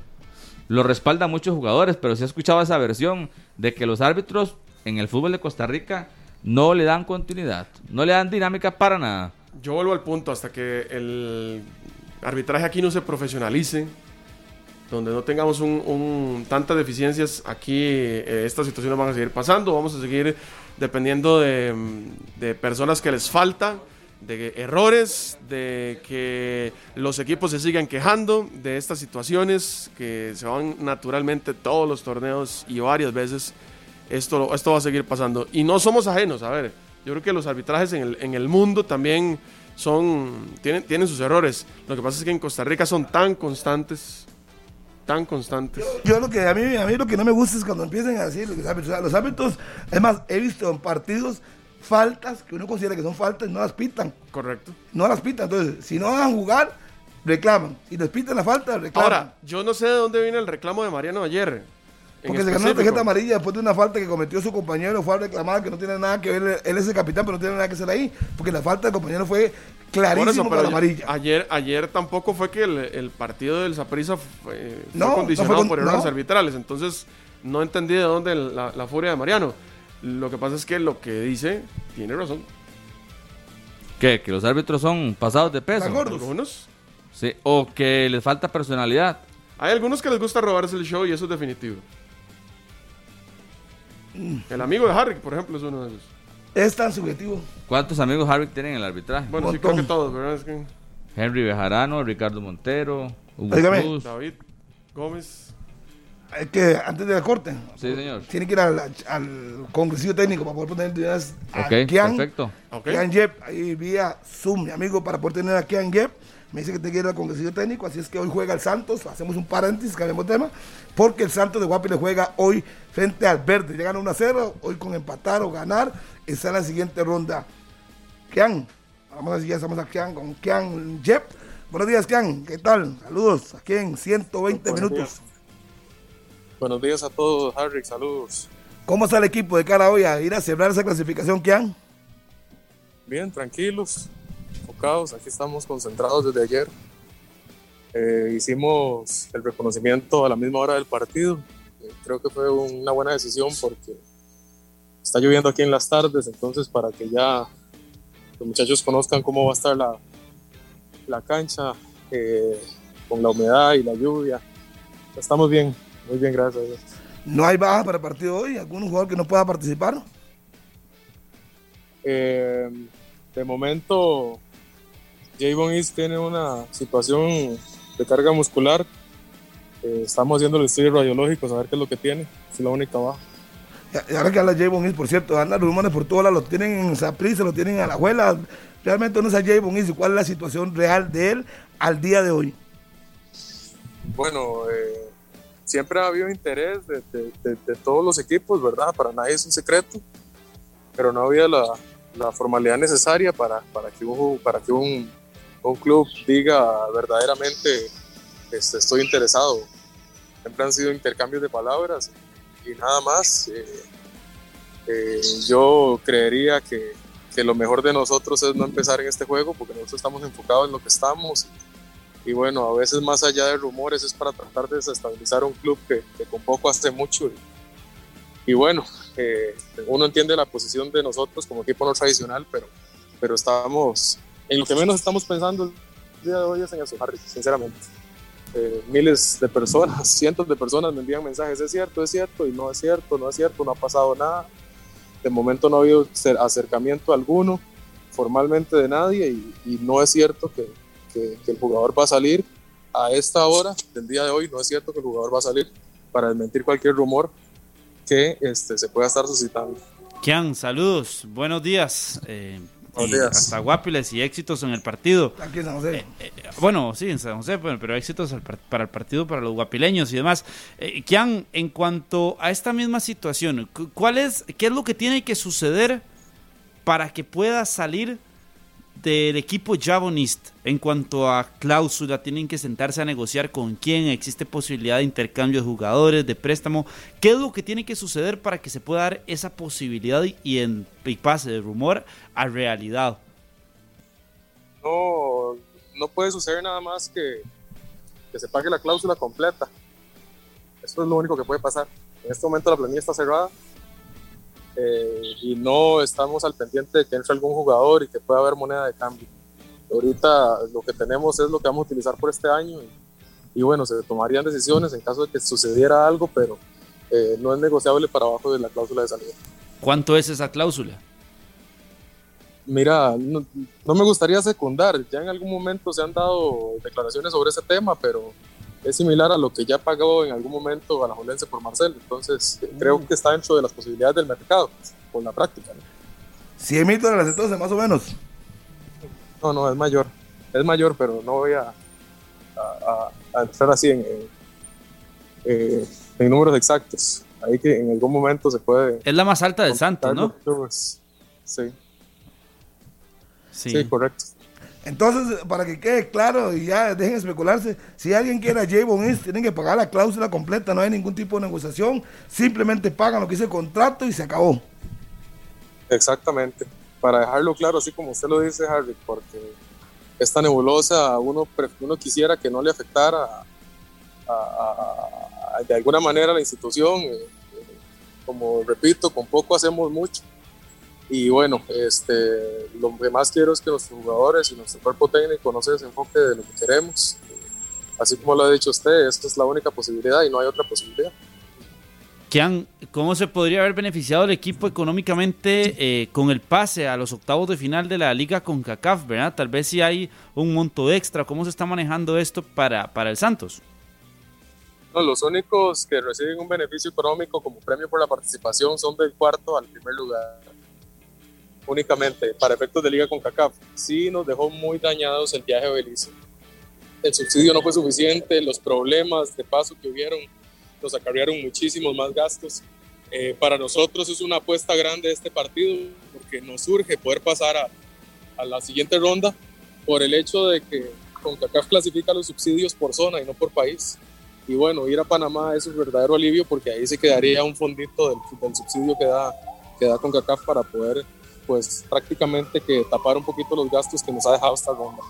Lo respalda muchos jugadores, pero se ha escuchado esa versión de que los árbitros en el fútbol de Costa Rica no le dan continuidad, no le dan dinámica para nada. Yo vuelvo al punto hasta que el arbitraje aquí no se profesionalice, donde no tengamos un, tantas deficiencias, aquí eh, estas situaciones van a seguir pasando, vamos a seguir dependiendo de, de personas que les falta, de errores, de que los equipos se sigan quejando de estas situaciones que se van naturalmente todos los torneos y varias veces. Esto, esto va a seguir pasando. Y no somos ajenos, a ver, yo creo que los arbitrajes en el, en el mundo también son, tienen, tienen sus errores. Lo que pasa es que en Costa Rica son tan constantes, tan constantes. Yo lo que a mí, a mí lo que no me gusta es cuando empiezan a decir los árbitros. Los árbitros, es he visto en partidos faltas que uno considera que son faltas y no las pitan. Correcto. No las pitan. Entonces, si no van a jugar, reclaman. Y les pitan la falta, reclaman. Ahora, yo no sé de dónde viene el reclamo de Mariano ayer. Porque se ganó una tarjeta amarilla después de una falta que cometió su compañero, fue a reclamar que no tiene nada que ver, él es el capitán, pero no tiene nada que hacer ahí, porque la falta del compañero fue eso, con pero la amarilla. Ayer, ayer tampoco fue que el, el partido del Saprissa fue, fue No, no condicionado fue con- por errores no. arbitrales. Entonces, no entendí de dónde la, la furia de Mariano. Lo que pasa es que lo que dice tiene razón. ¿Qué? ¿Que los árbitros son pasados de peso? Algunos. Sí, o que les falta personalidad. Hay algunos que les gusta robarse el show y eso es definitivo. El amigo de Harry, por ejemplo, es uno de esos. Es tan subjetivo. ¿Cuántos amigos Harvick tienen en el arbitraje? Bueno, sí creo que todos, ¿verdad? Es que Henry Bejarano, Ricardo Montero, Hugo. Cruz. David Gómez. Es que antes de la corte, Sí, señor. tiene que ir al, al congresillo técnico para poder poner ideas a Ok, Kian, perfecto. Ok. Kian Yep, ahí vía Zoom, mi amigo, para poder tener a Kian Yep. Me dice que tiene que ir al congresillo técnico, así es que hoy juega el Santos. Hacemos un paréntesis, cambiamos de tema, porque el Santos de Guapi le juega hoy frente al Verde. Llegan 1 a 0, hoy con empatar o ganar, está en la siguiente ronda. Kian, vamos a si ya estamos aquí Kian, con Kian Yep. Buenos días, Kian, ¿qué tal? Saludos, aquí en 120 Buenos minutos. días. Buenos días a todos, Harry, saludos. ¿Cómo está el equipo de cara hoy a ir a celebrar esa clasificación, Kian? Bien, tranquilos, enfocados, aquí estamos concentrados desde ayer. Eh, hicimos el reconocimiento a la misma hora del partido. Eh, creo que fue una buena decisión porque está lloviendo aquí en las tardes, entonces para que ya los muchachos conozcan cómo va a estar la, la cancha eh, con la humedad y la lluvia. Estamos bien, muy bien, gracias a. ¿No hay baja para el partido hoy? ¿Algún jugador que no pueda participar? Eh, de momento, Javon East tiene una situación de carga muscular. Eh, estamos haciendo el estudio radiológico, saber qué es lo que tiene. Es la única baja. Y ahora que habla Javon East, por cierto, andan rumores por todas lados, lo tienen en Saprissa, lo tienen en Alajuela. Realmente no es a Javon East y cuál es la situación real de él al día de hoy. Bueno, eh, siempre ha habido interés de, todos los equipos, ¿verdad? Para nadie es un secreto, pero no había la, formalidad necesaria para, que, un, club diga verdaderamente este, estoy interesado. Siempre han sido intercambios de palabras y nada más. Eh, eh, yo creería que, lo mejor de nosotros es no empezar en este juego porque nosotros estamos enfocados en lo que estamos bueno, a veces más allá de rumores es para tratar de desestabilizar un club que, que con poco hace mucho. Y, y bueno, eh, uno entiende la posición de nosotros como equipo no tradicional, pero, pero estamos, en lo que menos estamos pensando el día de hoy es en eso, Harry, sinceramente. Eh, miles de personas, cientos de personas me envían mensajes, es cierto, es cierto, y no es cierto, no es cierto, no ha pasado nada. De momento no ha habido cer- acercamiento alguno formalmente de nadie y, y no es cierto que, que, que el jugador va a salir a esta hora del día de hoy. No es cierto que el jugador va a salir para desmentir cualquier rumor que este, se pueda estar suscitando. Kian, saludos, buenos días. eh, Buenos días. Hasta guapiles y éxitos en el partido. Aquí en San José. Eh, bueno, sí, en San José, pero, pero éxitos al par- para el partido, para los guapileños y demás. Eh, Kian, en cuanto a esta misma situación, cu- ¿cuál es, ¿qué es lo que tiene que suceder para que pueda salir del equipo Javonist? En cuanto a cláusula, tienen que sentarse a negociar con quién, existe posibilidad de intercambio de jugadores, de préstamo. ¿Qué es lo que tiene que suceder para que se pueda dar esa posibilidad y, en, pase de rumor a realidad? No, no puede suceder nada más que, que se pague la cláusula completa. Eso es lo único que puede pasar. En este momento la planilla está cerrada eh, y no estamos al pendiente de que entre algún jugador y que pueda haber moneda de cambio. Ahorita lo que tenemos es lo que vamos a utilizar por este año y, y bueno, se tomarían decisiones en caso de que sucediera algo, pero eh, no es negociable para abajo de la cláusula de salida. ¿Cuánto es esa cláusula? Mira, no, no me gustaría secundar, ya en algún momento se han dado declaraciones sobre ese tema, pero es similar a lo que ya pagó en algún momento Alajuelense por Marcel, entonces eh, creo que está dentro de las posibilidades del mercado, con la práctica. ¿no? 100 mil dólares entonces, más o menos. No, no, es mayor, es mayor, pero no voy a, a, a- a entrar así en, en, eh, en números exactos. Ahí que en algún momento se puede... Es la más alta del Santos, ¿no? Sí, Sí. sí, correcto. Entonces, para que quede claro y ya dejen especularse, si alguien quiere a Javon East, tienen que pagar la cláusula completa, no hay ningún tipo de negociación, simplemente pagan lo que dice el contrato y se acabó. Exactamente, para dejarlo claro, así como usted lo dice, Harry, porque esta nebulosa uno, uno quisiera que no le afectara de alguna manera a la institución. Eh, como repito, con poco hacemos mucho y bueno, este, lo que más quiero es que los jugadores y nuestro cuerpo técnico no se desenfoque de lo que queremos. Así como lo ha dicho usted, esta es la única posibilidad y no hay otra posibilidad. ¿Cómo se podría haber beneficiado el equipo económicamente eh, con el pase a los octavos de final de la liga con CACAF, verdad? Tal vez si hay un monto extra, ¿cómo se está manejando esto para, para el Santos? No, los únicos que reciben un beneficio económico como premio por la participación son del cuarto al primer lugar únicamente para efectos de liga con CACAF. Sí nos dejó muy dañados el viaje a Belice. El subsidio no fue suficiente, los problemas de paso que hubieron nos acarrearon muchísimos más gastos. Eh, para nosotros es una apuesta grande este partido porque nos urge poder pasar a, a la siguiente ronda por el hecho de que CONCACAF clasifica los subsidios por zona y no por país. Y bueno, ir a Panamá es un verdadero alivio porque ahí se quedaría un fondito del, del subsidio que da, que da CONCACAF para poder pues prácticamente que tapar un poquito los gastos que nos ha dejado esta ronda.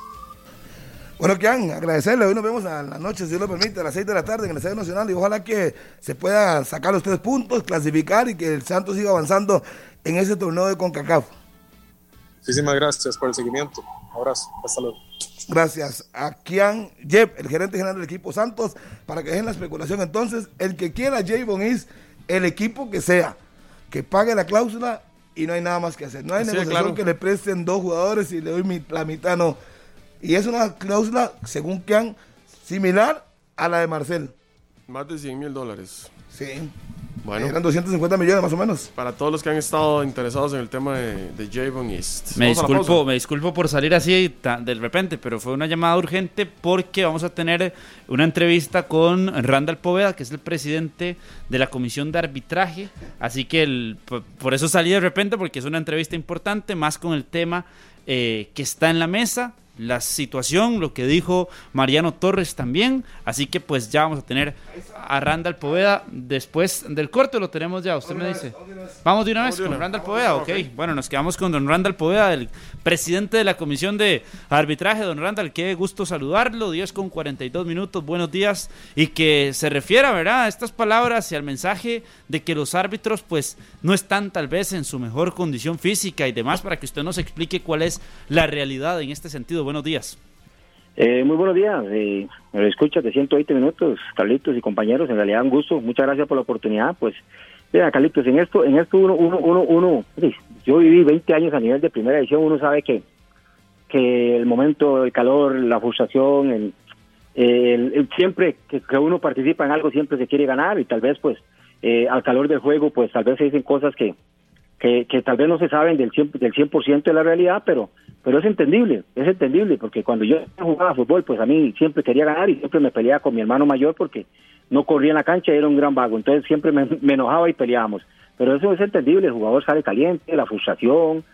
Bueno, Kian, agradecerle. Hoy nos vemos a la noche, si Dios lo permite, a las 6 de la tarde en el Estadio Nacional y ojalá que se pueda sacar los tres puntos, clasificar y que el Santos siga avanzando en ese torneo de CONCACAF. Muchísimas gracias por el seguimiento. abrazo. Hasta luego. Gracias a Kian Jeb, el gerente general del equipo Santos, para que dejen la especulación. Entonces, el que quiera Javon es el equipo que sea, que pague la cláusula y no hay nada más que hacer. No hay negociación que le presten dos jugadores y le doy la mitad, no. Y es una cláusula, según que han, similar a la de Marcel. Más de 100 mil dólares. Sí. Bueno. Eran 250 millones más o menos. Para todos los que han estado interesados en el tema de, de Javon East. Me disculpo, me disculpo por salir así de repente, pero fue una llamada urgente porque vamos a tener una entrevista con Randall Poveda, que es el presidente de la comisión de arbitraje. Así que el, por eso salí de repente, porque es una entrevista importante, más con el tema eh, que está en la mesa la situación, lo que dijo Mariano Torres también. Así que pues ya vamos a tener a Randall Poveda después del corte, lo tenemos ya, usted me dice. Vamos de una vez con Randall Poveda, ok. Bueno, nos quedamos con don Randall Poveda, el presidente de la comisión de arbitraje. Don Randall, qué gusto saludarlo, 10 con 42 minutos, buenos días. Y que se refiera, ¿verdad?, a estas palabras y al mensaje de que los árbitros pues no están tal vez en su mejor condición física y demás, para que usted nos explique cuál es la realidad en este sentido buenos días. Eh, muy buenos días, eh, me escucha de 120 minutos, Carlitos y compañeros, en realidad un gusto, muchas gracias por la oportunidad, pues, mira, Carlitos, en esto, en esto uno, uno, uno, uno, yo viví 20 años a nivel de primera edición, uno sabe que, que el momento, el calor, la frustración, el, siempre que, uno participa en algo, siempre se quiere ganar y tal vez, pues, eh, al calor del juego, pues, tal vez se dicen cosas que, que, que tal vez no se saben del 100%, del 100 de la realidad, pero pero es entendible, es entendible, porque cuando yo jugaba fútbol, pues a mí siempre quería ganar y siempre me peleaba con mi hermano mayor porque no corría en la cancha y era un gran vago, entonces siempre me, enojaba y peleábamos. Pero eso es entendible, el jugador sale caliente, la frustración,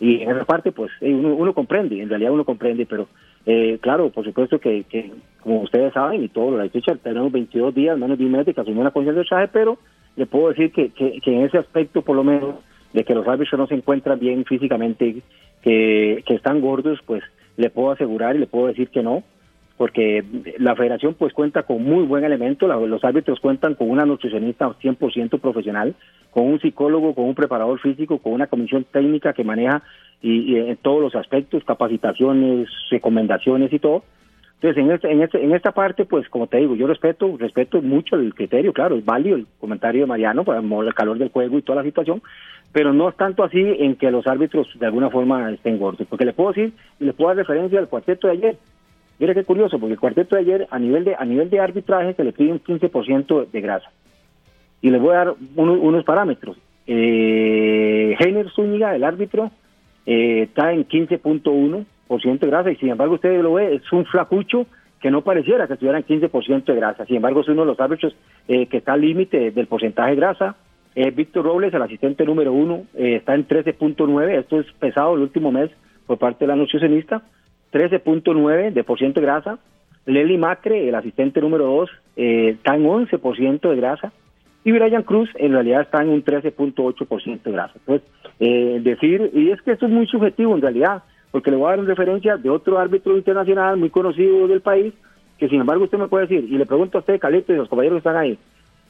y en esa parte, pues uno, uno comprende, en realidad uno comprende, pero eh, claro, por supuesto que, que, como ustedes saben, y todo lo dicho, tenemos 22 días, menos de un mes de que asumimos una conciencia de pero le puedo decir que, que, que en ese aspecto, por lo menos, de que los árbitros no se encuentran bien físicamente, que, que están gordos, pues le puedo asegurar y le puedo decir que no, porque la federación pues cuenta con muy buen elemento, los árbitros cuentan con una nutricionista 100% profesional, con un psicólogo, con un preparador físico, con una comisión técnica que maneja y, en todos los aspectos, capacitaciones, recomendaciones y todo. Entonces, en, este, en, este, en esta parte, pues, como te digo, yo respeto respeto mucho el criterio, claro, es válido el comentario de Mariano, para el calor del juego y toda la situación, pero no es tanto así en que los árbitros de alguna forma estén gordos. Porque le puedo decir, le puedo dar referencia al cuarteto de ayer. Mire qué curioso, porque el cuarteto de ayer, a nivel de, a nivel de arbitraje, se le pide un 15% de grasa. Y le voy a dar unos parámetros. Eh, Heiner Zúñiga, el árbitro, eh, está en 15.1% de grasa, y sin embargo, usted lo ve, es un flacucho que no pareciera que estuviera en 15% de grasa. Sin embargo, es uno de los árbitros eh, que está al límite del porcentaje de grasa. Eh, Víctor Robles, el asistente número uno, eh, está en 13.9. Esto es pesado el último mes por parte de la nutricionista. 13.9 de por ciento de grasa. Lely Macre, el asistente número 2, eh, está en 11% de grasa. Y Brian Cruz en realidad está en un 13.8% de grasa. Entonces, eh, decir, y es que esto es muy subjetivo en realidad, porque le voy a dar una referencia de otro árbitro internacional muy conocido del país, que sin embargo usted me puede decir, y le pregunto a usted, Calito, y los compañeros que están ahí,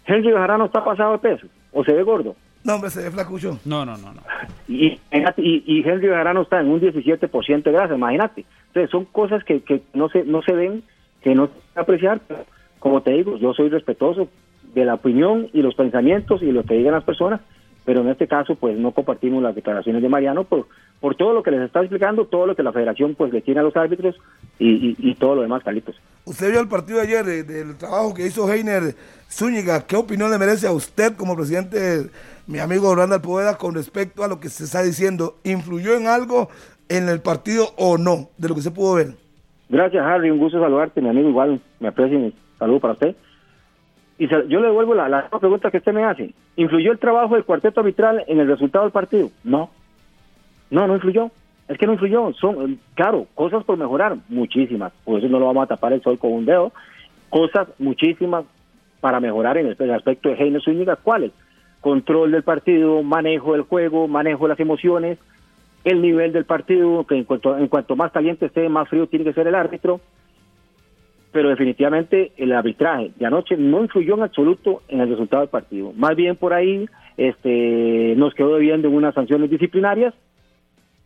¿Henry Bejarano está pasado de peso o se ve gordo? No, hombre, se ve flacucho. No, no, no, no. Y, y, y Henry Bejarano está en un 17% de grasa, imagínate. Entonces son cosas que, que no, se, no se ven, que no se pueden apreciar, pero como te digo, yo soy respetuoso de la opinión y los pensamientos y lo que digan las personas, pero en este caso pues no compartimos las declaraciones de Mariano por, por todo lo que les está explicando, todo lo que la federación pues le tiene a los árbitros y, y, y todo lo demás, Carlitos. Usted vio el partido de ayer eh, del trabajo que hizo Heiner Zúñiga. ¿Qué opinión le merece a usted como presidente, mi amigo Randall Poveda, con respecto a lo que se está diciendo? ¿Influyó en algo en el partido o no, de lo que se pudo ver? Gracias, Harry. Un gusto saludarte, mi amigo. Igual me aprecio y saludo para usted. Y se- yo le devuelvo la, la pregunta que usted me hace. ¿Influyó el trabajo del cuarteto arbitral en el resultado del partido? No. No, no influyó. Es que no influyó. Son, eh, claro, cosas por mejorar, muchísimas. Por eso no lo vamos a tapar el sol con un dedo. Cosas muchísimas para mejorar en el, aspecto de Heiner Zúñiga. ¿Cuáles? Control del partido, manejo del juego, manejo de las emociones, el nivel del partido, que en cuanto, en cuanto más caliente esté, más frío tiene que ser el árbitro. Pero definitivamente el arbitraje de anoche no influyó en absoluto en el resultado del partido. Más bien por ahí este, nos quedó debiendo en unas sanciones disciplinarias,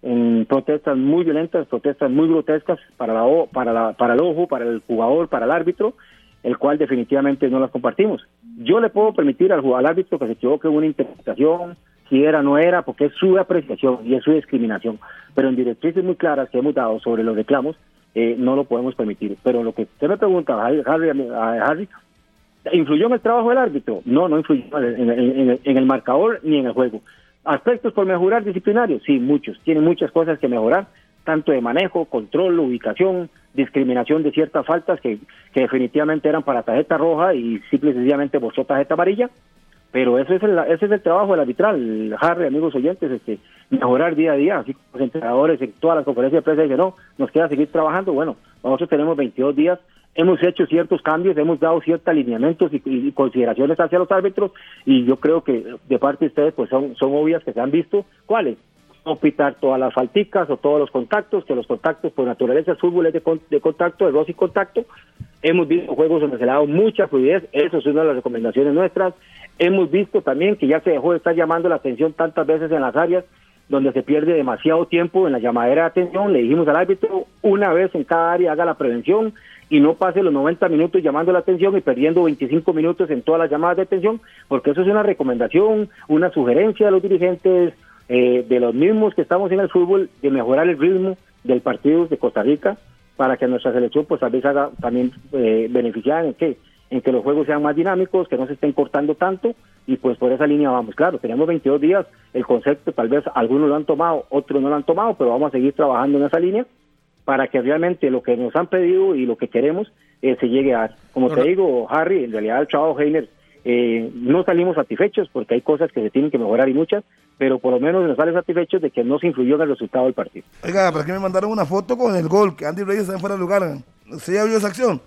en protestas muy violentas, protestas muy grotescas para, la, para, la, para el ojo, para el jugador, para el árbitro, el cual definitivamente no las compartimos. Yo le puedo permitir al, al árbitro que se equivoque una interpretación, si era o no era, porque es su apreciación y es su discriminación. Pero en directrices muy claras que hemos dado sobre los reclamos, eh, no lo podemos permitir. Pero lo que usted me pregunta, Harry, Harry, ¿influyó en el trabajo del árbitro? No, no influyó en, el marcador ni en el juego. ¿Aspectos por mejorar disciplinarios? Sí, muchos. Tiene muchas cosas que mejorar, tanto de manejo, control, ubicación, discriminación de ciertas faltas que, que definitivamente eran para tarjeta roja y simple y sencillamente tarjeta amarilla. Pero eso es el, ese es el trabajo del arbitral, Harry, amigos oyentes, este, mejorar día a día, así como los entrenadores en todas las conferencias de prensa dicen, no, nos queda seguir trabajando, bueno, nosotros tenemos 22 días, hemos hecho ciertos cambios, hemos dado ciertos alineamientos y, consideraciones hacia los árbitros, y yo creo que de parte de ustedes pues son, son obvias que se han visto, ¿cuáles? No pitar todas las falticas o todos los contactos, que los contactos por naturaleza el fútbol es de, de contacto, de roce y contacto, Hemos visto juegos donde se le ha dado mucha fluidez, eso es una de las recomendaciones nuestras. Hemos visto también que ya se dejó de estar llamando la atención tantas veces en las áreas donde se pierde demasiado tiempo en la llamadera de atención. Le dijimos al árbitro una vez en cada área haga la prevención y no pase los 90 minutos llamando la atención y perdiendo 25 minutos en todas las llamadas de atención, porque eso es una recomendación, una sugerencia de los dirigentes, eh, de los mismos que estamos en el fútbol, de mejorar el ritmo del partido de Costa Rica para que nuestra selección pues tal vez haga también eh, beneficiar en que en que los juegos sean más dinámicos, que no se estén cortando tanto y pues por esa línea vamos. Claro, tenemos 22 días, el concepto tal vez algunos lo han tomado, otros no lo han tomado, pero vamos a seguir trabajando en esa línea para que realmente lo que nos han pedido y lo que queremos eh, se llegue a. Como te digo, Harry, en realidad el trabajo Heiner eh, no salimos satisfechos porque hay cosas que se tienen que mejorar y muchas, pero por lo menos nos sale satisfechos de que no se influyó en el resultado del partido. Oiga, ¿para qué me mandaron una foto con el gol? Que Andy Reyes está en fuera de lugar. ¿Usted ya vio esa acción?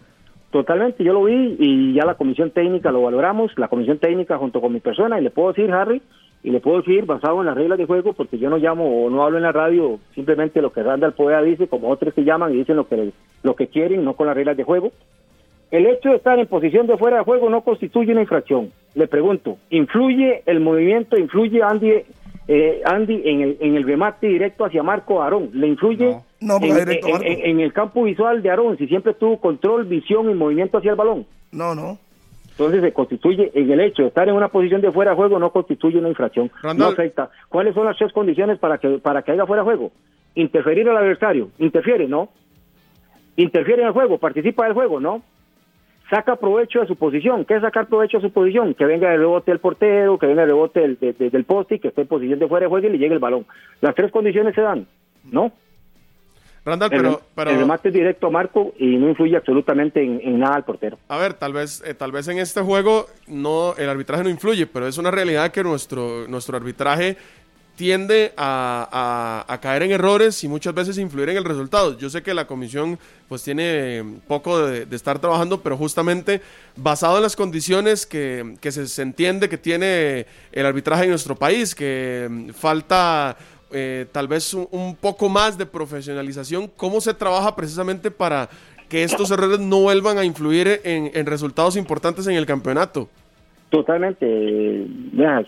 Totalmente, yo lo vi y ya la comisión técnica lo valoramos, la comisión técnica junto con mi persona, y le puedo decir, Harry, y le puedo decir basado en las reglas de juego, porque yo no llamo o no hablo en la radio simplemente lo que Randall Poeda dice, como otros que llaman y dicen lo que, lo que quieren, no con las reglas de juego. El hecho de estar en posición de fuera de juego no constituye una infracción. Le pregunto, ¿influye el movimiento, influye Andy, eh, Andy en, el, en el remate directo hacia Marco Aarón? ¿Le influye. No, en, directo a en- Marco. en- en el campo visual de Aarón, si siempre tuvo control, visión y movimiento hacia el balón? No, no. Entonces se constituye, en el hecho de estar en una posición de fuera de juego no constituye una infracción. Randall. No afecta. ¿Cuáles son las tres condiciones para que para que haya fuera de juego? Interferir al adversario. Interfiere, ¿no? Interfiere en el juego, participa del juego, ¿no? Saca provecho de su posición. ¿Qué es sacar provecho de su posición? Que venga el rebote del portero, que venga el rebote del, de- de- del poste y que esté en posición de fuera de juego y le llegue el balón. Las tres condiciones se dan, ¿no? Randall, El, pero, pero el remate es directo a Marco y no influye absolutamente en, en nada al portero. a ver, tal vez, eh, tal vez en este juego no, el arbitraje no influye, pero es una realidad que nuestro, nuestro arbitraje tiende a, caer en errores y muchas veces influir en el resultado. Yo sé que la comisión pues tiene poco de, estar trabajando, pero justamente basado en las condiciones que, se, entiende que tiene el arbitraje en nuestro país, que mm, falta eh, tal vez un, poco más de profesionalización, ¿cómo se trabaja precisamente para que estos errores no vuelvan a influir en resultados importantes en el campeonato? Totalmente.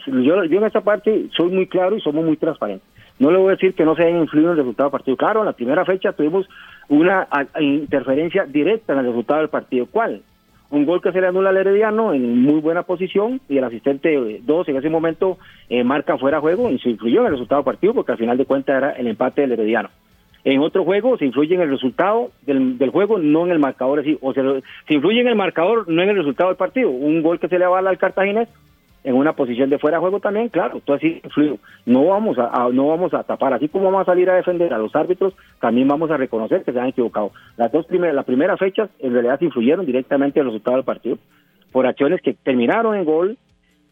yo, yo en esta parte soy muy claro y somos muy transparentes. No le voy a decir que no se hayan influido en el resultado del partido. Claro, en la primera fecha tuvimos una interferencia directa en el resultado del partido. ¿Cuál? Un gol que se le anula al Herediano en muy buena posición y el asistente 2 en ese momento eh, marca fuera juego y se influyó en el resultado del partido porque al final de cuentas era el empate del Herediano. En otro juego se influye en el resultado del, juego, no en el marcador. O se, se, influye en el marcador, no en el resultado del partido. Un gol que se le avala al cartaginés en una posición de fuera de juego también, claro, todo así influye. No vamos a, no vamos a tapar, así como vamos a salir a defender a los árbitros, también vamos a reconocer que se han equivocado. Las dos primeras, las primeras fechas en realidad influyeron directamente en el resultado del partido por acciones que terminaron en gol,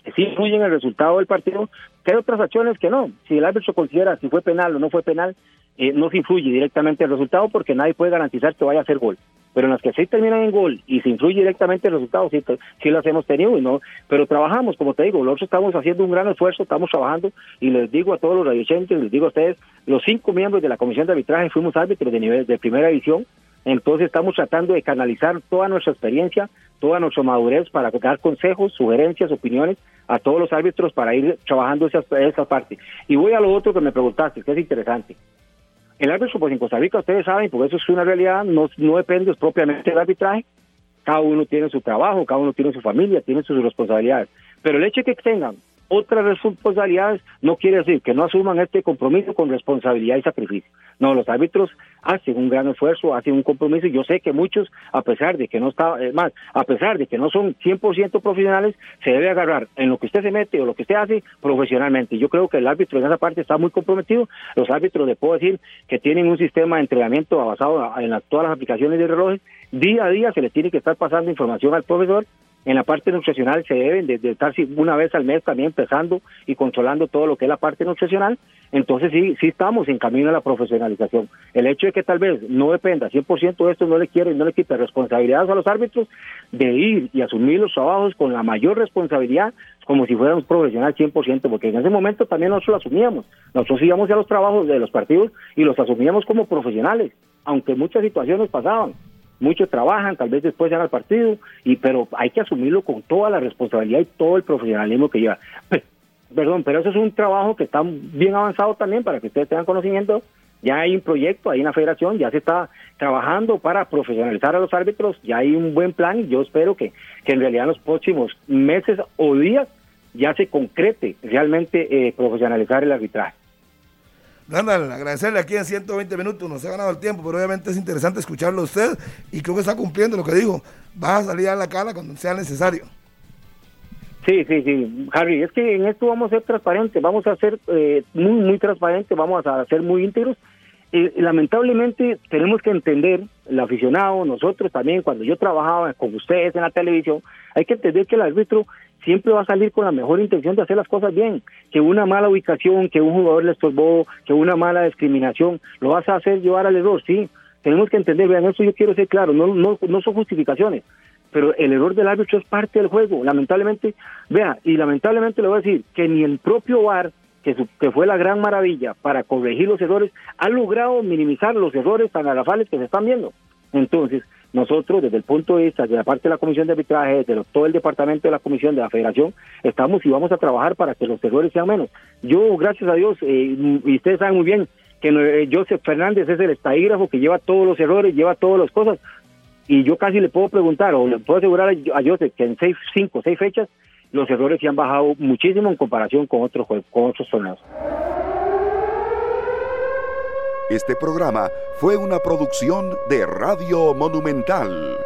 que sí influyen en el resultado del partido, que hay otras acciones que no. Si el árbitro considera si fue penal o no fue penal, eh, no se influye directamente el resultado porque nadie puede garantizar que vaya a ser gol. Pero en las que sí terminan en gol y se influye directamente el resultado, sí, sí las hemos tenido, y no, pero trabajamos, como te digo, nosotros estamos haciendo un gran esfuerzo, estamos trabajando y les digo a todos los radioyentes, les digo a ustedes, los cinco miembros de la comisión de arbitraje fuimos árbitros de nivel de primera división, entonces estamos tratando de canalizar toda nuestra experiencia, toda nuestra madurez para dar consejos, sugerencias, opiniones a todos los árbitros para ir trabajando esa, esa parte. Y voy a lo otro que me preguntaste, que es interesante. El árbitro, pues en Costa Rica, ustedes saben, porque eso es una realidad, no, no depende propiamente del arbitraje. Cada uno tiene su trabajo, cada uno tiene su familia, tiene sus responsabilidades. Pero el hecho de que tengan otras responsabilidades no quiere decir que no asuman este compromiso con responsabilidad y sacrificio. No, los árbitros hacen un gran esfuerzo, hacen un compromiso yo sé que muchos, a pesar de que no está, más, a pesar de que no son 100% profesionales, se debe agarrar en lo que usted se mete o lo que usted hace profesionalmente. Yo creo que el árbitro en esa parte está muy comprometido. Los árbitros, le puedo decir que tienen un sistema de entrenamiento basado en todas las aplicaciones de relojes. Día a día se les tiene que estar pasando información al profesor en la parte nutricional se deben de, estar una vez al mes también empezando y controlando todo lo que es la parte nutricional. Entonces sí, sí estamos en camino a la profesionalización. El hecho de que tal vez no dependa 100% de esto no le quiere y no le quita responsabilidades a los árbitros de ir y asumir los trabajos con la mayor responsabilidad como si fuéramos profesional 100%, porque en ese momento también nosotros lo asumíamos. Nosotros íbamos a los trabajos de los partidos y los asumíamos como profesionales, aunque muchas situaciones pasaban muchos trabajan, tal vez después van al partido, y pero hay que asumirlo con toda la responsabilidad y todo el profesionalismo que lleva. Perdón, pero eso es un trabajo que está bien avanzado también para que ustedes tengan conocimiento. Ya hay un proyecto, hay una federación, ya se está trabajando para profesionalizar a los árbitros, ya hay un buen plan y yo espero que, que en realidad en los próximos meses o días ya se concrete realmente eh, profesionalizar el arbitraje. Randall, agradecerle aquí en 120 minutos, nos ha ganado el tiempo, pero obviamente es interesante escucharlo a usted y creo que está cumpliendo lo que digo. Va a salir a la cara cuando sea necesario. Sí, sí, sí, Harry, es que en esto vamos a ser transparentes, vamos a ser eh, muy, muy transparentes, vamos a ser muy íntegros. Y lamentablemente tenemos que entender, el aficionado, nosotros también, cuando yo trabajaba con ustedes en la televisión, hay que entender que el árbitro siempre va a salir con la mejor intención de hacer las cosas bien. Que una mala ubicación, que un jugador le estorbó, que una mala discriminación, lo vas a hacer llevar al error, sí. Tenemos que entender, vean, eso yo quiero ser claro, no, no, no son justificaciones, pero el error del árbitro es parte del juego, lamentablemente, vea, y lamentablemente le voy a decir que ni el propio VAR, que, que fue la gran maravilla para corregir los errores, ha logrado minimizar los errores tan agafales que se están viendo. Entonces, nosotros, desde el punto de vista de la parte de la Comisión de Arbitraje, de todo el departamento de la Comisión de la Federación, estamos y vamos a trabajar para que los errores sean menos. Yo, gracias a Dios, eh, y ustedes saben muy bien que eh, Joseph Fernández es el estadígrafo que lleva todos los errores, lleva todas las cosas, y yo casi le puedo preguntar, o le puedo asegurar a Joseph que en seis, cinco, seis fechas, los errores se han bajado muchísimo en comparación con otros, con otros torneos. Este programa fue una producción de Radio Monumental.